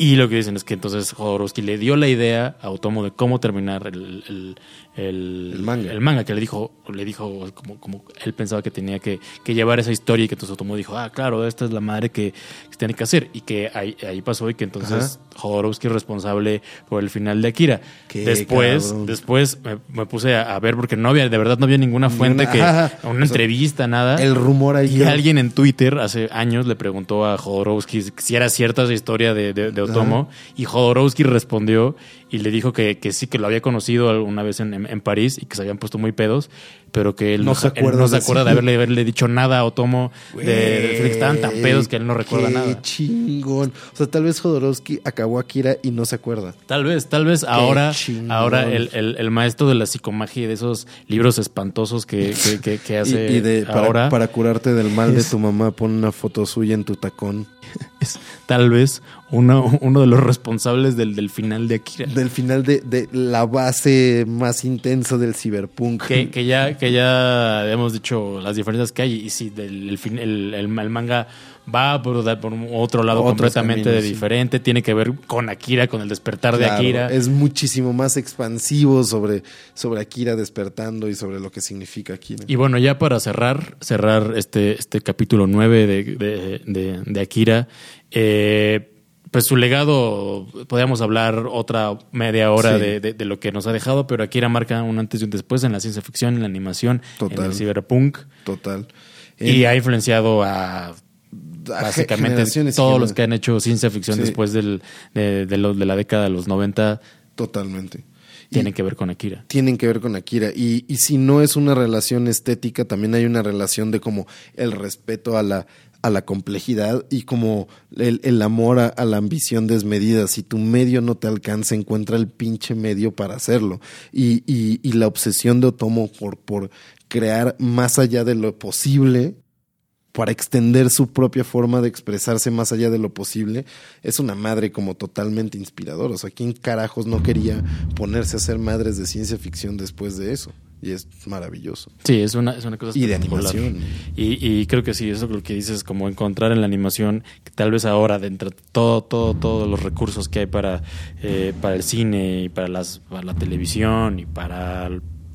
Y lo que dicen es que entonces Jodorowsky le dio la idea a Otomo de cómo terminar el, el, el, el manga. el manga, que le dijo, le dijo como, como él pensaba que tenía que, que, llevar esa historia y que entonces Otomo dijo, ah, claro, esta es la madre que, que tiene que hacer. Y que ahí, ahí pasó y que entonces Ajá. Jodorowsky es responsable por el final de Akira. Qué después, cabrón. después me, me puse a, a, ver porque no había, de verdad no había ninguna fuente que, [LAUGHS] ajá. una o sea, entrevista, nada. El rumor ahí. Y alguien en Twitter hace años le preguntó a Jodorowsky si era cierta esa historia de, de, de Otomo. Ajá. Y Jodorowsky respondió y le dijo que, que, sí, que lo había conocido alguna vez en, en, en, París y que se habían puesto muy pedos, pero que él no, se acuerda, él no se acuerda de, haberle, haberle, dicho nada a Otomo de, de Felix. Estaban tan pedos que él no recuerda qué nada. chingón. O sea, tal vez Jodorowsky acabó Akira y no se acuerda. Tal vez, tal vez ahora, ahora el, el, el, maestro de la psicomagia y de esos libros espantosos que, que, que, que [LAUGHS] hace y, y de, ahora. Para, para, curarte del mal es, de tu mamá, pon una foto suya en tu tacón. [LAUGHS] Es tal vez uno, uno de los responsables del, del final de Akira. Del final de, de, la base más intensa del ciberpunk. Que, que, ya, que ya hemos dicho las diferencias que hay. Y del, el, el, el, manga va por, por otro lado Otros completamente caminos, diferente. Sí. Tiene que ver con Akira, con el despertar claro, de Akira. Es muchísimo más expansivo sobre, sobre Akira despertando y sobre lo que significa Akira. Y bueno, ya para cerrar, cerrar este, este capítulo 9 de, de, de, de Akira. Eh, pues su legado, podríamos hablar otra media hora sí. de, de, de, lo que nos ha dejado, pero Akira marca un antes y un después en la ciencia ficción, en la animación, Total. en el cyberpunk. Total. Y ha influenciado a básicamente todos los que han hecho ciencia ficción sí. después del, de, de, lo, de, la década de los 90. Totalmente. Tienen y que ver con Akira. Tienen que ver con Akira. Y, y si no es una relación estética, también hay una relación de como el respeto a la, a la complejidad y como el, amor a, a, la ambición desmedida. Si tu medio no te alcanza, encuentra el pinche medio para hacerlo. Y, y, y la obsesión de Otomo por, por crear más allá de lo posible para extender su propia forma de expresarse más allá de lo posible, es una madre como totalmente inspiradora. O sea, ¿quién carajos no quería ponerse a ser madres de ciencia ficción después de eso? Y es maravilloso. Sí, es una, es una cosa Y de animación. Y, y, creo que sí, eso es lo que dices, como encontrar en la animación, que tal vez ahora, dentro de todo, todo, todos los recursos que hay para, eh, para el cine y para, las, para la televisión y para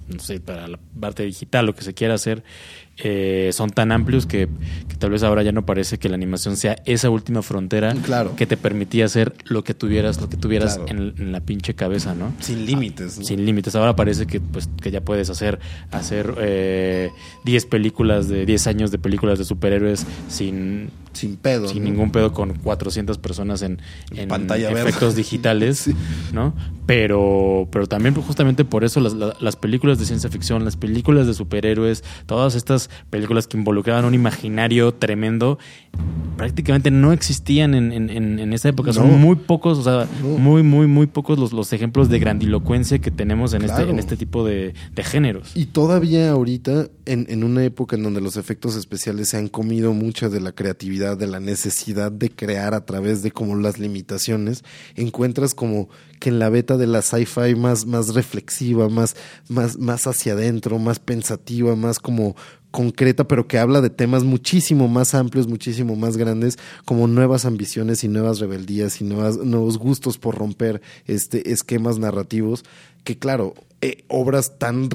no sé, para la parte digital, lo que se quiera hacer, eh, son tan amplios que, que tal vez ahora ya no parece que la animación sea esa última frontera Claro. que te permitía hacer lo que tuvieras, lo que tuvieras Claro. en, en la pinche cabeza, ¿no? Sin límites. ¿no? Sin límites. Ahora parece que pues que ya puedes hacer hacer eh, 10 películas de 10 años de películas de superhéroes sin Sin pedo. sin ¿no? ningún pedo con 400 personas en, en Pantalla verde. efectos [LAUGHS] digitales, Sí. ¿no? Pero, pero también justamente por eso las, la- las películas de ciencia ficción, las películas de superhéroes, todas estas películas que involucraban un imaginario tremendo, prácticamente no existían en, en, en- en esa época. No. Son muy pocos, o sea, No. muy, muy, muy pocos los, los ejemplos de grandilocuencia que tenemos en, Claro. este, en este tipo de, de géneros. Y todavía ahorita, en, en una época en donde los efectos especiales se han comido mucha de la creatividad, de la necesidad de crear a través de como las limitaciones, encuentras como que en la beta de la sci-fi más, más reflexiva, más, más, más hacia adentro, más pensativa, más como concreta, pero que habla de temas muchísimo más amplios, muchísimo más grandes, como nuevas ambiciones y nuevas rebeldías y nuevas, nuevos gustos por romper este esquemas narrativos, que claro, eh, obras tan,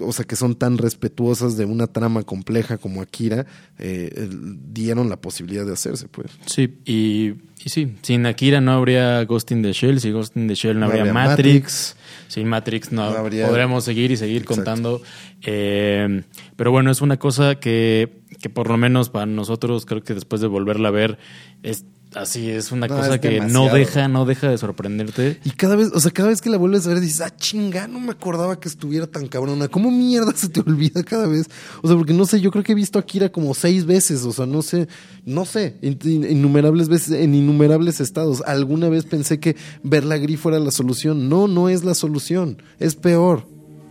o sea, que son tan respetuosas de una trama compleja como Akira, eh, dieron la posibilidad de hacerse, pues. Sí, y, y sí, sin Akira no habría Ghost in the Shell, sin Ghost in the Shell no, No habría, habría Matrix, Matrix. sin Matrix no, No habría- seguir y seguir Exacto. contando. Eh, pero bueno, es una cosa que, que por lo menos para nosotros creo que después de volverla a ver es así, es una No, cosa es que no deja, no deja de sorprenderte. Y cada vez, o sea, cada vez que la vuelves a ver dices, ah, chinga, no me acordaba que estuviera tan cabrona. ¿Cómo mierda se te [LAUGHS] olvida cada vez? O sea, porque no sé, yo creo que he visto a Akira como seis veces, o sea, no sé, no sé, in- in- innumerables veces, en innumerables estados. Alguna vez pensé que ver la gris fuera la solución. No, no es la solución, es peor.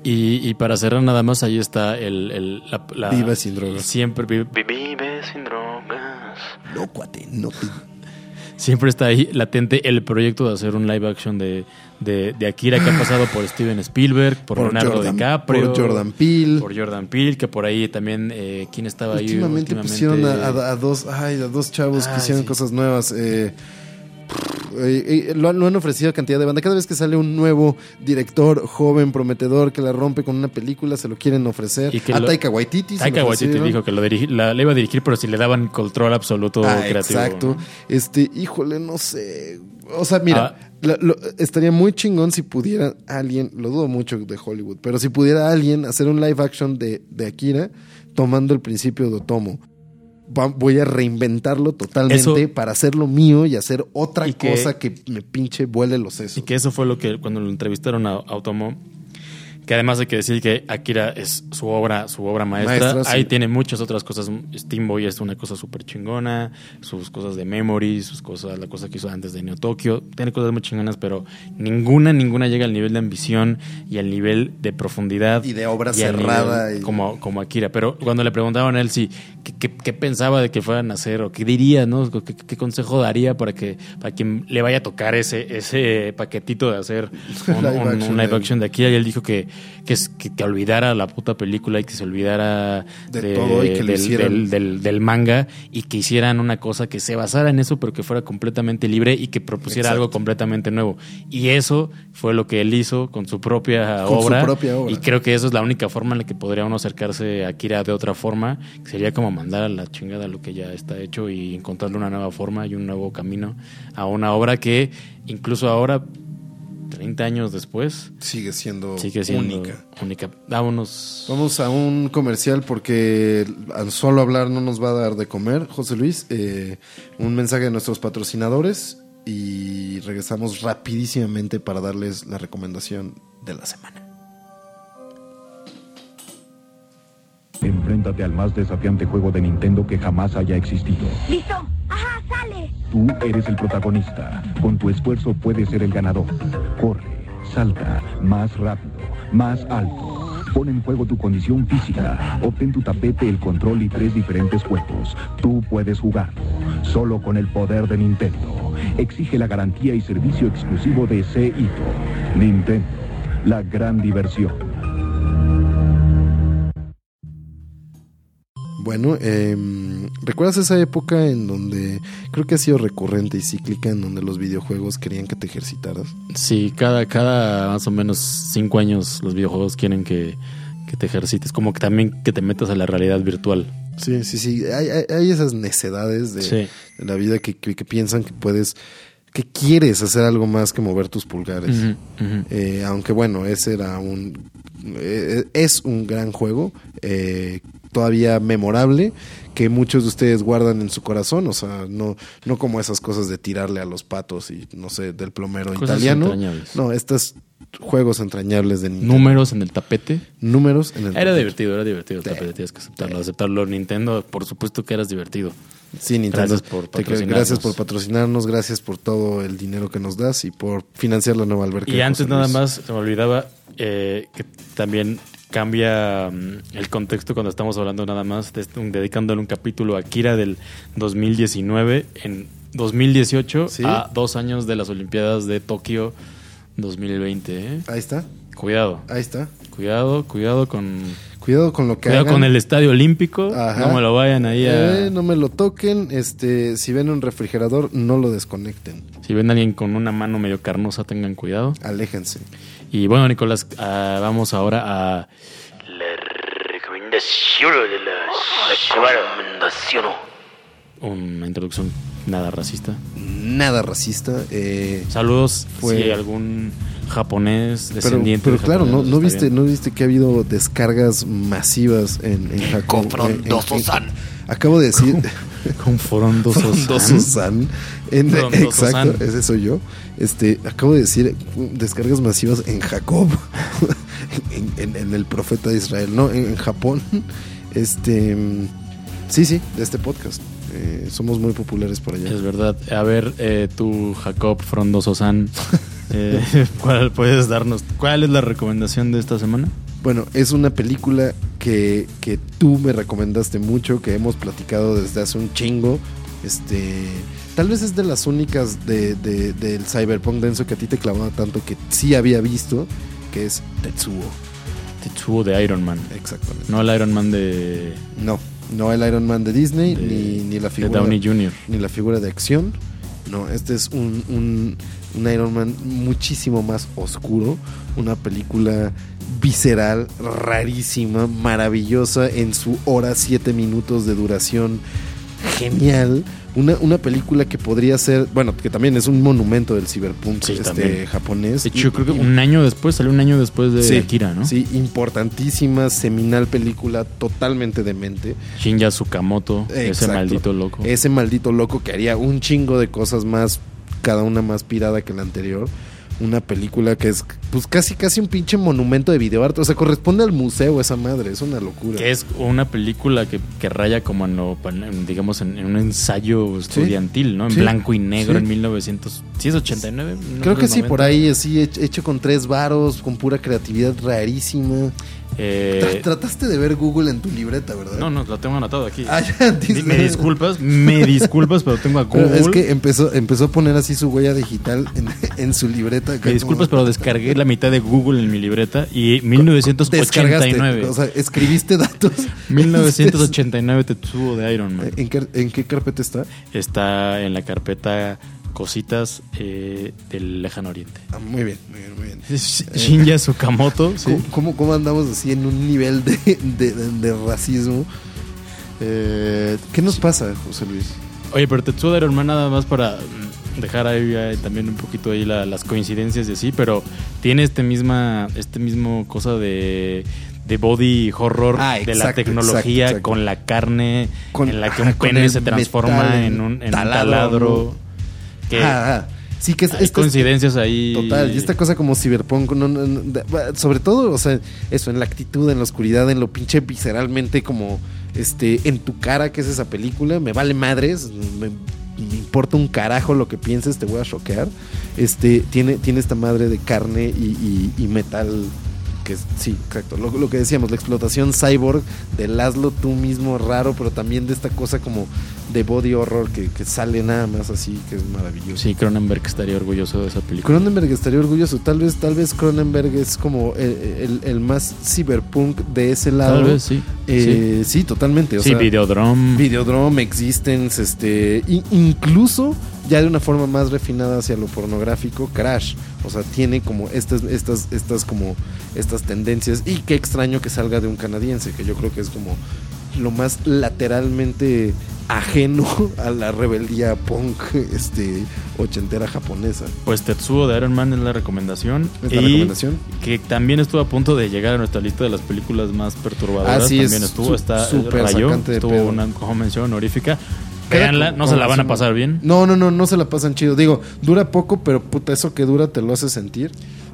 Y, y para cerrar nada más, ahí está el... el la, la- Vive sin drogas. Siempre vive, vive sin drogas. No, cuate, no te... Siempre está ahí latente el proyecto de hacer un live action de, de, de Akira que ha pasado por Steven Spielberg, por, Leonardo Jordan, DiCaprio, por Jordan Peele. por Jordan Peele, que por ahí también, eh, ¿quién estaba ahí? Últimamente, pusieron a, a- a dos, ay, a dos chavos que hicieron sí. cosas nuevas. eh, eh, eh, lo, han- lo han ofrecido cantidad de banda. Cada vez que sale un nuevo director joven, prometedor, que la rompe con una película, se lo quieren ofrecer. Y que a lo- Taika Waititi. Taika Waititi dijo que lo dirigi- la, iba a dirigir, pero si le daban control absoluto Ah, creativo. exacto. ¿no? Este, híjole, no sé. O sea, mira, Ah. lo- estaría muy chingón si pudiera alguien, lo dudo mucho de Hollywood, pero si pudiera alguien hacer un live action de, de Akira tomando el principio de Otomo. Voy a reinventarlo totalmente Eso- para hacerlo mío y hacer otra Y que- cosa que me pinche vuele los sesos. Y que eso fue lo que cuando lo entrevistaron a Automo, que además hay que decir que Akira es su obra, su obra maestra. Maestra, sí. Ahí tiene muchas otras cosas. Steamboy es una cosa súper chingona, sus cosas de Memory, sus cosas, la cosa que hizo antes de Neo Tokyo. Tiene cosas muy chingonas, pero ninguna, ninguna llega al nivel de ambición y al nivel de profundidad. Y de obra cerrada nivel y- Como, como Akira. Pero cuando le preguntaban a él si qué, qué- qué pensaba de que fueran a hacer o qué diría, ¿no? ¿Qué, qué consejo daría para que para quien le vaya a tocar ese, ese paquetito de hacer un [LAUGHS] Live un- live de- action de Akira? Y él dijo que, que, que, que olvidara la puta película y que se olvidara De todo y que lo del, hicieran. del- del- del manga y que hicieran una cosa que se basara en eso, pero que fuera completamente libre y que propusiera Exacto. algo completamente nuevo. Y eso fue lo que él hizo con su propia Con su obra. propia obra. Y creo que eso es la única forma en la que podría uno acercarse a Akira de otra forma, que sería como mandar a la chingada lo que ya está hecho y encontrarle una nueva forma y un nuevo camino a una obra que incluso ahora, 30 años después, Sigue siendo sigue siendo única. única. Vámonos. Vamos a un comercial porque al solo hablar no nos va a dar de comer, José Luis. Eh, un mensaje de nuestros patrocinadores y regresamos rapidísimamente para darles la recomendación de la semana. Enfréntate al más desafiante juego de Nintendo que jamás haya existido. ¡Listo! ¡Ajá, sale! Tú eres el protagonista. Con tu esfuerzo puedes ser el ganador. Corre, salta, más rápido, más alto. Pon en juego tu condición física. Obtén tu tapete, el control y tres diferentes juegos. Tú puedes jugarlo. Solo con el poder de Nintendo. Exige la garantía y servicio exclusivo de Seito. Nintendo. La gran diversión. Bueno, em, ¿recuerdas esa época en donde creo que ha sido recurrente y cíclica en donde los videojuegos querían que te ejercitaras? Sí, cada, cada más o menos cinco años los videojuegos quieren que, que te ejercites, como que también que te metas a la realidad virtual. Sí, sí, sí. Hay, hay- hay esas necedades de, Sí. de la vida que, que- que piensan que puedes, que quieres hacer algo más que mover tus pulgares. Eh, aunque bueno, ese era un. eh, es un gran juego, eh, todavía memorable, que muchos de ustedes guardan en su corazón. O sea, no, no como esas cosas de tirarle a los patos y no sé, del plomero Cosas italiano. entrañables. No, estos juegos entrañables de Nintendo. Números en el tapete. Números en el Era tapete. divertido, era divertido. el tapete, tienes que aceptarlo. Aceptarlo. Nintendo, por supuesto que eras divertido. Sí, Nintendo. Gracias por patrocinarnos. gracias por patrocinarnos, gracias por todo el dinero que nos das y por financiar la nueva alberca. Y antes nada más, se me olvidaba eh, que también cambia mm, el contexto cuando estamos hablando nada más, de un- dedicándole un capítulo a Kira del 2019 en 2018 Sí. a dos años de las Olimpiadas de Tokio 2020. ¿eh? Ahí está, Cuidado, ahí está. cuidado, cuidado con, Cuidado con lo que cuidado hagan. con el Estadio Olímpico. Ajá. No me lo vayan ahí a... Eh, no me lo toquen. Este, si ven un refrigerador, no lo desconecten. Si ven a alguien con una mano medio carnosa, tengan cuidado. Aléjense. Y bueno, Nicolás, ah, vamos ahora a La recomendación de la recomendación. una introducción nada racista. Nada racista. eh, Saludos Fue- si algún japonés descendiente. pero de claro, no, no viste, bien. no viste que ha habido descargas masivas en, en Japón. Acabo de decir. [LAUGHS] [LAUGHS] Con. En- Frondoso-san. Exacto, ese soy yo. Este, acabo de decir uh, descargas masivas en Jacob, [LAUGHS] en, en- en el profeta de Israel, no, en, en Japón. Este, mm, sí, sí, de este podcast. Eh, somos muy populares por allá. Es verdad. A ver, eh, tú, Jacob Frondoso San, eh, [LAUGHS] ¿cuál puedes darnos? ¿Cuál es la recomendación de esta semana? Bueno, es una película que, que tú me recomendaste mucho, que hemos platicado desde hace un chingo. Este, tal vez es de las únicas de, de- del cyberpunk denso que a ti te clavaba tanto que sí había visto, que es Tetsuo. Tetsuo de Iron Man. Exactamente. No el Iron Man de, No, no el Iron Man de Disney, de- ni, ni la de figura Downey Jr. ni la figura de acción. No, este es un, un, un Iron Man muchísimo más oscuro. Una película visceral, rarísima, maravillosa en su hora, siete minutos de duración. Genial. Una, una película que podría ser, bueno, que también es un monumento del ciberpunk Sí, este, también. japonés. De hecho, yo creo que y- un año después, salió un año después de Sí, Akira, ¿no? Sí, importantísima, seminal película, totalmente demente. Shinya Tsukamoto, ese maldito loco. Ese maldito loco que haría un chingo de cosas más, cada una más pirada que la anterior. Una película que es, pues casi, casi un pinche monumento de videoarte. O sea, corresponde al museo esa madre. Es una locura. Que es una película que, que raya como en lo, en, digamos, en, en un ensayo estudiantil, ¿no? En Sí. blanco y negro Sí. en 1900. ¿Sí es 89? Creo que sí, por 1990. ahí, así, hech- hecho con tres varos, con pura creatividad rarísima. Eh, Tra- Trataste de ver Google en tu libreta, ¿verdad? no, no, lo tengo anotado aquí. Ah, ya, me disculpas, me disculpas, pero tengo a [LAUGHS] Pero Google. es que empezó, empezó a poner así su huella digital en, en su libreta. me disculpas, pero descargué la mitad de Google en mi libreta y 1989. Descargaste, o sea, escribiste datos. [LAUGHS] 1989 Tetsuo de Iron Man. ¿En qué, en qué carpeta está? Está en la carpeta Cositas eh, del Lejano Oriente. Ah, muy bien, muy bien, muy bien. Es Shinya Tsukamoto, [LAUGHS] sí. ¿Cómo, cómo, andamos así en un nivel de, de- de- de racismo? Eh, ¿Qué nos pasa, José Luis? Oye, pero Tetsuo de Iron Man nada más para dejar ahí eh, también un poquito ahí la- las coincidencias y así, pero tiene este misma, este mismo cosa de, de body horror Ah, de la tecnología exacto, exacto. con la carne Con- en la que ajá, un con pene se transforma metal en un, en un taladro, taladro. Que Ah, ah. Sí, que es, hay coincidencias ahí. Total, y esta cosa como cyberpunk, no, no, no, sobre todo, o sea, eso, en la actitud, en la oscuridad, en lo pinche visceralmente como, este, en tu cara que es esa película, me vale madres, me, me importa un carajo lo que pienses, te voy a choquear. Este, tiene, tiene esta madre de carne y, y- y metal, que es- sí, exacto, lo, lo que decíamos, la explotación cyborg del hazlo tú mismo raro, pero también de esta cosa como de body horror que, que sale nada más así, que es maravilloso. Sí, Cronenberg estaría orgulloso de esa película. Cronenberg estaría orgulloso. Tal vez, tal vez Cronenberg es como el, el- el más cyberpunk de ese lado. Tal vez, sí. Eh, sí. totalmente. O sí, sea, Videodrome. Videodrome, Existence, este, incluso ya de una forma más refinada hacia lo pornográfico, Crash, o sea, tiene como estas, estas, estas como estas tendencias y qué extraño que salga de un canadiense, que yo creo que es como lo más lateralmente ajeno a la rebeldía punk, este, ochentera japonesa. Pues Tetsuo de Iron Man es la recomendación. ¿Es la y recomendación? que también estuvo a punto de llegar a nuestra lista de las películas más perturbadoras. Ah, sí, también es estuvo, está de estuvo una como mención honorífica. Como- no se la van a pasar bien. No, no, no, no se la pasan chido. Digo, dura poco, pero puta, eso que dura te lo hace sentir.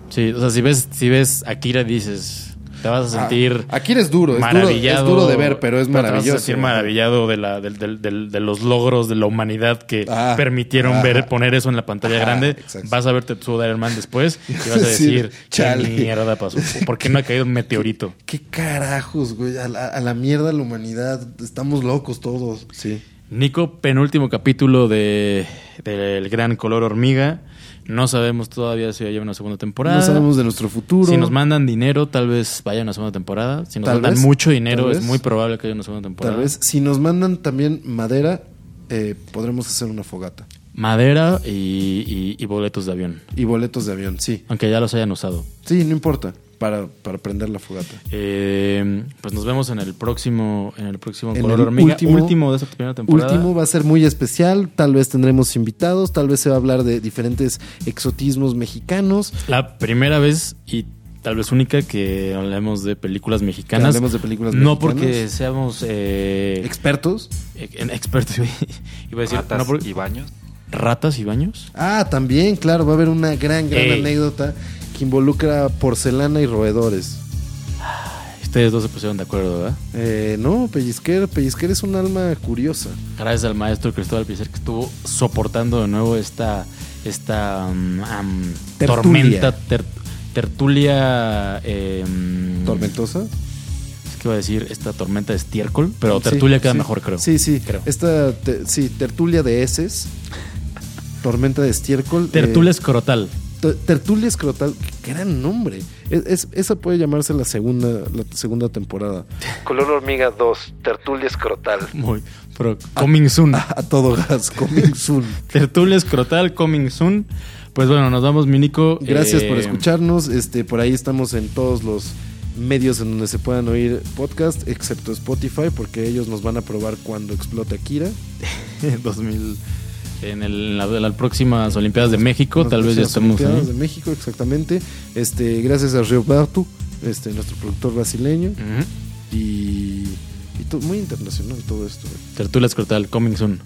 Sí, o sea, si ves, si ves Akira dices, te vas a sentir Ah, aquí eres duro, es duro, es maravillado. duro de ver, pero es te vas a maravilloso. sentir maravillado de, la, del- del- de los logros de la humanidad que Ah, permitieron ajá. ver poner eso en la pantalla grande. exacto. Vas a ver Tetsuo de Iron Man después y [LAUGHS] vas a Sí, decir, chale. ¿qué mierda pasó? ¿Por qué no ha caído un meteorito? [LAUGHS] ¿Qué carajos, güey? A la, a la mierda la humanidad. Estamos locos todos. Sí. Nico, penúltimo capítulo de del Gran Color Hormiga. No sabemos todavía si haya una segunda temporada. No sabemos de nuestro futuro. Si nos mandan dinero, tal vez vaya una segunda temporada. Si nos Tal mandan vez, mucho dinero, es muy probable que haya una segunda temporada. Tal vez. Si nos mandan también madera, eh, podremos hacer una fogata. Madera y, y- y boletos de avión. Y boletos de avión, sí. Aunque ya los hayan usado. Sí, no importa. Para, para prender la fogata. Eh, pues nos vemos en el próximo, en el próximo En Color el Hormiga. último- Último, de esta primera temporada. Último va a ser muy especial. Tal vez tendremos invitados. Tal vez se va a hablar de diferentes exotismos mexicanos. La primera vez y tal vez única que hablemos de películas mexicanas. Hablemos de películas No mexicanas. porque seamos eh, Expertos. eh, expertos. [LAUGHS] Iba a decir, Ratas no y baños. ratas y baños. Ah, también, claro. Va a haber una gran, gran Ey. anécdota que involucra porcelana y roedores. Ustedes dos se pusieron de acuerdo, ¿verdad? Eh, no, Pellizquer, Pellizquer es un alma curiosa. Gracias al maestro Cristóbal Pizer que estuvo soportando de nuevo esta, esta um, um, Tertulia. tormenta, ter- tertulia. eh, ¿Tormentosa? Es que iba a decir esta tormenta de estiércol, pero Sí, tertulia queda sí. mejor, creo. Sí, sí. Creo. Esta, te- sí, tertulia de heces. Tormenta de estiércol. Tertulia eh, escrotal. Tertulia escrotal. Qué gran nombre. Es, es- esa puede llamarse la segunda, la segunda temporada. Color Hormiga 2. Tertulia escrotal. Muy. Pero coming soon. A, a todo gas. Coming soon. [LAUGHS] Tertulia escrotal, coming soon. Pues bueno, nos vamos, Minico. Gracias Eh, por escucharnos. Este, por ahí estamos en todos los medios en donde se puedan oír podcast, excepto Spotify, porque ellos nos van a probar cuando explote Akira. [LAUGHS] 2000 en, el, en las próximas Olimpiadas de México, tal vez ya estemos Olimpiadas de México, exactamente. Este, gracias a Roberto, este, nuestro productor brasileño. Y, muy internacional todo esto. Eh. Tertulas Cortal, coming soon.